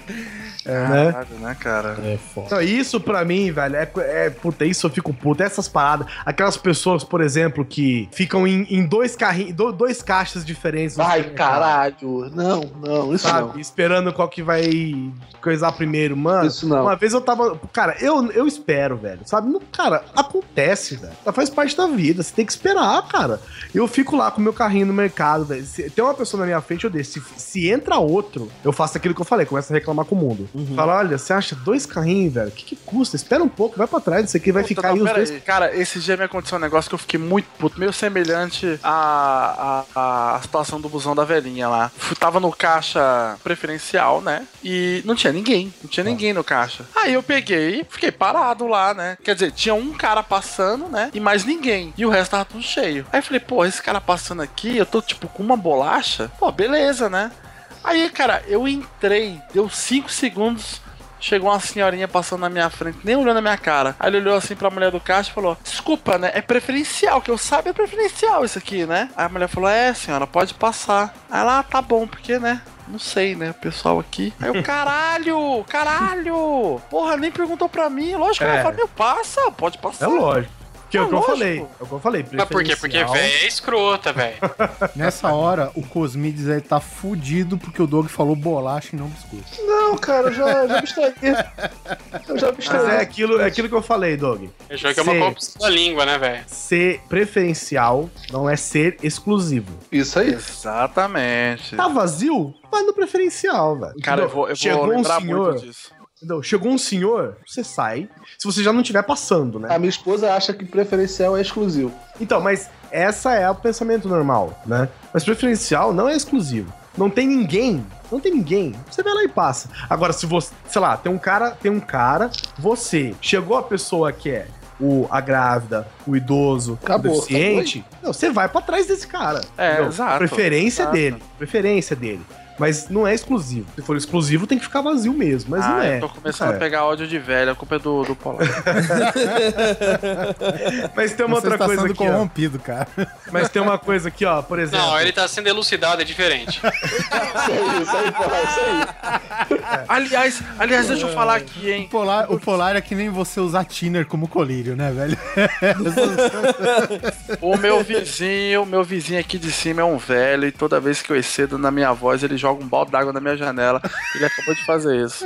É, né? Né, cara? É foda. Então, isso pra mim, velho, é, é. Puta, isso eu fico puto. Essas paradas. Aquelas pessoas, por exemplo, que ficam em, em dois carrinhos, do- dois caixas diferentes. Ai, caralho. Não, não, isso Sabe? Esperando qual que vai coisar primeiro, não. mano. Isso não. Uma vez eu tava. Cara, eu, eu espero, velho. Sabe? Não, cara, acontece, velho. Faz parte da vida. Você tem que esperar, cara. Eu fico lá com o meu carrinho no mercado, velho. Se tem uma pessoa na minha frente, eu deixo. Se, se entra outro, eu faço aquilo que eu falei, começo a reclamar com o mundo. Fala, olha, você acha dois carrinhos, velho? O que, que custa? Espera um pouco, vai pra trás, isso aqui vai Puta, ficar não, aí os dois. aí. Cara, esse dia me aconteceu um negócio que eu fiquei muito puto, meio semelhante à, à, à situação do busão da velhinha lá. Fui- Tava no caixa preferencial, né? E não tinha ninguém, não tinha ninguém no caixa. Aí eu peguei, fiquei parado lá, né? Quer dizer, tinha um cara passando, né? E mais ninguém. E o resto tava tudo cheio. Aí eu falei, pô, esse cara passando aqui, eu tô tipo com uma bolacha. Pô, beleza, né? Aí, cara, eu entrei, deu 5 segundos. Chegou uma senhorinha passando na minha frente, nem olhando na minha cara. Aí ele olhou assim pra mulher do caixa e falou: Desculpa, né? É preferencial, que eu saiba é preferencial isso aqui, né? Aí a mulher falou: É, senhora, pode passar. Aí ela, ah, tá bom, porque, né? Não sei, né? O pessoal aqui. Aí eu, (laughs) caralho, caralho! Porra, nem perguntou pra mim. Lógico que É. ela falou: Meu, passa, pode passar. É lógico. Que é o É que eu lógico. falei. É o que eu falei. Mas por quê? Porque véia é escrota, velho. (laughs) Nessa hora, o Cosmides aí tá fudido porque o Doug falou bolacha e não biscoito. Não, cara, eu já, já abstraí. Eu já Mas é abstraí. aquilo, é aquilo que eu falei, Doug. Eu jogo que é uma Sim. corrupção da língua, né, velho? Ser preferencial não é ser exclusivo. Isso aí. Exatamente. Tá vazio? Vai no preferencial, velho. Cara, eu vou, eu vou um lembrar senhor, muito disso. Entendeu? Chegou um senhor, você sai. Se você já não estiver passando, né? A minha esposa acha que preferencial é exclusivo. Então, mas essa é o pensamento normal, né? Mas preferencial não é exclusivo. Não tem ninguém, não tem ninguém. Você vai lá e passa. Agora, se você, sei lá, tem um cara, tem um cara, você chegou a pessoa que é o a grávida, o idoso, Acabou, o deficiente, não, você vai pra trás desse cara. É, entendeu? exato, Preferência exato. dele, preferência dele. Mas não é exclusivo. Se for exclusivo, tem que ficar vazio mesmo. Mas ah, não é. eu tô começando É. a pegar ódio de velho, a culpa é do, do Polar. (laughs) Mas tem uma Você outra está coisa sendo aqui, ó. corrompido, cara. Mas tem uma coisa aqui, ó, por exemplo. Não, ele tá sendo elucidado, é diferente. Isso aí, isso aí, porra, isso aí. aliás, aliás, deixa eu falar aqui, O hein? polar, o polar é que nem você usar thinner como colírio, né, velho? (laughs) O meu vizinho, meu vizinho aqui de cima é um velho e toda vez que eu excedo na minha voz, ele joga um balde d'água na minha janela. Ele acabou de fazer isso.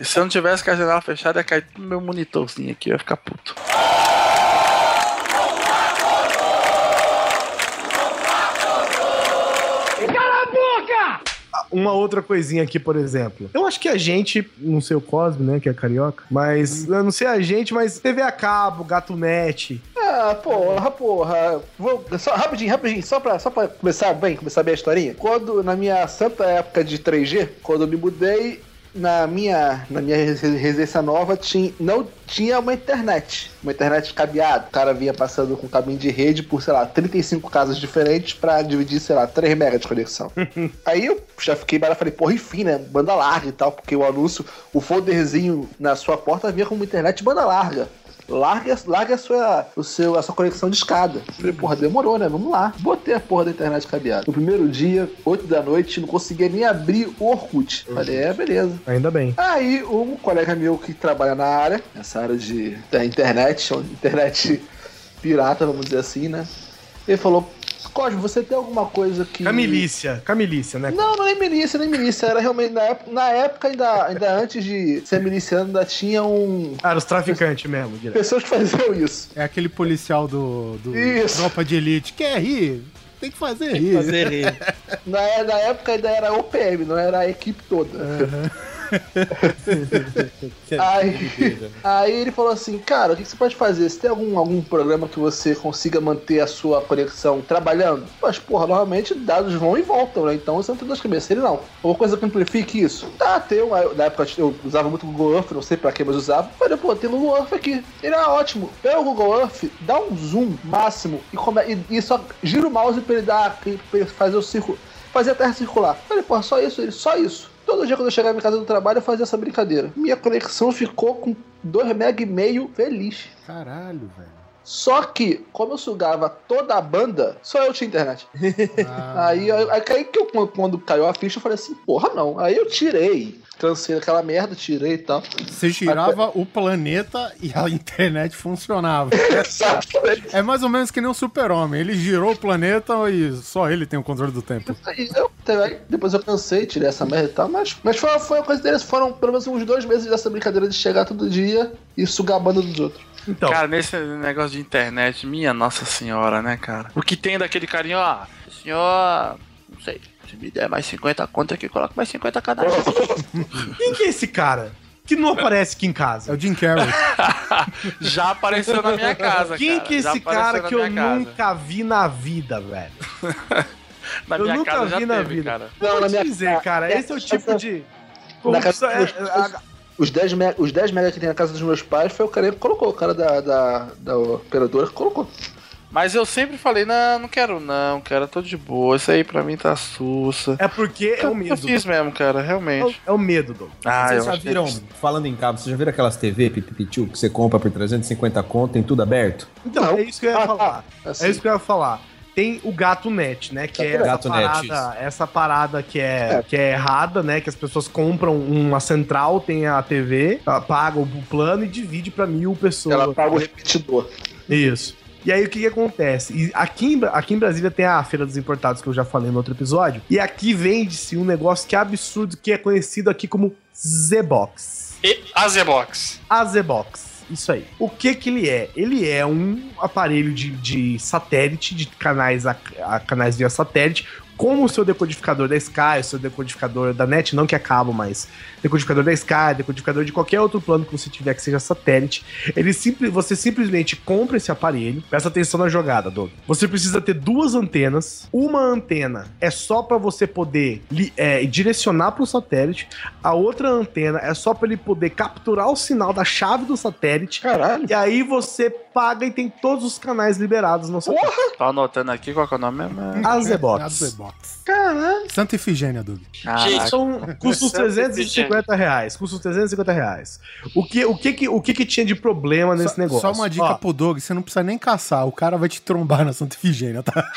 E se eu não tivesse com a janela fechada, ia cair tudo no meu monitorzinho aqui, eu ia ficar puto. Uma outra coisinha aqui, por exemplo. Eu acho que a gente, não sei o Cosme, né, que é carioca, mas eu não sei a gente, mas TV a cabo, Gato Net. Ah, porra, porra. Vou, só, rapidinho, rapidinho, só pra, só pra começar bem, começar bem a historinha. Quando, na minha santa época de 3G, quando eu me mudei, na minha, na minha resi- residência nova tinha, não tinha uma internet. Uma internet cabeada. O cara vinha passando com cabinho de rede por, sei lá, 35 casas diferentes pra dividir, sei lá, 3 megas de conexão. (laughs) Aí eu já fiquei barato, falei, porra, enfim, né? Banda larga e tal, porque o anúncio, o folderzinho na sua porta vinha como internet banda larga. Larga, larga a, sua, o seu, a sua conexão de escada. Falei, porra, demorou, né? Vamos lá. Botei a porra da internet cabeada. No primeiro dia, 8 da noite, não conseguia nem abrir o Orkut. Falei, é, beleza. Ainda bem. Aí, um colega meu que trabalha na área, nessa área de, da internet, internet pirata, vamos dizer assim, né? Ele falou: Cosmo, você tem alguma coisa que. Camilícia. Camilícia, né? Não, não é nem milícia, nem milícia. Era realmente. Na época, na época ainda, ainda antes de ser miliciano, ainda tinha um. Cara, os traficantes mesmo, direto. Pessoas que faziam isso. É aquele policial do, do Isso. Tropa de Elite. Quer rir? Tem que fazer rir. Fazer rir. (laughs) Na, na época ainda era OPM, não era a equipe toda. (laughs) Aí, aí ele falou assim, cara, o que você pode fazer? Você tem algum, algum programa que você consiga manter a sua conexão trabalhando? Mas, porra, normalmente dados vão e voltam, né? Então você não tem dor de cabeça. Ele não. Alguma coisa que amplifique isso? Tá, tem um, aí, Na época eu usava muito o Google Earth, não sei pra que, mas usava. Falei, pô, tem o Google Earth aqui. Ele é ótimo. Pega o Google Earth, dá um zoom máximo e, come, e, e só gira o mouse pra ele dar, pra ele fazer o círculo, fazer a terra circular. Falei, pô, só isso? Ele, só isso. Todo dia quando eu chegava em casa do trabalho, eu fazia essa brincadeira. Minha conexão ficou com 2 mega e meio feliz. Caralho, velho. Só que, como eu sugava toda a banda, só eu tinha internet. (laughs) Ah, Aí, aí, aí que eu, quando caiu a ficha, eu falei assim, porra, não. Aí eu tirei. Cansei daquela merda, tirei e tal. Você girava o planeta e a internet funcionava. (laughs) Exatamente. É mais ou menos que nem um super-homem. Ele girou o planeta e só ele tem o controle do tempo. Eu, depois eu cansei, tirei essa merda e tal, mas, mas foi, foi uma coisa deles. Foram pelo menos uns dois meses dessa brincadeira de chegar todo dia e sugar a banda dos outros. Então, Cara, nesse negócio de internet, minha nossa senhora, né, cara? O que tem daquele carinho, ó, senhor, sei, se me der mais 50 conto aqui, coloca mais 50 cada um. (laughs) quem que é esse cara? Que não aparece aqui em É casa. o Jim Carrey. (laughs) Já apareceu na minha casa, Quem cara. que é Já esse cara que eu casa. nunca vi na vida, velho? (laughs) Na eu minha nunca casa já vi na teve, vida. cara. Não, Vou na minha- dizer, cara, esse é o tipo de... Na casa é- dos meus pais, a- os 10 mega, os 10 mega que tem na casa dos meus pais foi o cara que colocou, o cara da, da, da operadora que colocou. Mas eu sempre falei, não, não quero não, cara, tô de boa. Isso aí pra mim tá sussa. É porque é o Eu medo. fiz mesmo, cara, É o, realmente. é o medo, Doug. Ah, Vocês eu já acho que- viram, falando em cabo, vocês já viram aquelas TV pipipitiu que você compra por 350 conto, tem tudo aberto? Então, Não. é isso que eu ia Ah, falar. tá. Assim. É isso que eu ia falar. Tem o Gato Net, né? Que é essa Gato Net, parada, essa parada que é, É. que é errada, né? Que as pessoas compram uma central, tem a TV, ela paga o plano e divide pra mil pessoas. Ela paga o repetidor. Isso. E aí o que, que acontece? E aqui, em, aqui em Brasília tem a Feira dos Importados que eu já falei no outro episódio. E aqui vende-se um negócio que é absurdo, que é conhecido aqui como Z-Box. E a Z-Box. A Z-Box. Isso aí. O que que ele é? Ele é um aparelho de, de satélite, de canais a, a canais via satélite, como o seu decodificador da Sky, o seu decodificador da NET, não que é cabo, mas decodificador da Sky, decodificador de qualquer outro plano que você tiver que seja satélite. Ele simples, você simplesmente compra esse aparelho. Presta atenção na jogada, Doug. Você precisa ter duas antenas. Uma antena é só para você poder é, direcionar para o satélite. A outra antena é só para ele poder capturar o sinal da chave do satélite. Caralho. E aí você paga e tem todos os canais liberados no satélite. Tô anotando aqui qual que é o nome mesmo. A Z-Box. Caralho. Santa Efigênia, Doug. Caraca. São, custa uns 350 reais. Custa uns 350 reais. O que, o que, que, o que, que tinha de problema nesse Só, negócio? só uma dica Ó, pro Doug, você não precisa nem caçar, o cara vai te trombar na Santa Efigênia, tá? (laughs)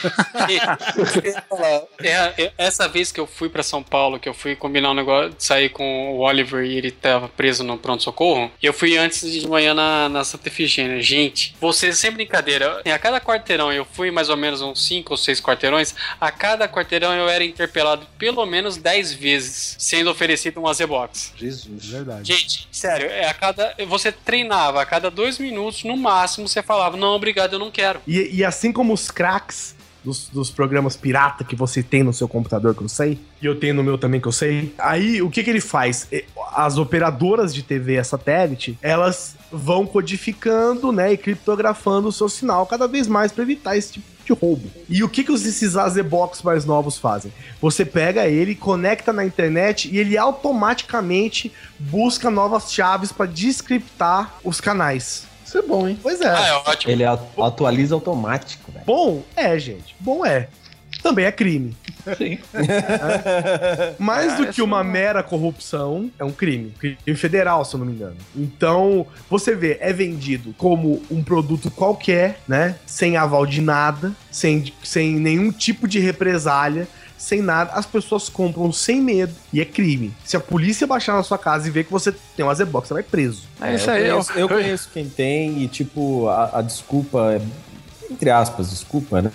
É, é, essa vez que eu fui pra São Paulo, que eu fui combinar um negócio de sair com o Oliver e ele tava preso no pronto-socorro, eu fui antes de manhã na, na Santa Efigênia. Gente, você sem brincadeira, a cada quarteirão, eu fui mais ou menos uns 5 ou 6 quarteirões, a cada quarteirão eu era interpelado pelo menos 10 vezes, sendo oferecido um Z-Box. Jesus. Verdade. Gente, sério, é a cada. Você treinava, a cada dois minutos, no máximo, você falava, não, obrigado, eu não quero. E, e assim como os cracks dos, dos programas pirata que você tem no seu computador, que eu sei, e eu tenho no meu também, que eu sei, aí o que, que ele faz? As operadoras de TV a satélite, elas vão codificando, né, e criptografando o seu sinal cada vez mais para evitar esse tipo de roubo. E o que, que os esses Azebox mais novos fazem? Você pega ele, conecta na internet e ele automaticamente busca novas chaves para descriptar os canais. Isso é bom, hein? Pois é. Ah, é ótimo. Ele atu- atualiza automático, velho. Bom é, gente. Bom é. Também é crime. Sim. (laughs) Mais do que uma mera corrupção, é um crime. Crime federal, se eu não me engano. Então, você vê, é vendido como um produto qualquer, né? Sem aval de nada, sem, sem nenhum tipo de represália. Sem nada, as pessoas compram sem medo e é crime. Se a polícia baixar na sua casa e ver que você tem uma Z-Box, você vai preso. É isso aí. eu Eu, conheço, eu conheço quem tem e, tipo, a, a desculpa é. Entre aspas, desculpa, né?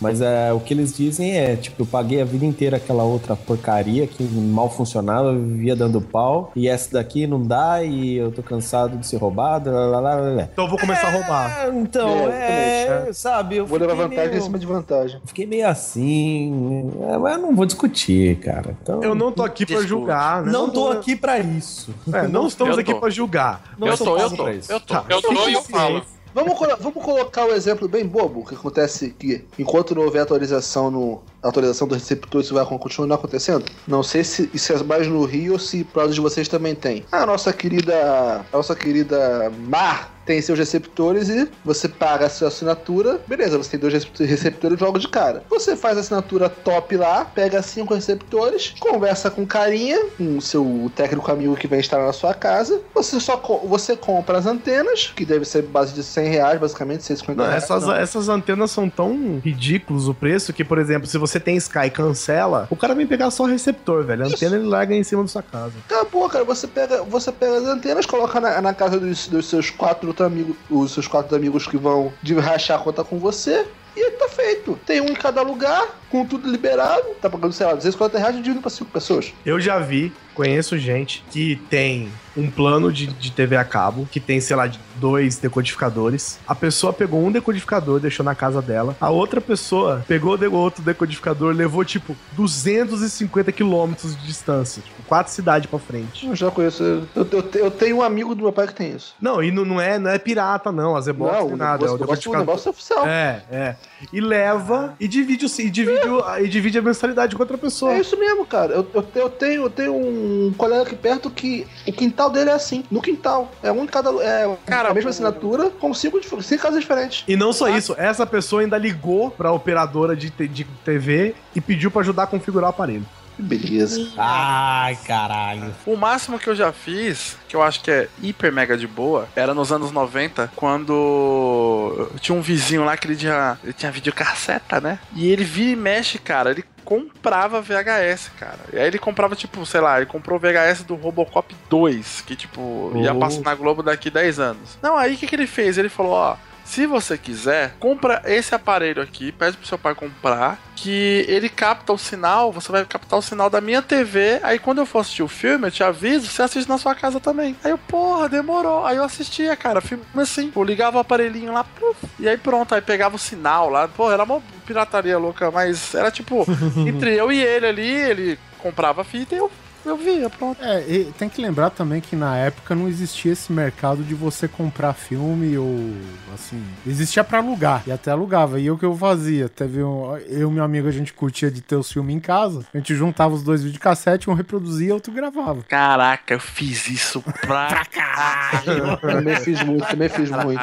Mas é, o que eles dizem é, tipo, eu paguei a vida inteira aquela outra porcaria que mal funcionava, vivia dando pau, e essa daqui não dá, e eu tô cansado de ser roubado, lá, lá, lá. Então eu vou começar a roubar. É, então, É, é, sabe, eu Vou levar fiquei vantagem meio- em cima de vantagem. Fiquei meio assim, é, mas eu não vou discutir, cara. Então, Eu não tô aqui pra Discute. julgar, né? não tô aqui pra isso. É, não estamos Eu aqui tô. pra julgar. Não eu tô, eu tô, pra isso. eu tô. Tá. Eu tô e eu falo. Vamos, vamos colocar o exemplo bem bobo que acontece que enquanto não houver atualização no atualização do receptor isso vai continuar acontecendo. Não sei se isso é mais no Rio ou se para de vocês também tem. A nossa querida, a nossa querida Mar tem seus receptores e você paga a sua assinatura. Beleza, você tem dois recep- receptores logo de cara. Você faz a assinatura top lá, pega cinco receptores, conversa com carinha, com o seu técnico amigo que vem instalar na sua casa. Você só co- você compra as antenas, que deve ser base de 100 reais, basicamente, 150 Não, reais. essas, Não. essas antenas são tão ridículos o preço que, por exemplo, se você tem Sky e cancela, o cara vem pegar só o receptor, velho. A antena ele larga em cima da sua casa. Acabou, cara. Você pega, você pega as antenas, coloca na, na casa dos, dos seus quatro amigos, os seus quatro amigos que vão de rachar a conta com você. E tá feito. Tem um em cada lugar, com tudo liberado. Tá pagando, sei lá, 250 reais dividido pra cinco pessoas. Eu já vi, conheço gente que tem um plano de, de TV a cabo, que tem, sei lá, dois decodificadores. A pessoa pegou um decodificador, deixou na casa dela. A outra pessoa pegou o outro decodificador, levou, tipo, 250 quilômetros de distância. Tipo, quatro cidades pra frente. Eu já conheço. Eu, eu, eu tenho um amigo do meu pai que tem isso. Não, e não, não é, não é pirata, não. A Zebox não, não o é nada. É o negócio, o negócio, o decodificador. negócio é oficial. É, é. E leva e divide, o- e divide, o- e divide a mensalidade com outra pessoa. É isso mesmo, cara. Eu, eu, eu tenho, eu tenho um colega aqui perto que o quintal dele é assim. No quintal. É um em cada. É Cara, a mesma assinatura com cinco, cinco casas diferentes. E não só isso, essa pessoa ainda ligou pra operadora de, de TV e pediu pra ajudar a configurar o aparelho. Que beleza. Ai, caralho. O máximo que eu já fiz, que eu acho que é hiper mega de boa, era nos anos 90, quando tinha um vizinho lá que ele tinha, ele tinha videocasseta, né? E ele vira e mexe, cara, ele comprava VHS, cara. E aí ele comprava, tipo, sei lá, ele comprou o VHS do Robocop 2, que, tipo, ia Oh. passar na Globo daqui 10 anos. Não, aí o que, que ele fez? Ele falou, ó, se você quiser, compra esse aparelho aqui, pede pro seu pai comprar, que ele capta o sinal, você vai captar o sinal da minha TV, aí quando eu for assistir o filme, eu te aviso, você assiste na sua casa também. Aí eu, porra, demorou. Aí eu assistia, cara, filme assim, eu ligava o aparelhinho lá, puf, e aí pronto, aí pegava o sinal lá, pô, era uma pirataria louca, mas era tipo, (laughs) entre eu e ele ali, ele comprava fita e eu, eu via, pronto. É, e tem que lembrar também que na época não existia esse mercado de você comprar filme ou assim. Existia pra alugar. E até alugava. E o que eu fazia? Teve um. Eu e meu amigo, a gente curtia de ter os filmes em casa. A gente juntava os dois videocassetes, um reproduzia e outro gravava. Caraca, eu fiz isso pra (laughs) caralho. também fiz muito, também fiz muito.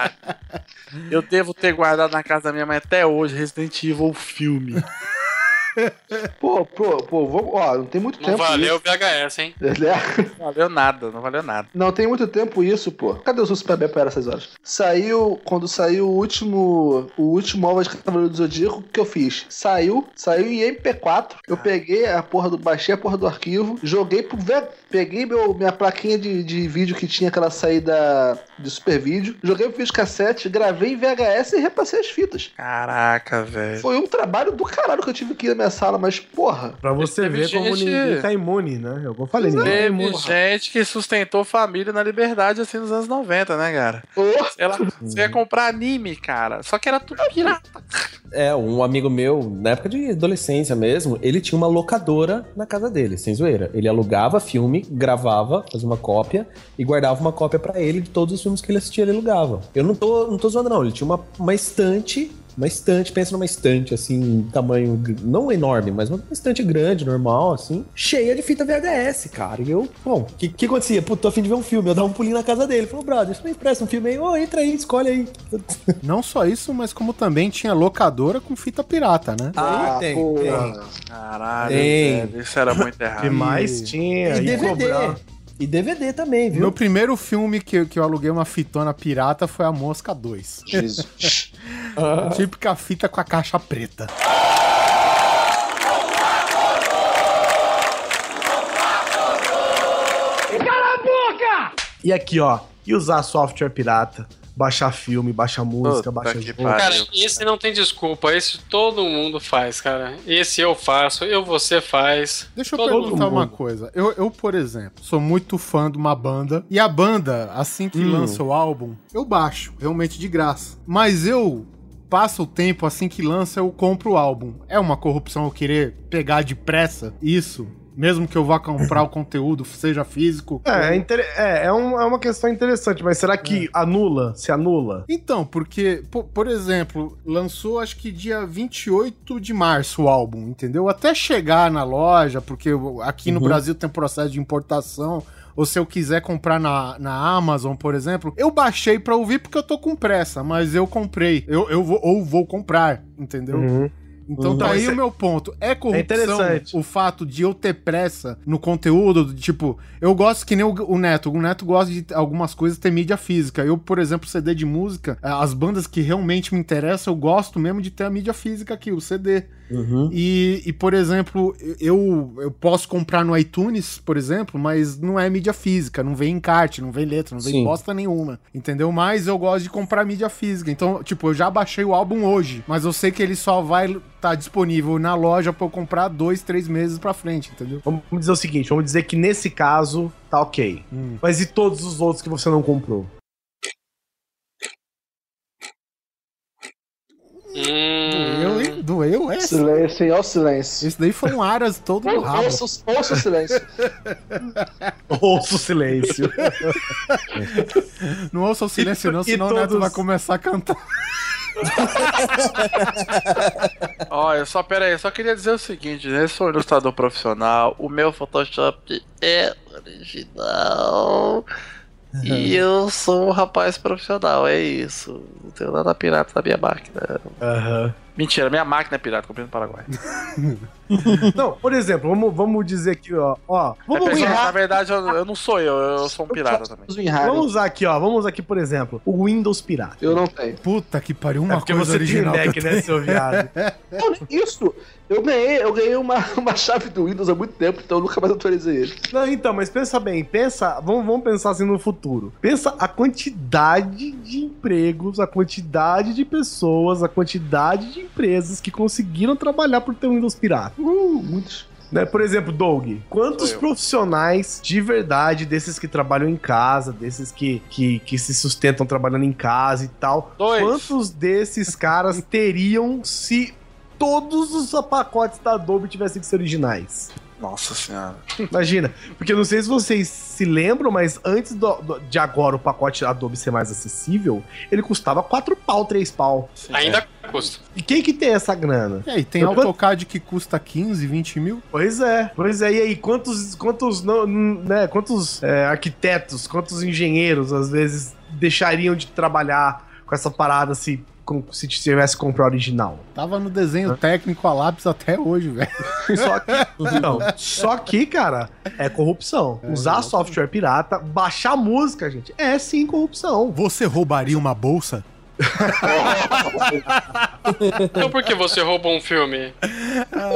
Eu devo ter guardado na casa da minha mãe até hoje Resident Evil filme. (laughs) Pô, pô, pô, vou, ó, não tem muito Não tempo. valeu o isso. VHS, hein? (laughs) Não valeu nada, não valeu nada. Não tem muito tempo isso, pô. Cadê o Super Bem para essas horas? Saiu, quando saiu o último, o último OVA de Cavaleiro do Zodíaco, o que eu fiz? Saiu, saiu em MP4. Eu peguei a porra do, baixei a porra do arquivo, joguei pro ve- peguei meu, minha plaquinha de, de vídeo que tinha aquela saída de super vídeo, joguei pro videocassete, gravei em VHS e repassei as fitas. Caraca, velho. Foi um trabalho do caralho que eu tive aqui na minha sala, mas porra. Pra você ver como gente- ninguém tá imune, né? Eu vou falei, ninguém Teve imune. gente que sustentou família na liberdade assim nos anos 90, né, cara? Sei lá, você ia comprar anime, cara. Só que era tudo pirata. É, um amigo meu, na época de adolescência mesmo, ele tinha uma locadora na casa dele, sem zoeira. Ele alugava filme, gravava, fazia uma cópia e guardava uma cópia pra ele de todos os filmes que ele assistia, ele alugava. Eu não tô, não tô zoando, não. Ele tinha uma, uma estante Uma estante, pensa numa estante, assim, tamanho, não enorme, mas uma estante grande, normal, assim, cheia de fita VHS, cara. E eu, bom, o que, que acontecia? Pô, tô a fim de ver um filme, eu dava um pulinho na casa dele. Falou, brother, isso me empresta um filme aí, ô, entra aí, escolhe aí. (laughs) Não só isso, mas como também tinha locadora com fita pirata, né? Ah, tem, porra. tem. Caralho, Tem. velho, isso era muito errado. mais tinha? E DVD. cobrar. E DVD também, viu? Meu primeiro filme que, que eu aluguei uma fitona pirata foi A Mosca 2. Jesus. A (laughs) típica fita com a caixa preta. E aqui, ó. E usar software pirata. Baixar filme, baixar música, Puta baixar jogo. Cara, esse não tem desculpa. Esse todo mundo faz, cara. Esse eu faço, eu você faz. Deixa eu perguntar mundo. uma coisa. Eu, eu, por exemplo, sou muito fã de uma banda. E a banda, assim que Hum. lança o álbum, eu baixo, realmente de graça. Mas eu passo o tempo, assim que lança, eu compro o álbum. É uma corrupção eu querer pegar depressa isso? Mesmo que eu vá comprar o conteúdo, seja físico. É, é, inter- é, é, um- é uma questão interessante, mas será que anula? Se anula? Então, porque, po- por, exemplo, lançou acho que dia 28 de março o álbum, entendeu? Até chegar na loja, porque aqui no Brasil tem processo de importação, ou se eu quiser comprar na, na Amazon, por exemplo, eu baixei pra ouvir porque eu tô com pressa, mas eu comprei, eu, eu vou, ou vou comprar, entendeu? Uhum. Então Uhum. tá aí o meu ponto. É corrupção interessante. o fato de eu ter pressa no conteúdo, do tipo, eu gosto que nem o, o Neto. O Neto gosta de algumas coisas ter mídia física. Eu, por exemplo, CD de música, as bandas que realmente me interessam, eu gosto mesmo de ter a mídia física aqui, o CD. Uhum. E, e, por exemplo, eu, eu posso comprar no iTunes, por exemplo, mas não é mídia física, não vem encarte, não vem letra, não vem Sim. bosta nenhuma, entendeu? Mas eu gosto de comprar mídia física. Então, tipo, eu já baixei o álbum hoje, mas eu sei que ele só vai estar disponível na loja pra eu comprar dois, três meses pra frente, entendeu? Vamos dizer o seguinte, vamos dizer que nesse caso tá ok. Hum. Mas e todos os outros que você não comprou? Hum, Doeu, hein? Doeu essa? Silêncio, hein? Olha o silêncio. Esse daí foi um aras todo no rabo. Ouça, o- ouça o silêncio. (laughs) Ouça o silêncio. Não ouça o silêncio não, senão o Neto todos- vai começar a cantar. (laughs) Olha, só pera aí, só queria dizer o seguinte, né? Eu sou um ilustrador profissional, o meu Photoshop é original. E eu sou um rapaz profissional, é isso. Não tenho nada pirata na minha máquina. Aham. Mentira, minha máquina é pirata, comprei no Paraguai. (laughs) Não, por exemplo, vamos, vamos dizer aqui, ó. ó É, vamos, pessoal, usar, na verdade, eu, eu não sou eu, eu sou um pirata também. Vamos usar aqui, ó. Vamos usar aqui, por exemplo, o Windows Pirata. Eu não tenho. Puta que pariu, uma é porque coisa você original tem Mac, que eu né, seu viado? (laughs) Não, isso. Eu ganhei, eu ganhei uma, (laughs) uma chave do Windows há muito tempo, então eu nunca mais atualizei ele. Não, então, mas pensa bem, pensa, vamos, vamos pensar assim no futuro. Pensa a quantidade de empregos, a quantidade de pessoas, a quantidade de empresas que conseguiram trabalhar por ter um Windows pirata. Uh, muitos. Né? Por exemplo, Doug, quantos profissionais de verdade, desses que trabalham em casa, desses que, que, que se sustentam trabalhando em casa e tal, Dois. quantos desses (laughs) caras teriam se todos os pacotes da Adobe tivessem que ser originais? Nossa senhora. Imagina, porque eu não sei se vocês se lembram, mas antes do- do- de agora o pacote Adobe ser mais acessível, ele custava 4 pau, 3 pau. Sim, ainda custa. E quem que tem essa grana? E aí, tem Eu- AutoCAD que custa 15, 20 mil? Pois é, pois é. E aí, quantos, quantos, não, né, quantos é, arquitetos, quantos engenheiros, às vezes, deixariam de trabalhar com essa parada se, com- se tivesse que comprar original? Tava no desenho técnico a lápis até hoje, velho. (laughs) Só que, não, só que, cara, é corrupção. Usar software pirata, baixar música, gente, é sim corrupção. Você roubaria uma bolsa? (laughs) Então por que você roubou um filme?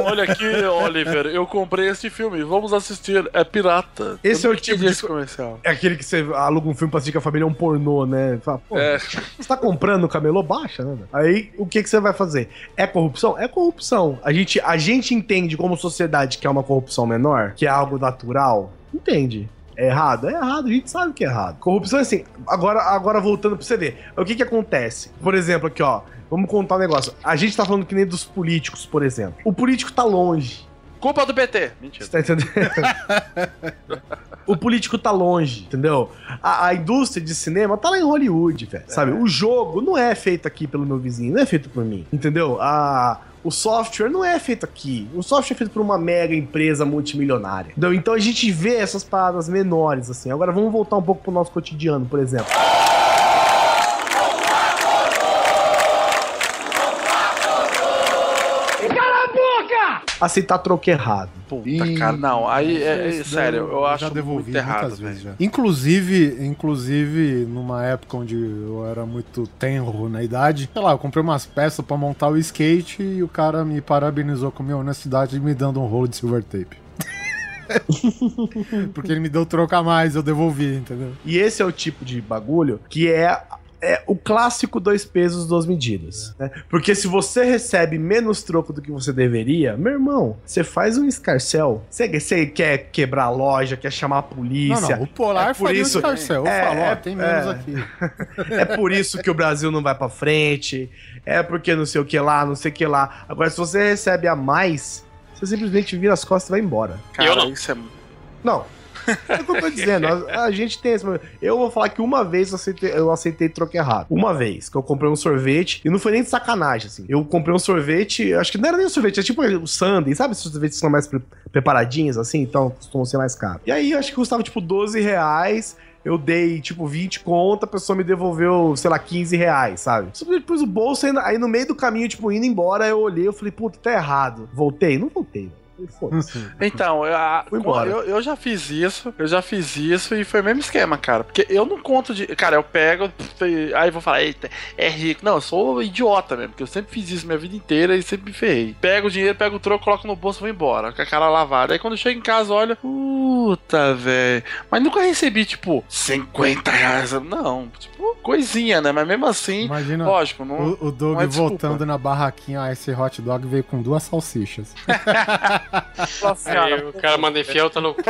Olha aqui, Oliver, eu comprei este filme, vamos assistir, é pirata. Esse Eu é o tipo de esse comercial. É aquele que você aluga um filme pra assistir com a família, é um pornô, né? Fala, pô, É. Você tá comprando no camelô? Baixa, né? Aí, o que, que você vai fazer? É corrupção? É corrupção. A gente, a gente entende como sociedade que é uma corrupção menor, que é algo natural? Entende. É errado? É errado, a gente sabe que é errado. Corrupção é assim. Agora, agora voltando pra você ver. O que que acontece? Por exemplo, aqui, ó. Vamos contar um negócio. A gente tá falando que nem dos políticos, por exemplo. O político tá longe. Culpa do PT. Mentira. Você tá entendendo? (laughs) o político tá longe, entendeu? A, a indústria de cinema tá lá em Hollywood, velho. Sabe? O jogo não é feito aqui pelo meu vizinho, não é feito por mim, entendeu? A. O software não é feito aqui. O software é feito por uma mega empresa multimilionária. Entendeu? Então a gente vê essas paradas menores, assim. Agora vamos voltar um pouco pro nosso cotidiano, por exemplo. Aceitar troco errado. Puta, cara, não. Aí, é, é, sério, daí eu acho já devolvi muito errado, muitas vezes velho. já. Inclusive, inclusive, numa época onde eu era muito tenro na idade, sei lá, eu comprei umas peças pra montar o skate e o cara me parabenizou com minha honestidade me dando um rolo de silver tape. (laughs) Porque ele me deu troco a mais, eu devolvi, entendeu? E esse é o tipo de bagulho que é, é o clássico dois pesos, duas medidas. né? Porque se você recebe menos troco do que você deveria, meu irmão, você faz um escarcel. Você, quer quebrar a loja, quer chamar a polícia. Não, não, o Polar é por faria isso- um escarcel. Eu é, falo, ó, é, tem menos é. aqui. (laughs) É por isso que o Brasil não vai pra frente. É porque não sei o que lá, não sei o que lá. Agora, se você recebe a mais, você simplesmente vira as costas e vai embora. Cara, Eu não. isso é. Não. É o que eu tô dizendo. A, a gente tem esse. Eu vou falar que uma vez eu aceitei, eu aceitei troco errado. Uma vez que eu comprei um sorvete. E não foi nem de sacanagem, assim. Eu comprei um sorvete. Acho que não era nem um sorvete, é tipo o Sunday. Sabe esses sorvetes são mais pre- preparadinhos, assim? Então costumam ser mais caros. E aí acho que custava tipo 12 reais. Eu dei, tipo, 20 conto, a pessoa me devolveu, sei lá, 15 reais, sabe? Depois o bolso, aí, no meio do caminho, tipo, indo embora, eu olhei, eu falei, puta, tá errado. Voltei? Não voltei. Então, eu, a- eu, eu já fiz isso, eu já fiz isso e foi o mesmo esquema, cara. Porque eu não conto de. Cara, eu pego, aí vou falar, eita, é rico. Não, eu sou idiota mesmo, porque eu sempre fiz isso minha vida inteira e sempre me ferrei. Pego o dinheiro, pego o troco, coloco no bolso e vou embora, com a cara lavada. Aí quando eu chego em casa, olha, puta, velho. Mas nunca recebi, tipo, 50 reais. Não, tipo, coisinha, né? Mas mesmo assim, Imagina lógico, não. o, o Doug não é voltando na barraquinha, ah, esse hot dog veio com duas salsichas. (laughs) Aí o cara manda enfiar, tá no. (laughs)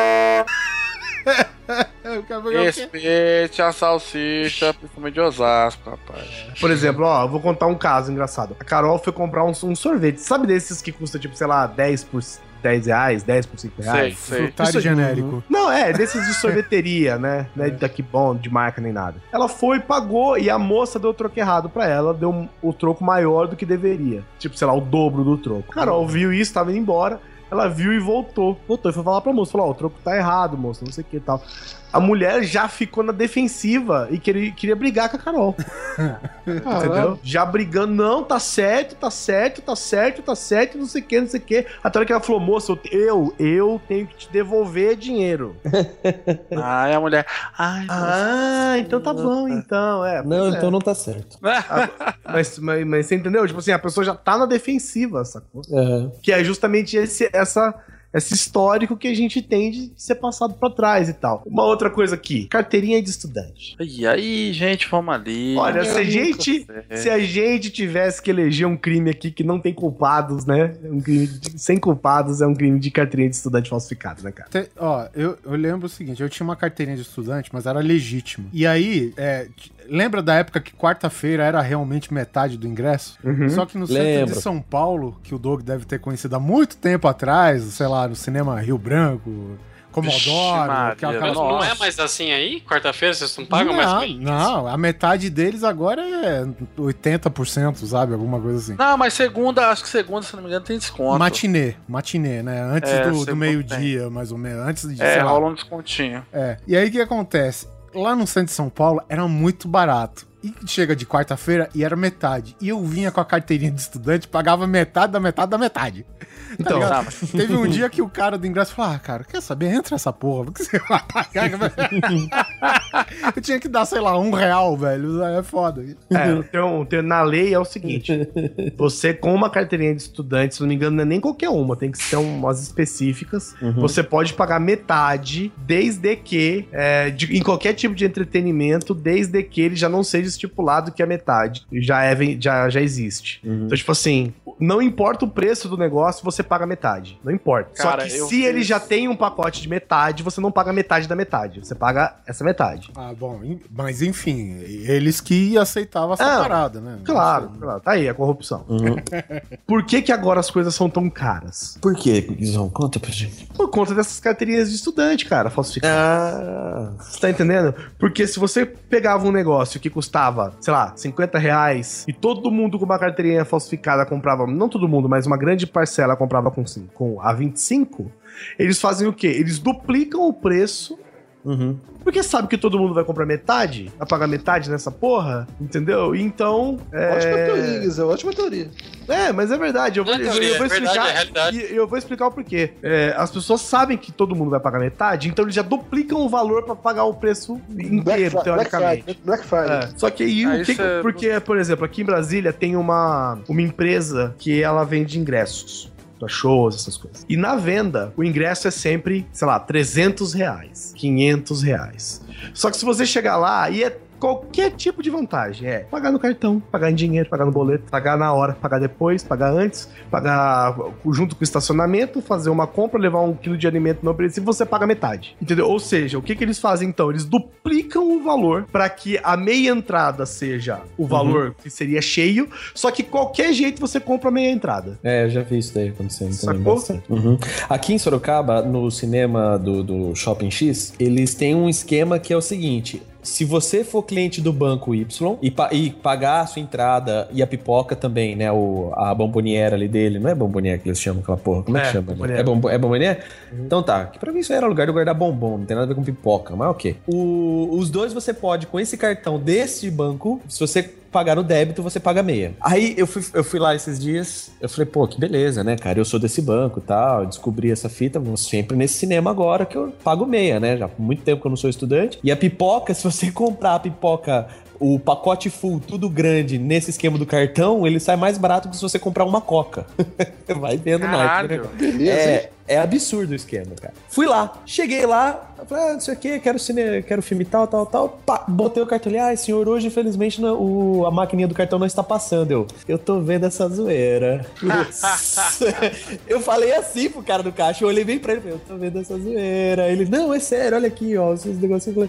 Respeite a salsicha, principalmente de Osasco, rapaz. Por exemplo, ó, eu vou contar um caso engraçado. A Carol foi comprar um, um sorvete. Sabe desses que custa, tipo, sei lá, 10 por 10 reais, 10 por 5 Sei, reais? sei. Frutário Isso- genérico. Não, é, desses de sorveteria, né? (laughs) Não é daqui bom, de marca nem nada. Ela foi, pagou e a moça deu o troco errado pra ela, deu um- o troco maior do que deveria. Tipo, sei lá, o dobro do troco. Carol viu isso, tava indo embora. Ela viu e voltou. Voltou e foi falar pra moça: falou, ó, o troco tá errado, moça, não sei o que e tal. A mulher já ficou na defensiva e queria, queria brigar com a Carol. (laughs) Entendeu? Já brigando, não, tá certo, tá certo, tá certo, tá certo, não sei o que, não sei o que. Até a hora que ela falou, moça, eu, eu, tenho que te devolver dinheiro. (laughs) Ai, a mulher. Ai, Ah, então tá bom, então, é. Não, é. então não tá certo. (laughs) Mas, mas, mas você entendeu? Tipo assim, a pessoa já tá na defensiva, sacou? É. Que é justamente esse, essa, esse histórico que a gente tem de ser passado pra trás e tal. Uma outra coisa aqui, carteirinha de estudante. E aí, gente, vamos ali. Olha, se a gente, se a gente tivesse que eleger um crime aqui que não tem culpados, né? Um crime de- sem culpados é um crime de carteirinha de estudante falsificado, né, cara? Te- ó, eu, eu lembro o seguinte, eu tinha uma carteirinha de estudante, mas era legítima. E aí, é, lembra da época que quarta-feira era realmente metade do ingresso? Só que no centro Lembro. de São Paulo, que o Doug deve ter conhecido há muito tempo atrás, sei lá, no cinema Rio Branco, Comodoro, Maria, aquela- Mas não é mais assim aí? Quarta-feira vocês não pagam mais não, ir? não, a metade deles agora é 80%, sabe? Alguma coisa assim. Não, mas segunda, acho que segunda, se não me engano, tem desconto. Matinê, matinê, né? Antes É, do, do meio-dia, mais ou menos. Antes de, É, sei lá, rola um descontinho. É. E aí o que acontece? Lá no centro de São Paulo era muito barato. E chega de quarta-feira e era metade. E eu vinha com a carteirinha de estudante, pagava metade da metade da metade. Então, ligado? Tá, Teve um dia que o cara do ingresso falou: Ah, cara, quer saber? Entra essa porra, porque você vai pagar. (laughs) eu tinha que dar, sei lá, um real, velho. É foda. É, na lei é o seguinte: você com uma carteirinha de estudante, se não me engano, não é nem qualquer uma, tem que ser umas específicas. Você pode pagar metade, desde que, é, de- em qualquer tipo de entretenimento, desde que ele já não seja estipulado que é metade. Já, é, já, já existe. Uhum. Então, tipo assim, não importa o preço do negócio, você paga metade. Não importa. Cara, Só que se ele fiz- já tem um pacote de metade, você não paga metade da metade. Você paga essa metade. Ah, bom, mas enfim, eles que aceitavam essa Ah, parada, né? Claro, claro. Tá aí a corrupção. Uhum. (laughs) Por que que agora as coisas são tão caras? Por quê, Guizão? Conta pra gente. Por conta dessas carteirinhas de estudante, cara, falsificadas. Ah, Você tá entendendo? Porque se você pegava um negócio que custava, sei lá, 50 reais e todo mundo com uma carteirinha falsificada comprava, não todo mundo, mas uma grande parcela comprava com, cin- com a 25, eles fazem o quê? Eles duplicam o preço uhum. porque sabe que todo mundo vai comprar metade, vai pagar metade nessa porra, entendeu? Então. É... Ótima teoria, Guizão, ótima teoria. É, mas é verdade. Eu vou, Não é teoria, eu vou é verdade, explicar. é eu vou explicar o porquê. É, as pessoas sabem que todo mundo vai pagar metade, então eles já duplicam o valor pra pagar o preço Black, inteiro, Black teoricamente. Friday. Black Friday. É, Só que aí, Aí o que, cê- porque, por exemplo, aqui em Brasília tem uma, uma empresa que ela vende ingressos pra shows, essas coisas. E na venda, o ingresso é sempre, sei lá, 300 reais, 500 reais. Só que se você chegar lá, e é qualquer tipo de vantagem. É pagar no cartão, pagar em dinheiro, pagar no boleto, pagar na hora, pagar depois, pagar antes, pagar junto com o estacionamento, fazer uma compra, levar um quilo de alimento não perecível, você paga metade. Entendeu? Ou seja, o que, que eles fazem então? Eles duplicam o valor para que a meia entrada seja o valor que seria cheio, só que qualquer jeito você compra a meia entrada. É, eu já vi isso daí acontecendo Sacou? Uhum. Aqui em Sorocaba, no cinema do, do Shopping X, eles têm um esquema que é o seguinte. Se você for cliente do banco Y e, pa- e pagar a sua entrada e a pipoca também, né? O, a bomboniera ali dele, não é bomboniera que eles chamam aquela porra? Como é, É, que chama? bomboniera. É, é bomboniera? Então tá, que pra mim isso era lugar de guardar bombom, não tem nada a ver com pipoca, mas ok. O- os dois você pode, com esse cartão desse banco, se você pagar no débito, você paga meia. Aí eu fui, eu fui lá esses dias, eu falei, pô, que beleza, né, cara? Eu sou desse banco e tal, descobri essa fita, vou sempre nesse cinema agora que eu pago meia, né? Já há muito tempo que eu não sou estudante. E a pipoca, (laughs) se você comprar a pipoca. O pacote full, tudo grande, nesse esquema do cartão, ele sai mais barato que se você comprar uma coca. (laughs) Vai vendo, né? Caralho. Beleza, hein? É, é absurdo o esquema, cara. Fui lá, cheguei lá, falei, ah, não sei o que, quero, cine, quero filme tal, tal, tal. Pá, botei o cartão ali, ah, senhor, hoje infelizmente não- o, a maquininha do cartão não está passando. Eu, eu tô vendo essa zoeira. (laughs) eu falei assim pro cara do caixa, eu olhei bem pra ele, falei, eu tô vendo essa zoeira. Ele, não, é sério, olha aqui, ó, esses negocinhos.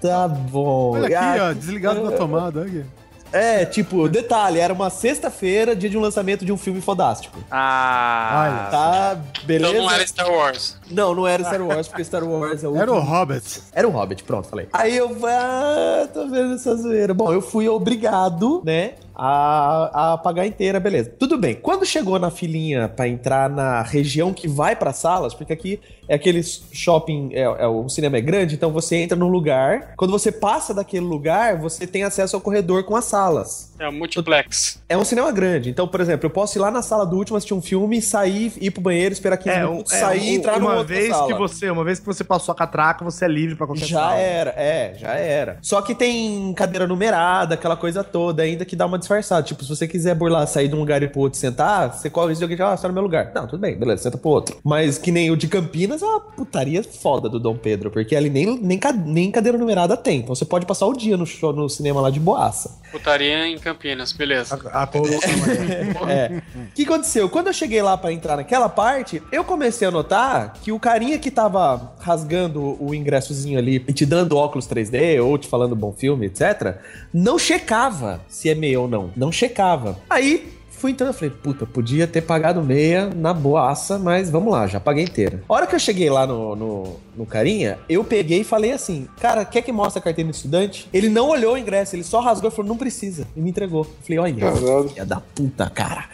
Tá bom. Olha aqui, Ah, ó, desligado da (laughs) tomada. Aqui. É, tipo, detalhe, era uma sexta-feira, dia de um lançamento de um filme fodástico. Ah. Tá, beleza? Então não era Star Wars. Não, não era Star Wars, porque Star Wars é o. Era o Hobbit. Era o Hobbit, pronto, falei. Aí eu ah, tô vendo essa zoeira. Bom, eu fui obrigado, né, a, a pagar inteira, beleza. Tudo bem. Quando chegou na filinha pra entrar na região que vai pra salas, porque aqui é aquele shopping, é, é, o cinema é grande, então você entra num lugar. Quando você passa daquele lugar, você tem acesso ao corredor com as salas. É o multiplex. É um cinema grande. Então, por exemplo, eu posso ir lá na sala do último, assistir um filme, sair, ir pro banheiro, esperar 15 É, um- minutos, é, sair e um- entrar numa uma vez sala. que você, uma vez que você passou a catraca, você é livre pra qualquer Já sala. era, é, já era. Só que tem cadeira numerada, aquela coisa toda, ainda que dá uma disfarçada. Tipo, se você quiser burlar, sair de um lugar e pro outro e sentar, você corre esse jogo e ah, você tá no meu lugar. Não, tudo bem, beleza, senta pro outro. Mas que nem o de Campinas é uma putaria foda do Dom Pedro, porque ali nem, nem, nem cadeira numerada tem. Então você pode passar o dia no, show, no cinema lá de boaça. Putaria em Campinas, beleza. A, a corrupção (laughs) É. O que aconteceu? Quando eu cheguei lá pra entrar naquela parte, eu comecei a notar que o carinha que tava rasgando o ingressozinho ali e te dando óculos 3D ou te falando bom filme, etc., não checava se é meia ou não. Não checava. Aí. Fui entrando, falei, puta, podia ter pagado meia na boaça, mas vamos lá, já paguei inteira. A hora que eu cheguei lá no, no, no carinha, eu peguei e falei assim, cara, quer que mostre a carteira de estudante? Ele não olhou o ingresso, ele só rasgou e falou, não precisa. E me entregou. Eu falei, olha, filha da puta, cara.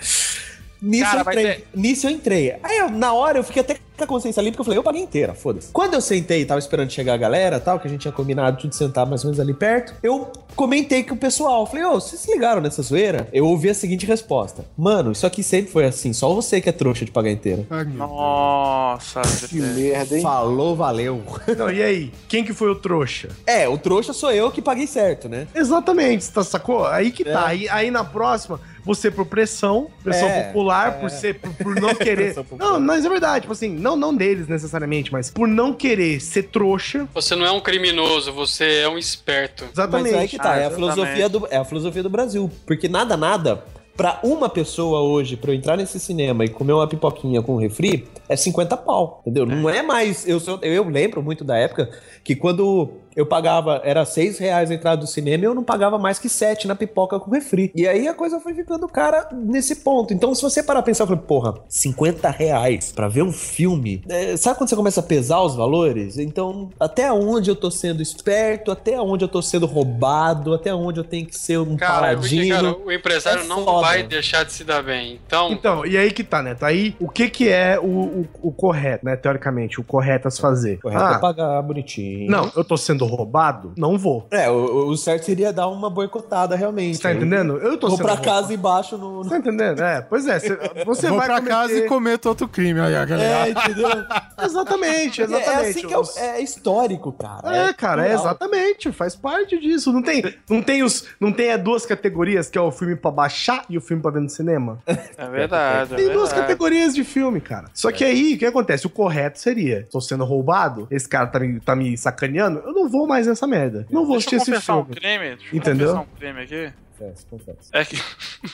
Nisso, Cara, eu entrei, é- nisso eu entrei. Aí, eu- na hora, eu fiquei até com a consciência limpa, porque eu falei, eu paguei inteira, foda-se. Quando eu sentei e tava esperando chegar a galera tal, que a gente tinha combinado tudo de sentar mais ou menos ali perto, eu comentei com o pessoal. Eu Falei, ô, vocês se ligaram nessa zoeira? Eu ouvi a seguinte resposta. Mano, isso aqui sempre foi assim, só você que é trouxa de pagar inteira. Ai, Nossa, Que merda, hein? Falou, valeu. Não, e aí? Quem que foi o trouxa? É, o trouxa sou eu que paguei certo, né? Exatamente, você tá, sacou? Aí que É. tá. Aí, aí na próxima, você por pressão, pressão É, popular, por ser, por, por não (laughs) querer. Não, mas é verdade, tipo assim, não, não deles necessariamente, mas por não querer ser trouxa. Você não é um criminoso, você é um esperto. Exatamente. Mas aí que tá, é a, exatamente. filosofia do, é a filosofia do Brasil. Porque nada, nada, pra uma pessoa hoje, pra eu entrar nesse cinema e comer uma pipoquinha com refri, é 50 pau, entendeu? Não é mais... Eu, sou- eu lembro muito da época que quando eu pagava, era 6 reais a entrada do cinema e eu não pagava mais que 7 na pipoca com refri. E aí a coisa foi ficando cara nesse ponto. Então, se você parar pra pensar, eu falei, porra, 50 reais pra ver um filme. É, sabe quando você começa a pesar os valores? Então, até onde eu tô sendo esperto, até onde eu tô sendo roubado, até onde eu tenho que ser um Cara, porque, paladino. cara, o empresário É não foda. vai deixar de se dar bem. Então, Então, e aí que tá, Neto? Aí, o que que é o, o, o correto, né? Teoricamente, o correto a se fazer? Correto ah, é pagar bonitinho. não, eu tô sendo roubado? Não vou. É, o, o certo seria dar uma boicotada realmente. Você tá entendendo? Eu tô Vou sendo pra roubado. casa e baixo no. Você tá entendendo? É, pois é. Você, (laughs) você Vou vai pra cometer- casa e cometo outro crime. Aí, a galera. É, entendeu? (laughs) Exatamente, É exatamente. assim que é, o- é histórico, cara. É, cara, é exatamente, faz parte disso. Não tem, não tem os, não tem é, duas categorias que é o filme pra baixar e o filme pra ver no cinema. (laughs) É verdade. é Tem duas verdade. categorias de filme, cara. Só que aí, o que acontece? O correto seria: tô sendo roubado, esse cara tá me, tá me sacaneando, eu não vou mais nessa merda. Não vou Deixa assistir eu esse confessar um filme. crime. Deixa eu Entendeu? um crime aqui. Confesso, confesso. É que,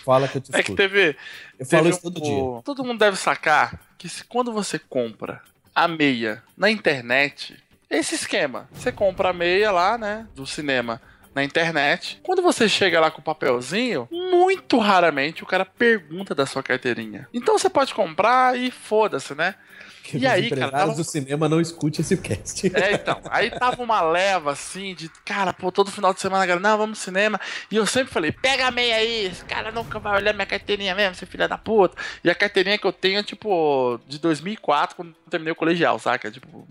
Fala que eu te (laughs) é que escuto. teve. Eu falo teve isso todo um- dia. Todo mundo deve sacar que se, quando você compra a meia na internet, esse esquema. Você compra a meia lá, né? Do cinema. Na internet. Quando você chega lá com o papelzinho, muito raramente o cara pergunta da sua carteirinha. Então você pode comprar e foda-se, né? Que E os aí, cara, tava- do cinema não escute esse cast. É, então. Aí tava uma leva assim de, cara, pô, todo final de semana, galera, não, vamos no cinema. E eu sempre falei, pega a meia aí, esse cara nunca vai olhar minha carteirinha mesmo, seu filho da puta. E a carteirinha que eu tenho é, tipo, de 2004, quando eu terminei o colegial, saca? Tipo,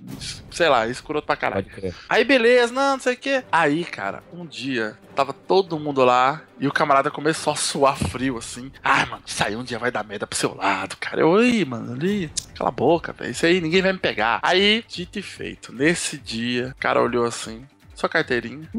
sei lá, escroto pra caralho. Aí beleza, não, não sei o que. Aí, cara, um dia tava todo mundo lá e o camarada começou a suar frio assim. Ah, mano, isso aí um dia vai dar merda pro seu lado, cara. Eu, oi, mano, ali, cala a boca, velho. Isso aí ninguém vai me pegar. Aí, dito e feito, nesse dia, o cara olhou assim. Sua carteirinha.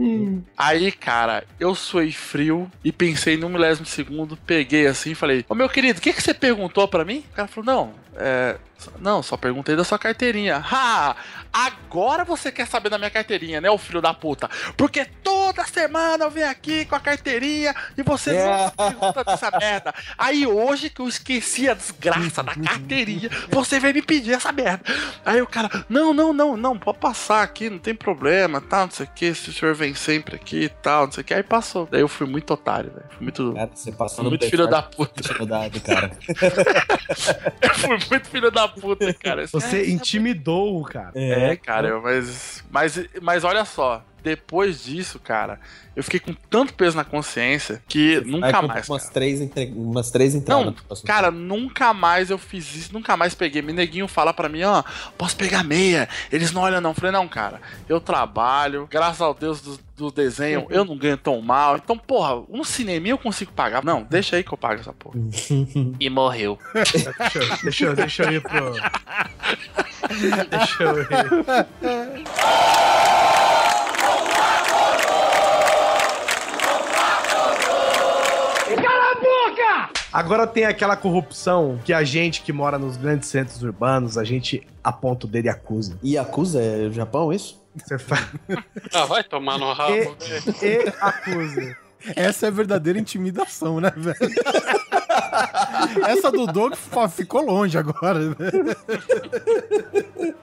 Aí, cara, eu suei frio e pensei num milésimo segundo, peguei assim e falei: Ô meu querido, o que, que você perguntou pra mim? O cara falou: Não, é. Não, só perguntei da sua carteirinha. Ha! Agora você quer saber da minha carteirinha, né, ô filho da puta? Porque toda semana eu venho aqui com a carteirinha e você não pergunta dessa merda. Aí hoje que eu esqueci a desgraça da carteirinha, você veio me pedir essa merda. Aí o cara, não, não, não, não, pode passar aqui, não tem problema, tal, não sei o que, se o senhor vem sempre aqui e tal, não sei o que. Aí passou. Daí eu fui muito otário, velho. Fui muito. Cara, você passou Muito filho da puta. Intimidade, cara. (laughs) Eu fui muito filho da puta, cara. Você intimidou o cara. É, cara, eu- mas, mas, mas olha só. Depois disso, cara, eu fiquei com tanto peso na consciência que nunca mais. Umas cara. três, entre... umas três entradas. Não, cara, nunca mais eu fiz isso, nunca mais peguei. Me neguinho fala pra mim, ó, posso pegar meia. Eles não olham, não. Eu falei, não, cara, eu trabalho, graças ao Deus do, do desenho, eu não ganho tão mal. Então, porra, um cinema eu consigo pagar. Não, deixa aí que eu pago essa porra. e morreu. Deixa, eu- deixa, eu- deixa eu ir pro. (laughs) Deixa eu ir. Agora tem aquela corrupção que a gente que mora nos grandes centros urbanos, a gente aponta o dedo e acusa. E acusa é o Japão, isso? Você faz. (laughs) ah, vai tomar no rabo. E, e acusa. Essa é a verdadeira intimidação, né, velho? (laughs) Essa do Doug ficou longe agora, velho.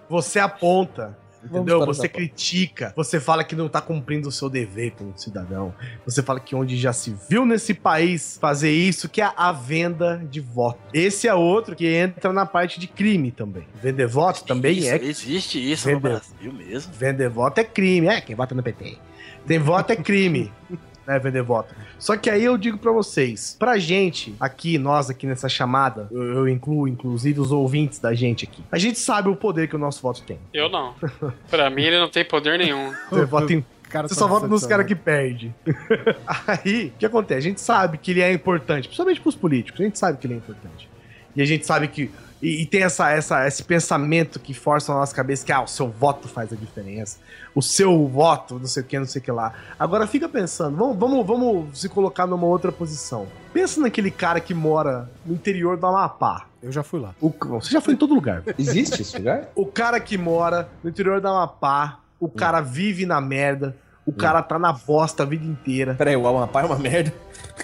Você aponta. Entendeu? Você critica, você fala que não tá cumprindo o seu dever como cidadão. Você fala que onde já se viu nesse país fazer isso, que é a venda de voto. Esse é outro que entra na parte de crime também. Vender voto também Isso, é Existe isso Vender. no Brasil mesmo. Vender voto é crime. É, quem vota no PT. Tem voto é crime. (laughs) né, vender voto. Só que aí eu digo pra vocês, pra gente aqui, nós aqui nessa chamada, eu, eu incluo inclusive os ouvintes da gente aqui. A gente sabe o poder que o nosso voto tem. Eu não. (laughs) Pra mim ele não tem poder nenhum. (laughs) Você vota em Cara, Você tá só vota nos caras que perdem. (laughs) Aí, o que acontece? A gente sabe que ele é importante, principalmente pros políticos. A gente sabe que ele é importante. E a gente sabe que. E, e tem essa, essa, esse pensamento que força na nossa cabeça que ah, o seu voto faz a diferença. O seu voto, não sei o que, não sei o que lá. Agora fica pensando, vamos, vamos, vamos se colocar numa outra posição. Pensa naquele cara que mora no interior do Amapá. Eu já fui lá. O- você já foi em todo lugar. Existe esse lugar? O cara que mora no interior da Amapá, o cara vive na merda, O cara tá na bosta a vida inteira. Peraí, o Amapá é uma merda?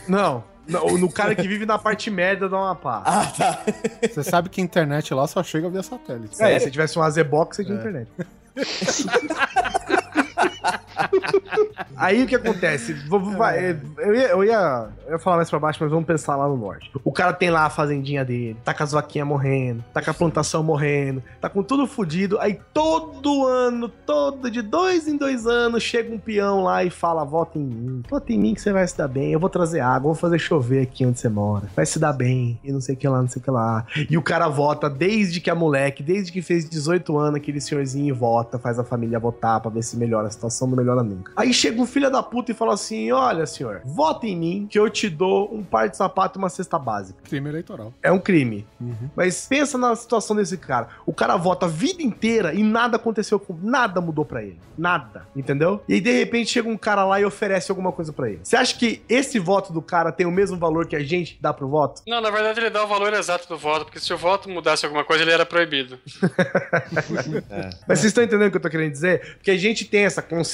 Não, não, no cara que vive na parte merda do Amapá. Ah, tá. Você sabe que a internet lá só chega via satélite. É, se tivesse um Azebox, você tinha internet. (laughs) (laughs) Aí o que acontece? Vai, Eu ia, eu, ia, eu ia falar mais pra baixo, mas vamos pensar lá no norte. O cara tem lá a fazendinha dele, tá com as vaquinhas morrendo, tá com a plantação morrendo, tá com tudo fudido. Aí todo ano, todo de dois em dois anos, chega um peão lá e fala: Vota em mim, vota em mim que você vai se dar bem. Eu vou trazer água, vou fazer chover aqui onde você mora, vai se dar bem, e não sei o que lá, não sei o que lá. E o cara vota desde que é moleque, desde que fez 18 anos, aquele senhorzinho vota, faz a família votar pra ver se melhora a situação, não melhora nunca. Aí chega um filho da puta e fala assim: Olha, senhor, vota em mim que eu te dou um par de sapato e uma cesta básica. Crime eleitoral. É um crime. Uhum. Mas pensa na situação desse cara. O cara vota a vida inteira e nada aconteceu com. Nada mudou pra ele. Nada. Entendeu? E aí, de repente, chega um cara lá e oferece alguma coisa pra ele. Você acha que esse voto do cara tem o mesmo valor que a gente dá pro voto? Não, na verdade ele dá o valor exato do voto, porque se o voto mudasse alguma coisa, ele era proibido. (laughs) Mas vocês estão entendendo o que eu tô querendo dizer? Porque a gente tem essa consciência,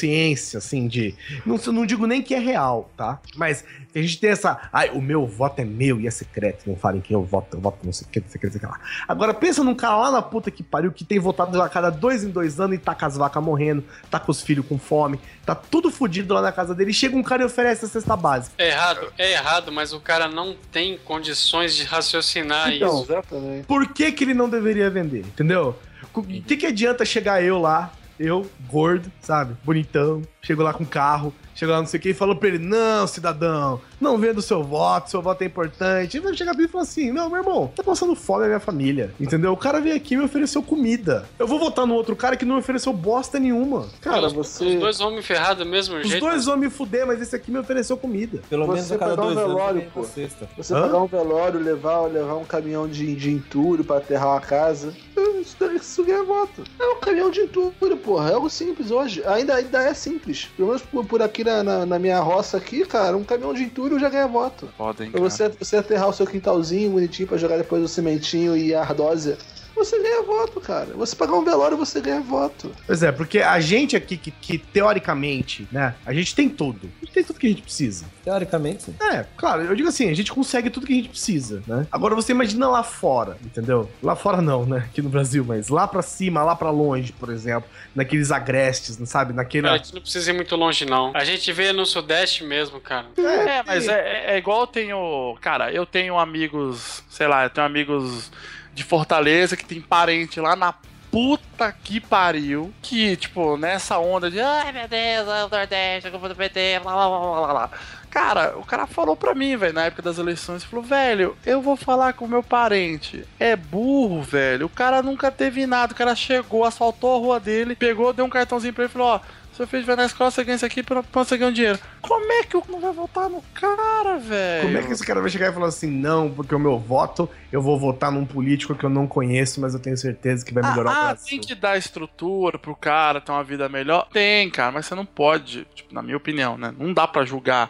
assim, de. Não, não digo nem que é real, tá? Mas a gente tem essa. Ai, o meu voto é meu e é secreto. Não falem quem eu voto, eu voto não sei o que, não sei o que, não sei o que lá. Agora pensa num cara lá na puta que pariu que tem votado a cada dois em dois anos e tá com as vacas morrendo, tá com os filhos com fome, tá tudo fudido lá na casa dele. E chega um cara e oferece a cesta básica. É errado, é errado, mas o cara não tem condições de raciocinar Então, isso. exatamente. Por que, que ele não deveria vender? Entendeu? O que, que adianta chegar eu lá, eu, gordo, sabe? Bonitão, chego lá com carro, chego lá não sei o que e falo pra ele: Não, cidadão, não venda o seu voto, seu voto é importante. Ele vai chegar pra mim e falar assim: Não, meu irmão, tá passando fome a minha família. Entendeu? O cara veio aqui e me ofereceu comida. Eu vou votar no outro cara que não me ofereceu bosta nenhuma. Cara, os, você. os dois vão me ferrar do mesmo Os jeito. dois vão me fuder, mas esse aqui me ofereceu comida. Pelo Você menos a cada um dois anos velório, tem pô. Você Hã? pegar um velório, levar, levar um caminhão de, de entulho pra aterrar uma casa. Isso, isso ganha voto. É um caminhão de entulho, porra. É algo simples hoje. Ainda, ainda é simples. Pelo menos por, por aqui na, na, na minha roça aqui, cara, um caminhão de entulho já ganha voto. Hein, Pra cara. você, você aterrar o seu quintalzinho bonitinho pra jogar depois o cimentinho e a ardósia. Você ganha voto, cara. Você pagar um velório, você ganha voto. Pois é, porque a gente aqui, que, que teoricamente, né, a gente tem tudo. A gente tem tudo que a gente precisa. Teoricamente, sim. É, claro, eu digo assim, a gente consegue tudo que a gente precisa, né? Agora você imagina lá fora, entendeu? Lá fora não, né? Aqui no Brasil, mas lá pra cima, lá pra longe, por exemplo, naqueles agrestes, não sabe? Naquele. Cara, a gente não precisa ir muito longe, não. A gente vê no Sudeste mesmo, cara. É, mas é, é- é igual eu tenho. Cara, eu tenho amigos, sei lá, eu tenho amigos de Fortaleza que tem parente lá na puta que pariu. Que, tipo, nessa onda de ai meu Deus, é o Nordeste, eu vou do PT, blá blá blá blá blá. Cara, o cara falou pra mim, velho, na época das eleições, falou, velho, eu vou falar com o meu parente. É burro, velho. O cara nunca teve nada. O cara chegou, asfaltou a rua dele, pegou, deu um cartãozinho pra ele e falou, ó. Se você vai na escola, você ganha isso aqui pra, você ganhar um dinheiro. Como é que eu não vai votar no cara, velho? Como é que esse cara vai chegar e falar assim, não, porque o meu voto, eu vou votar num político que eu não conheço, mas eu tenho certeza que vai melhorar o ah, ah, Brasil. tem que dar estrutura pro cara ter uma vida melhor? Tem, cara, mas você não pode, tipo, na minha opinião, né? Não dá pra julgar,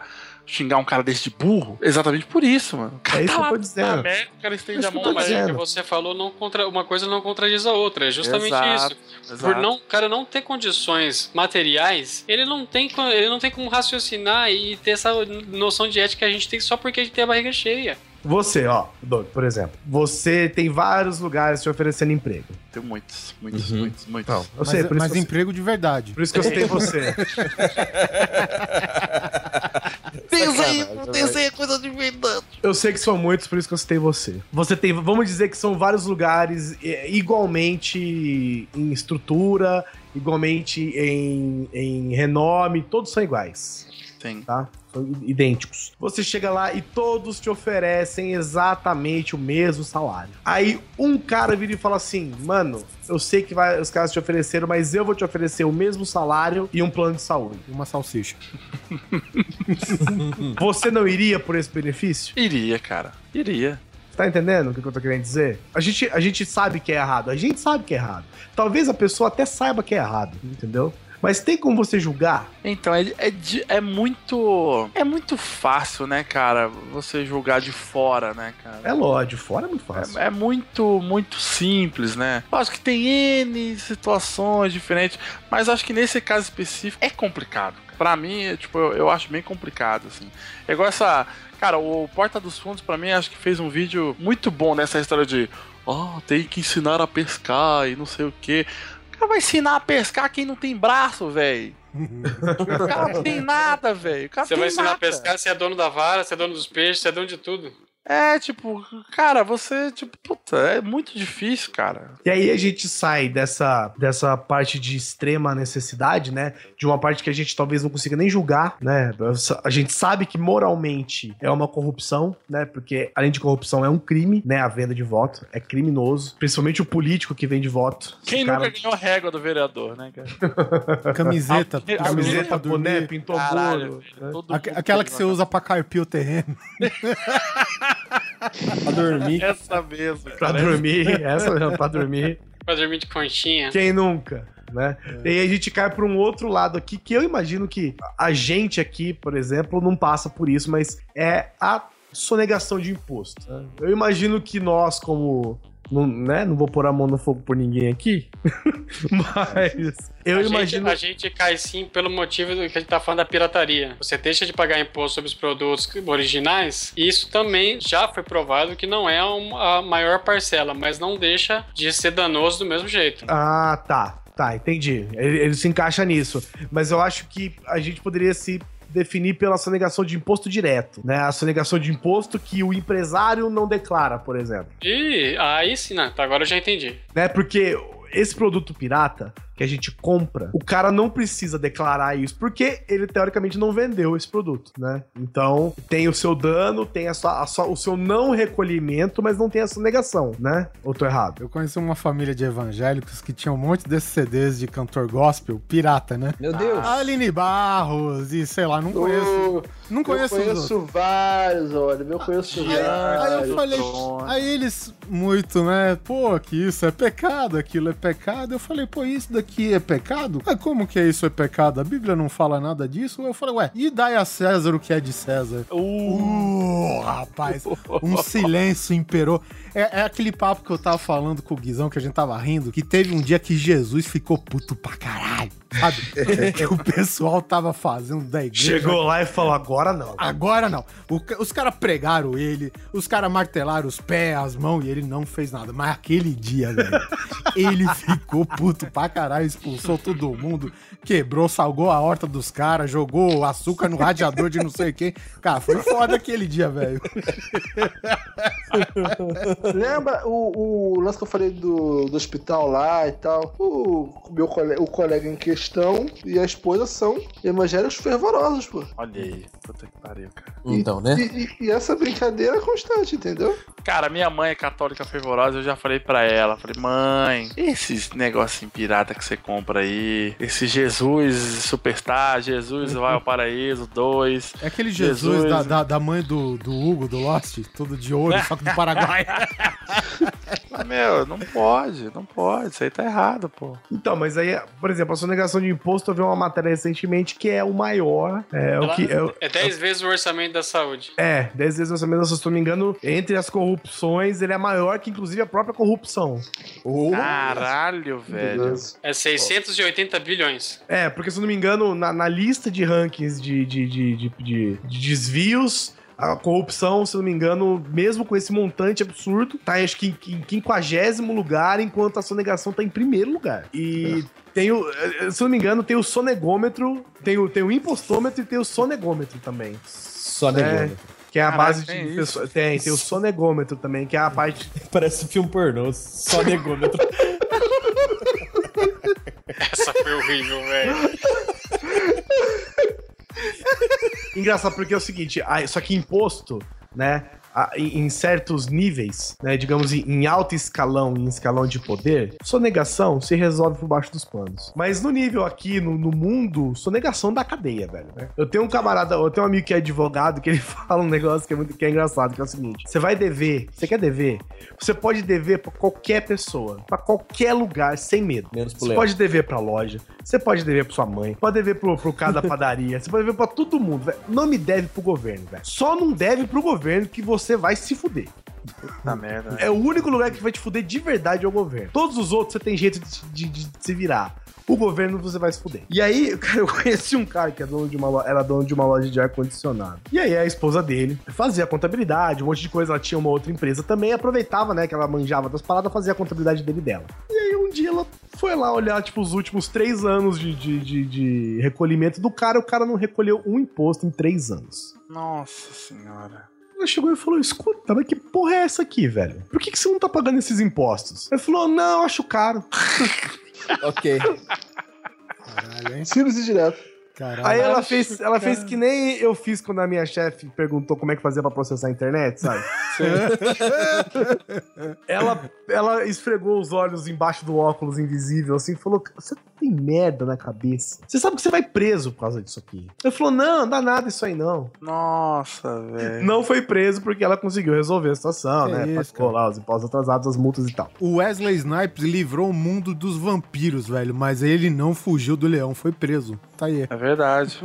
xingar um cara desse de burro exatamente por isso, mano. É isso que eu tô dizendo. merda, o cara estende Isso a mão, mas Mas é o que dizendo. você falou, não contra... uma coisa não contradiz a outra. É justamente Exato, isso. exato. Por não, o cara não ter condições materiais, ele não tem, ele não tem como raciocinar e ter essa noção de ética que a gente tem só porque a gente tem a barriga cheia. Você, ó, Doug, por exemplo, você tem vários lugares te oferecendo emprego. Tem muitos, muitos, Uhum. muitos, muitos. Não, eu Mas, sei, por isso, mas eu, emprego de verdade. por isso que eu citei você. (laughs) Desenho, coisa de verdade. Eu sei que são muitos, por isso que eu citei você. Você tem, vamos dizer que são vários lugares é, igualmente em estrutura, igualmente em, em renome, todos são iguais, Tem. tá? São idênticos. Você chega lá e todos te oferecem exatamente o mesmo salário. Aí um cara vira e fala assim: Mano, eu sei que vai- os caras te ofereceram, mas eu vou te oferecer o mesmo salário e um plano de saúde. Uma salsicha. (laughs) (laughs) Você não iria por esse benefício? Iria, cara. Iria. Tá entendendo o que eu tô querendo dizer? A gente, a gente sabe que é errado, a gente sabe que é errado. Talvez a pessoa até saiba que é errado, entendeu? Mas tem como você julgar? Então, é, é, de- é muito. É muito fácil, né, cara? Você julgar de fora, né, cara? É lógico, fora é muito fácil. É, é muito, muito simples, né? Eu Acho que tem N situações diferentes, mas acho que nesse caso específico é complicado, pra mim, é, tipo, eu, eu acho bem complicado, assim. É igual essa. Cara, o Porta dos Fundos, pra mim, acho que fez um vídeo muito bom nessa história de. Ó, tem que ensinar a pescar e não sei o quê. O cara vai ensinar a pescar quem não tem braço, velho. O cara não tem (laughs) nada, velho. Você vai ensinar nada. a pescar, você é dono da vara, você é dono dos peixes, você é dono de tudo. É, tipo, cara, você, tipo, puta, é muito difícil, cara. E aí a gente sai dessa, dessa parte de extrema necessidade, né? De uma parte que a gente talvez não consiga nem julgar, né? A gente sabe que moralmente é uma corrupção, né? Porque além de corrupção é um crime, né? A venda de voto é criminoso. Principalmente o político que vende voto. Quem cara- nunca ganhou a régua do vereador, né, cara? (laughs) Camiseta, Alguém- Camiseta, pra boné, dormir. pintou Caralho, bolo. velho, né? Aquela que você usa pra carpir o terreno. (laughs) Pra dormir. Essa mesmo. Pra cara. dormir, essa mesmo, pra dormir. Pra dormir de conchinha. Quem nunca? Né? E aí a gente cai para um outro lado aqui que eu imagino que a gente aqui, por exemplo, não passa por isso, mas é a sonegação de imposto. né? Eu imagino que nós, como. Não, né? não vou pôr a mão no fogo por ninguém aqui, (laughs) mas eu a, imagino. gente, a gente cai sim pelo motivo do que a gente tá falando da pirataria. Você deixa de pagar imposto sobre os produtos originais, e isso também já foi provado que não é a maior parcela, mas não deixa de ser danoso do mesmo jeito. Ah, tá. Tá, entendi. Ele, ele se encaixa nisso. Mas eu acho que a gente poderia se definir pela sonegação de imposto direto, né? A sonegação de imposto que o empresário não declara, por exemplo. E aí sim, né? Tá, agora eu já entendi. né? Porque esse produto pirata que a gente compra, o cara não precisa declarar isso, porque ele teoricamente não vendeu esse produto, né? Então tem o seu dano, tem a sua, a sua- o seu não recolhimento, mas não tem essa negação, né? Ou tô errado? Eu conheci uma família de evangélicos que tinha um monte desses CDs de cantor gospel, pirata, né? Meu Deus. Aline Barros e sei lá, não conheço. Eu, Não eu conheço os outros. conheço vários, olha. Eu conheço Aí, aí eu vários. falei, aí eles, muito, né? Pô, que isso é pecado, aquilo é pecado. Eu falei, pô, isso daqui é pecado? Ah, como que é isso é pecado? A Bíblia não fala nada disso? Eu falei, ué, e dai a César o que é de César? Uh, rapaz, um silêncio imperou. É, é aquele papo que eu tava falando com o Guizão, que a gente tava rindo, que teve um dia que Jesus ficou puto pra caralho, sabe? (laughs) que o pessoal tava fazendo da igreja. Chegou lá e falou: agora não. Agora não. O os caras pregaram ele, os caras martelaram os pés, as mãos e ele não fez nada. Mas aquele dia, velho, (laughs) ele ficou puto pra caralho, expulsou todo mundo, quebrou, salgou a horta dos caras, jogou açúcar no radiador de não sei quem. Cara, foi foda aquele dia, velho. Lembra o, o lance que eu falei do, do hospital lá e tal? O meu colega, o colega em questão e a esposa são evangélicos fervorosos, pô. Olha aí, puta que pariu, cara. Então, né? E, e- e essa brincadeira é constante, entendeu? Cara, minha mãe é católica fervorosa, eu já falei pra ela, falei, mãe, esses negocinho pirata que você compra aí, esse Jesus Superstar, Jesus vai ao paraíso 2. É aquele Jesus, Jesus. Da, da, da mãe do, do Hugo, do Lost, todo de ouro, só que do Paraguai. (laughs) Meu, não pode, não pode, isso aí tá errado, pô. Então, mas aí, por exemplo, a sonegação de imposto, eu vi uma matéria recentemente que é o maior. É, o que, é, É 10 vezes o orçamento da saúde. é 10 vezes o orçamento, se eu não me engano, entre as corrupções, ele é maior que inclusive a própria corrupção. Caralho, velho. É 680 bilhões. É, porque se eu não me engano, na, na lista de rankings de, de, de, de, de- de desvios, a corrupção, se eu não me engano, mesmo com esse montante absurdo, tá acho que em, 50 lugar, enquanto a sonegação tá em primeiro lugar. E tem o, eh, se eu não me engano, tem o sonegômetro, tem o, tem o impostômetro e tem o sonegômetro também. Só É, que é a Caralho, base tem de pessoas. Tem, tem o sonegômetro também, que é a parte. (laughs) Parece filme pornô. Só negômetro. (laughs) Essa foi horrível, velho. (laughs) Engraçado, porque é o seguinte, só que imposto, né? Em certos níveis, né, digamos em alto escalão, em escalão de poder, sonegação se resolve por baixo dos panos. Mas no nível aqui, no, no mundo, sonegação da cadeia, velho. né? Eu tenho um camarada, eu tenho um amigo que é advogado, que ele (laughs) fala um negócio que é muito que é engraçado, que é o seguinte: você vai dever, você quer dever, você pode dever pra qualquer pessoa, pra qualquer lugar, sem medo. Menos Você pode dever pra loja, você pode dever pra sua mãe, pode dever pro, pro cara da (laughs) padaria, você pode dever pra todo mundo, velho. Não me deve pro governo, velho. Só não deve pro governo que você vai se fuder. Puta merda. É o único lugar que vai te fuder de verdade é o governo. Todos os outros você tem jeito de, de- de se virar. o governo você vai se fuder. E aí, (laughs) cara, eu conheci um cara que é dono de uma, era dono de uma loja de ar-condicionado. E aí a esposa dele fazia contabilidade, um monte de coisa, ela tinha uma outra empresa também, aproveitava, né, que ela manjava das paradas, fazia a contabilidade dele e dela. E aí um dia ela foi lá olhar, tipo, os últimos três anos de, de, de, de recolhimento do cara, o cara não recolheu um imposto em três anos. Nossa senhora. Ela chegou e falou: escuta, mas que porra é essa aqui, velho? Por que, que você não tá pagando esses impostos? Ele falou: não, eu acho caro. (laughs) Ok. Caralho, hein? Simples e direto. Caralho. Aí ela fez, ela fez que nem eu fiz quando a minha chefe perguntou como é que fazia pra processar a internet, sabe? (laughs) ela, ela esfregou os olhos embaixo do óculos invisível assim e falou: Você tem merda na cabeça. Você sabe que você vai preso por causa disso aqui. Ele falou: Não, não dá nada isso aí não. Nossa, velho. Não foi preso porque ela conseguiu resolver a situação, Que né? isso, Pagou lá os impostos atrasados, as multas e tal. O Wesley Snipes livrou o mundo dos vampiros, velho, mas ele não fugiu do leão, foi preso. Tá aí. É verdade, verdade.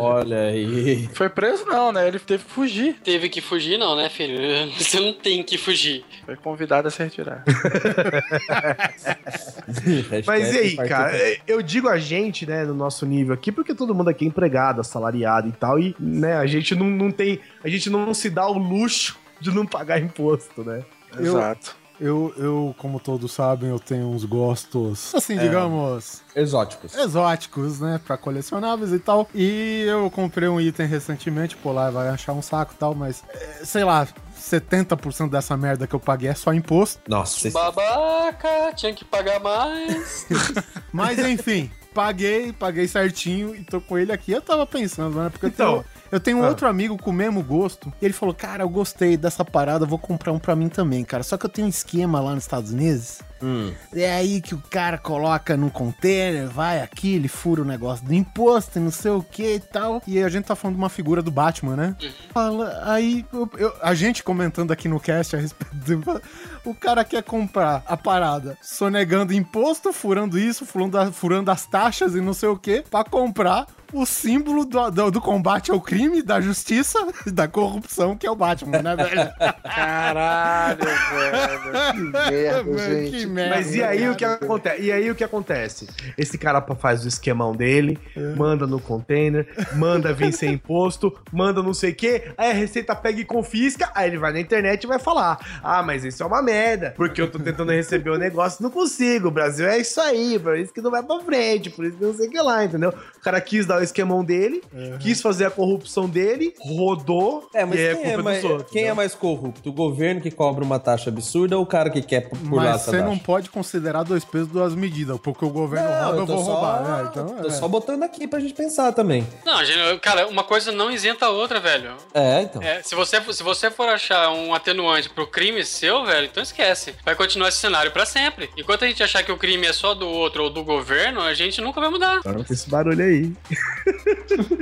Olha aí. Foi preso não, né? Ele teve que fugir. Teve que fugir, não, né, filho? (laughs) Você não tem que fugir. Foi convidado a se retirar. (laughs) Mas e aí, cara? é, Eu digo a gente, né, no nosso nível aqui, porque todo mundo aqui é empregado, assalariado e tal, e, né, a gente não, não tem. A gente não se dá o luxo de não pagar imposto, né? Exato. Eu, eu, como todos sabem, eu tenho uns gostos, assim, digamos, Exóticos. exóticos, né? Pra colecionáveis e tal. E eu comprei um item recentemente, pô, lá vai achar um saco e tal, mas, é, sei lá, 70% dessa merda que eu paguei é só imposto. Nossa, Babaca, tinha que pagar mais. (laughs) Mas enfim, paguei, paguei certinho e tô com ele aqui. Eu tava pensando, né? Porque eu Então, eu tenho um ah. outro amigo com o mesmo gosto. E ele falou: Cara, eu gostei dessa parada, vou comprar um pra mim também, cara. Só que eu tenho um esquema lá nos Estados Unidos. Hum. É aí que o cara coloca num container, vai aqui, ele fura o negócio do imposto e não sei o que e tal. E a gente tá falando de uma figura do Batman, né? Fala, aí eu- eu- a gente comentando aqui no cast a respeito do. O cara quer comprar a parada sonegando imposto, furando isso, furando, furando as taxas e não sei o que, pra comprar o símbolo do, do- do combate ao crime, da justiça, da corrupção, que é o Batman, né, velho? (laughs) Caralho, velho. Que merda, (laughs) Mano, gente. que merda. Mas e aí o que acontece? E aí o que acontece? Esse cara faz o esquemão dele, manda no container, manda vir sem (laughs) imposto, manda não sei o quê, aí a Receita pega e confisca, aí ele vai na internet e vai falar: Ah, mas isso é uma merda, porque eu tô tentando receber o negócio não consigo. O Brasil é isso aí, por isso que não vai pra frente, por isso que não sei o que lá, entendeu? O cara quis dar o esquemão dele, quis fazer a corrupção dele, rodou, É, mas e aí quem, é, mais, outros, quem é mais corrupto? O governo que cobra uma taxa absurda ou o cara que quer pular Mas essa você taxa? não pode considerar dois pesos, duas medidas. Porque o governo rouba, eu tô vou só, roubar. né? Então, tô é. só botando aqui pra gente pensar também. Não, gente, cara, uma coisa não isenta a outra, velho. É, então. É, se você, se você for achar um atenuante pro crime seu, velho, então esquece. Vai continuar esse cenário pra sempre. Enquanto a gente achar que o crime é só do outro ou do governo, a gente nunca vai mudar. Para com esse barulho aí.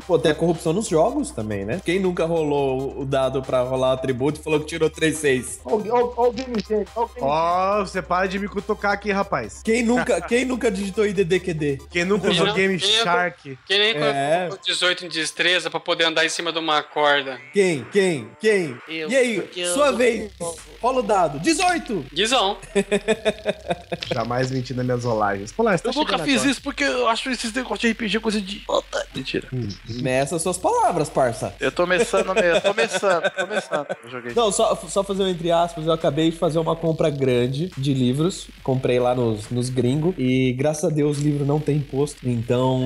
Pô, tem a corrupção nos jogos também, né? Quem nunca rolou o dado pra rolar o atributo e falou que tirou 3-6? Alguém, al- alguém me gente, alguém Ó, você para de me cutucar aqui, rapaz. Quem nunca, quem nunca digitou IDDQD? Quem nunca usou Não, Game quem é- Shark? Que nem É. colocou 18 em destreza pra poder andar em cima de uma corda. Quem? Quem? Quem? Eu, e aí, eu- sua vez. Rola o dado. 18! Guizão. Jamais menti nas minhas rolagens. Pô, lá, você tá Eu nunca chegando fiz agora. isso porque eu acho esses negócios de RPG coisa de. idiota. Mentira. Meça suas palavras, parça. Eu tô começando mesmo. Tô começando, tô começando. Eu joguei. Não, só, só fazer um entre aspas, eu acabei de fazer uma compra grande de livros. Comprei lá nos, nos gringos. E graças a Deus o livro não tem imposto. Então,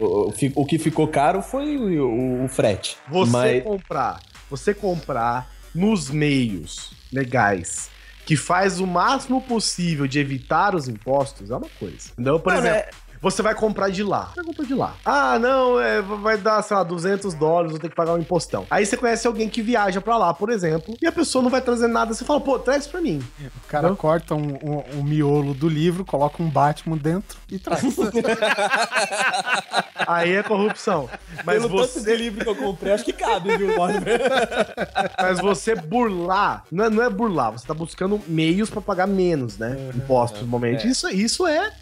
o, o que ficou caro foi o, o- o frete. Você Mas- comprar, você comprar nos meios legais que faz o máximo possível de evitar os impostos é uma coisa. Entendeu? Por Não, exemplo, né? Você vai comprar de lá. Você vai comprar de lá. Ah, não, é, vai dar, sei lá, 200 dólares, vou ter que pagar um impostão. Aí você conhece alguém que viaja pra lá, por exemplo, e a pessoa não vai trazer nada. Você fala, pô, traz pra mim. O cara corta um, um- um miolo do livro, coloca um Batman dentro e traz. (laughs) Aí é corrupção. Mas Pelo tanto de você, livro que eu comprei, acho que cabe, viu, (laughs) mas você burlar, não é, não é burlar, você tá buscando meios pra pagar menos, né? Impostos no momento. Isso, isso é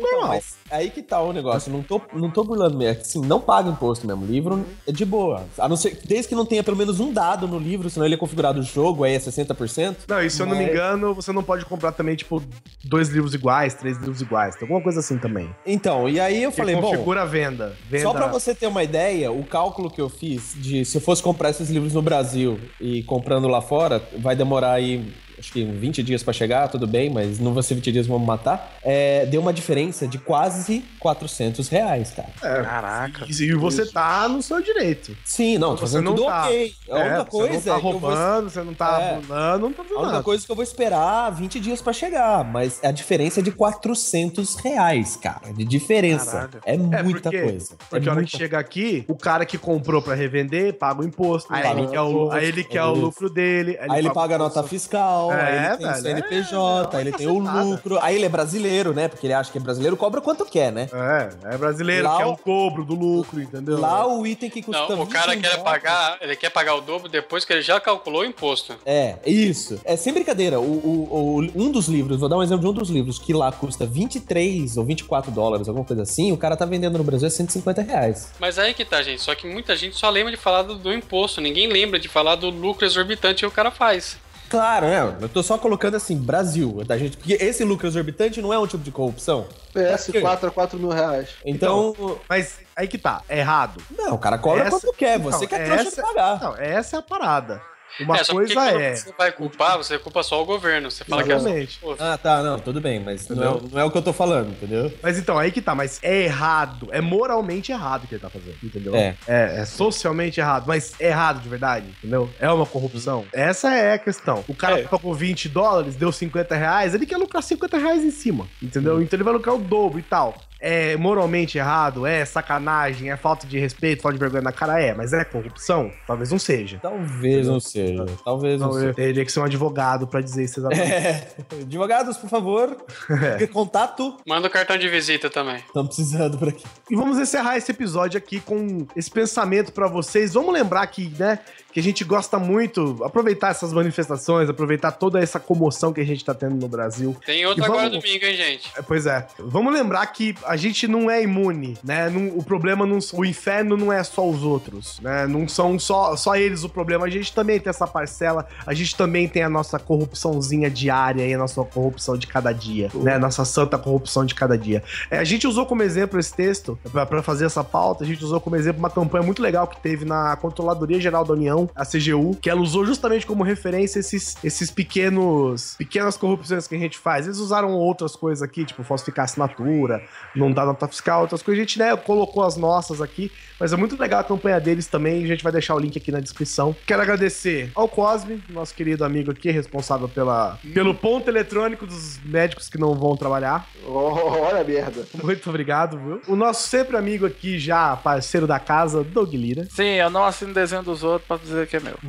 normal. Mas aí que tá o negócio. Não tô, não tô burlando mesmo. Assim, não paga imposto mesmo. Livro é de boa. A não ser, desde que não tenha pelo menos um dado no livro, senão ele é configurado o jogo, aí é 60%. Não, e se eu não me Mas- engano, você não pode comprar também, tipo, dois livros iguais, três livros iguais. Tem alguma coisa assim também. Então, e aí eu falei, bom. configura a venda. venda. Só pra você ter uma ideia, o cálculo que eu fiz de se eu fosse comprar esses livros no Brasil e comprando lá fora, vai demorar aí, acho que 20 dias pra chegar, tudo bem, mas não vai ser 20 dias vão me matar. É, deu uma diferença de quase 400 reais, cara. Caraca. E, e você tá no seu direito. Sim, não, tô Você fazendo não tudo tá. ok. A única É, coisa você não tá é vou roubando, você não tá É. burlando, não tá fazendo A única nada. coisa que eu vou esperar 20 dias pra chegar, mas a diferença é de 400 reais, cara, de diferença. É É, muita porque, coisa. Porque é a hora muita... que chega aqui, o cara que comprou pra revender paga o imposto. Aí, Paga ele o quer o, aí ele quer é o lucro dele. Aí ele paga a nota fiscal, É, aí ele tem o velho, CNPJ, é, aí ele é tem o lucro, aí ele é brasileiro, né? Porque ele acha que é brasileiro, cobra quanto quer, né? É, é brasileiro, Lá quer o- o cobro do lucro, entendeu? Lá o item que custa Não, o cara 20 quer reais- pagar, ele quer pagar o dobro depois que ele já calculou o imposto. É, isso. É sem brincadeira. O, o- o- um dos livros, vou dar um exemplo de um dos livros, que lá custa 23 ou 24 dólares, alguma coisa assim, o cara tá vendendo no Brasil a 150 reais. Mas aí que tá, gente. Só que muita gente só lembra de falar do, do imposto. Ninguém lembra de falar do lucro exorbitante que o cara faz. Claro, né? Eu tô só colocando assim, Brasil, da gente. Porque esse lucro exorbitante não é um tipo de corrupção. PS4 a 4 mil reais. Então. Mas aí que tá, é errado. não, o cara cobra Essa- quanto quer, você Não, que é trouxa de essa- pagar. Não, essa é a parada. Uma é, só coisa é. você vai culpar, você culpa só o governo. Você fala Exatamente. que é só... Ah, tá, não, tudo bem, mas não é, o- não é o que eu tô falando, entendeu? Mas então, aí que tá, mas é errado. É moralmente errado o que ele tá fazendo, entendeu? É. É, é socialmente errado, mas é errado de verdade, entendeu? É uma corrupção. Essa é a questão. O cara É. pagou 20 dólares, deu 50 reais, ele quer lucrar 50 reais em cima, entendeu? Uhum. Então ele vai lucrar o dobro e tal. É moralmente errado, é sacanagem, é falta de respeito, falta de vergonha na cara, é, mas é corrupção? Talvez não seja. Talvez não seja. Talvez não Então, seja. teria que ser um advogado pra dizer isso exatamente. É, advogados, por favor, (laughs) contato. Manda o cartão de visita também. Estamos precisando por aqui. E vamos encerrar esse episódio aqui com esse pensamento pra vocês. Vamos lembrar que, né, que a gente gosta muito, aproveitar essas manifestações, aproveitar toda essa comoção que a gente tá tendo no Brasil. Tem outro E agora vamos- domingo, hein, gente? É, Pois é. Vamos lembrar que a gente não é imune, né? O problema não, o inferno não é só os outros, né? Não são só, só eles o problema. A gente também tem essa parcela. A gente também tem a nossa corrupçãozinha diária e a nossa corrupção de cada dia, né? Nossa santa corrupção de cada dia. É, a gente usou como exemplo esse texto pra fazer essa pauta. A gente usou como exemplo uma campanha muito legal que teve na Controladoria Geral da União, a CGU, que ela usou justamente como referência esses, esses pequenos pequenas corrupções que a gente faz. Eles usaram outras coisas aqui, tipo falsificar assinatura, não dar nota fiscal, outras coisas. A gente, né, colocou as nossas aqui, mas é muito legal a campanha deles também. A gente vai deixar o link aqui na descrição. Quero agradecer ao Cosme, nosso querido amigo aqui, responsável pela, pelo ponto eletrônico dos médicos que não vão trabalhar. Oh, olha a merda. Muito obrigado, viu? O nosso sempre amigo aqui, já parceiro da casa, Doug Lira. Sim, eu não assino desenho dos outros pra dizer que é meu. (laughs)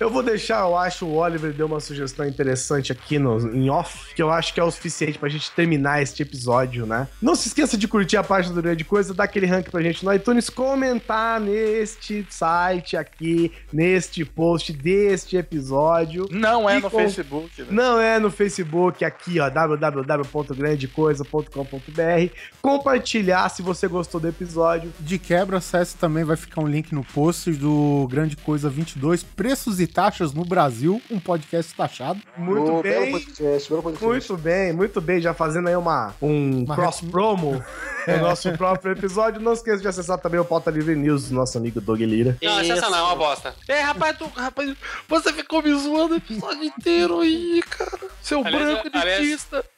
Eu vou deixar, eu acho, o Oliver deu uma sugestão interessante aqui no, em off, que eu acho que é o suficiente pra gente terminar este episódio, né? Não se esqueça de curtir a página do Grande Coisa, dar aquele rank pra gente no iTunes, comentar neste site aqui, neste post deste episódio. Não é E no com- Facebook, né? Não é no Facebook, aqui, ó, www.grandecoisa.com.br. Compartilhar se você gostou do episódio. De quebra, acesse também, vai ficar um link no post do Grande Coisa 22, Preços e Taxas no Brasil, um podcast taxado. Muito Oh, bem. podcast, podcast. Muito bem, muito bem. Já fazendo aí uma, um Uma cross promo (laughs) no nosso próprio episódio. Não esqueça de acessar também o Pauta Livre News do nosso amigo Doug Lira. Não, essa não é uma bosta. É, rapaz, tu, rapaz, você ficou me zoando o episódio inteiro aí, cara. Seu Aliás, branco aliás-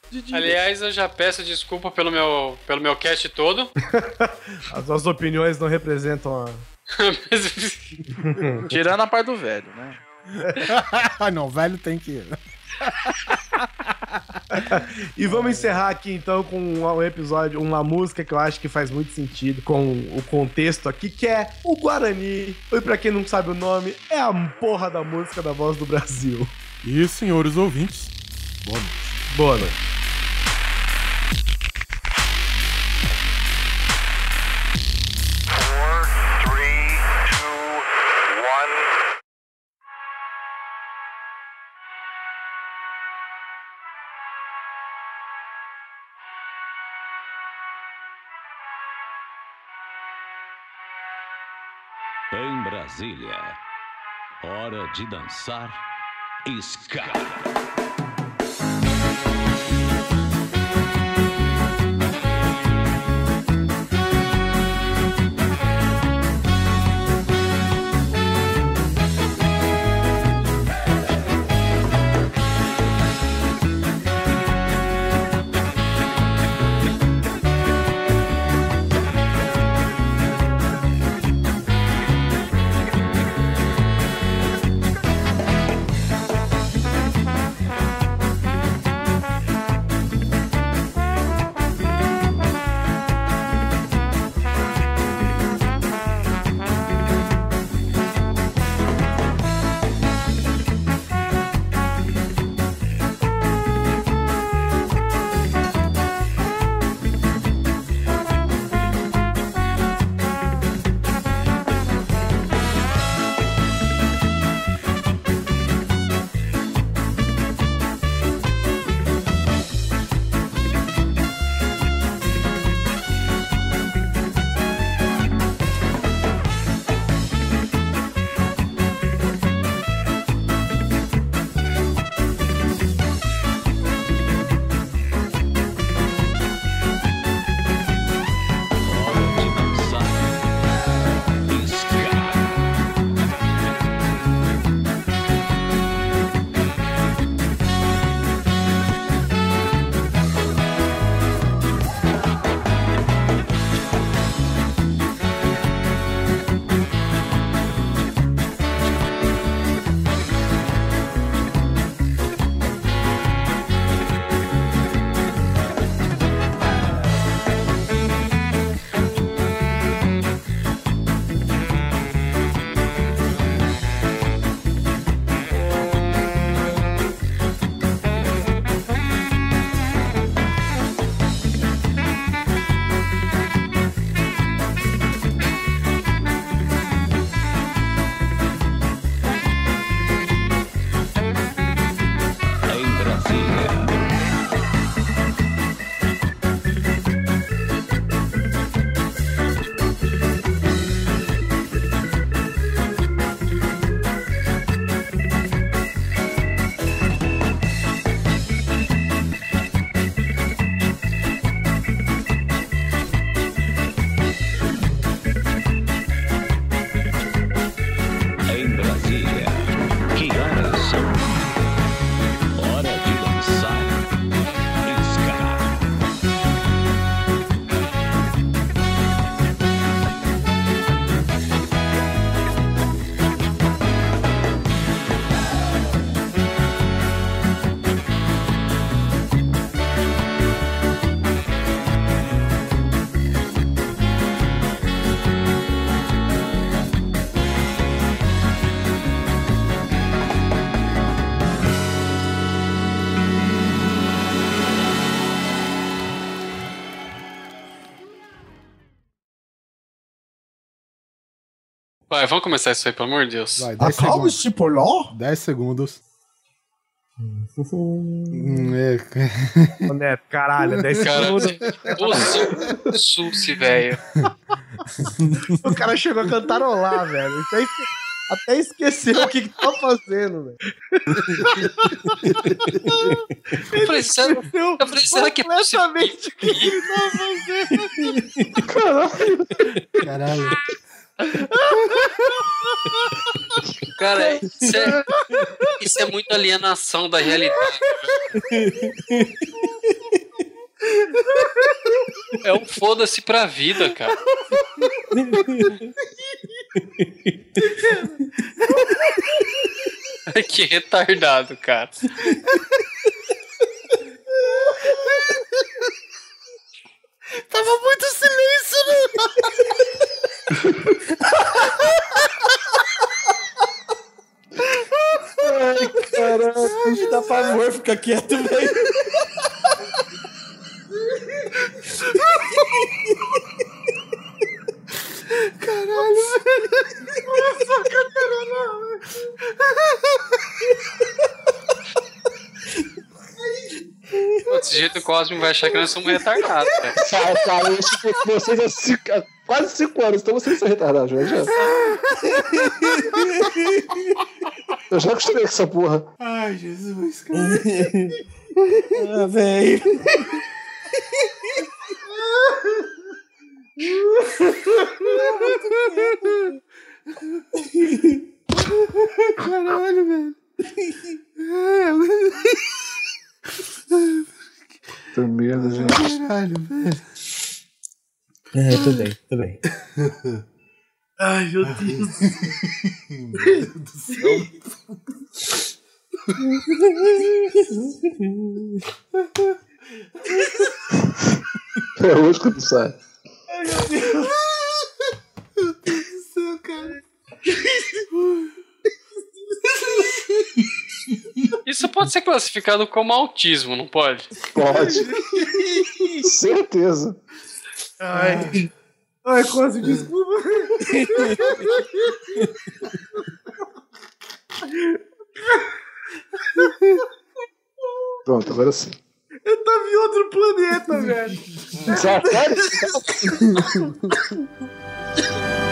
de direita. Aliás, eu já peço desculpa pelo meu, pelo meu cast todo. (laughs) As suas opiniões não representam a. (laughs) Tirando a parte do velho, né? (laughs) não, velho tem que. (laughs) E vamos encerrar aqui então com um episódio, uma música que eu acho que faz muito sentido com o contexto aqui, que é o Guarani. E pra quem não sabe o nome, é a porra da música da voz do Brasil. E, senhores ouvintes, boa noite. Boa noite. Brasília, hora de dançar ska. Vai, vamos começar isso aí, pelo amor de Deus. Vai, 10 segundos. Acalme-se, Poló. 10 segundos. Hum, é, (laughs) Ô, Neto, caralho, 10 Cara, segundos. ô, Su- Susi, velho. O cara chegou a cantarolar, velho. Até, esque- até esqueceu o que, que tá fazendo, velho. Eu falei, será, Esqueceu eu falei, será que é possível? completamente o que que ele tava fazendo. caralho. Cara, isso é, isso é muito alienação da realidade. É um foda-se pra vida, cara. que retardado, cara. Tava muito silêncio, né? Ai, caralho, me dá pavor ficar quieto, velho. Desse jeito o Cosmo vai achar que nós somos retardados, velho. Cara, cara, eu que vocês cinco- há quase 5 anos, então vocês são retardados, né? Já. Eu já acostumei com essa porra. Ai, Jesus, cara. Ah, velho. Caralho, velho. Tenho medo, gente. Caralho, velho. É, tudo bem, tudo bem. (laughs) Ai, meu Deus. É hoje que tu sai. Isso pode ser classificado como autismo, não pode? Pode. (laughs) Certeza. Ai. Ai, quase desculpa. Pronto, agora sim. Eu tava em outro planeta, velho. Sério? (laughs)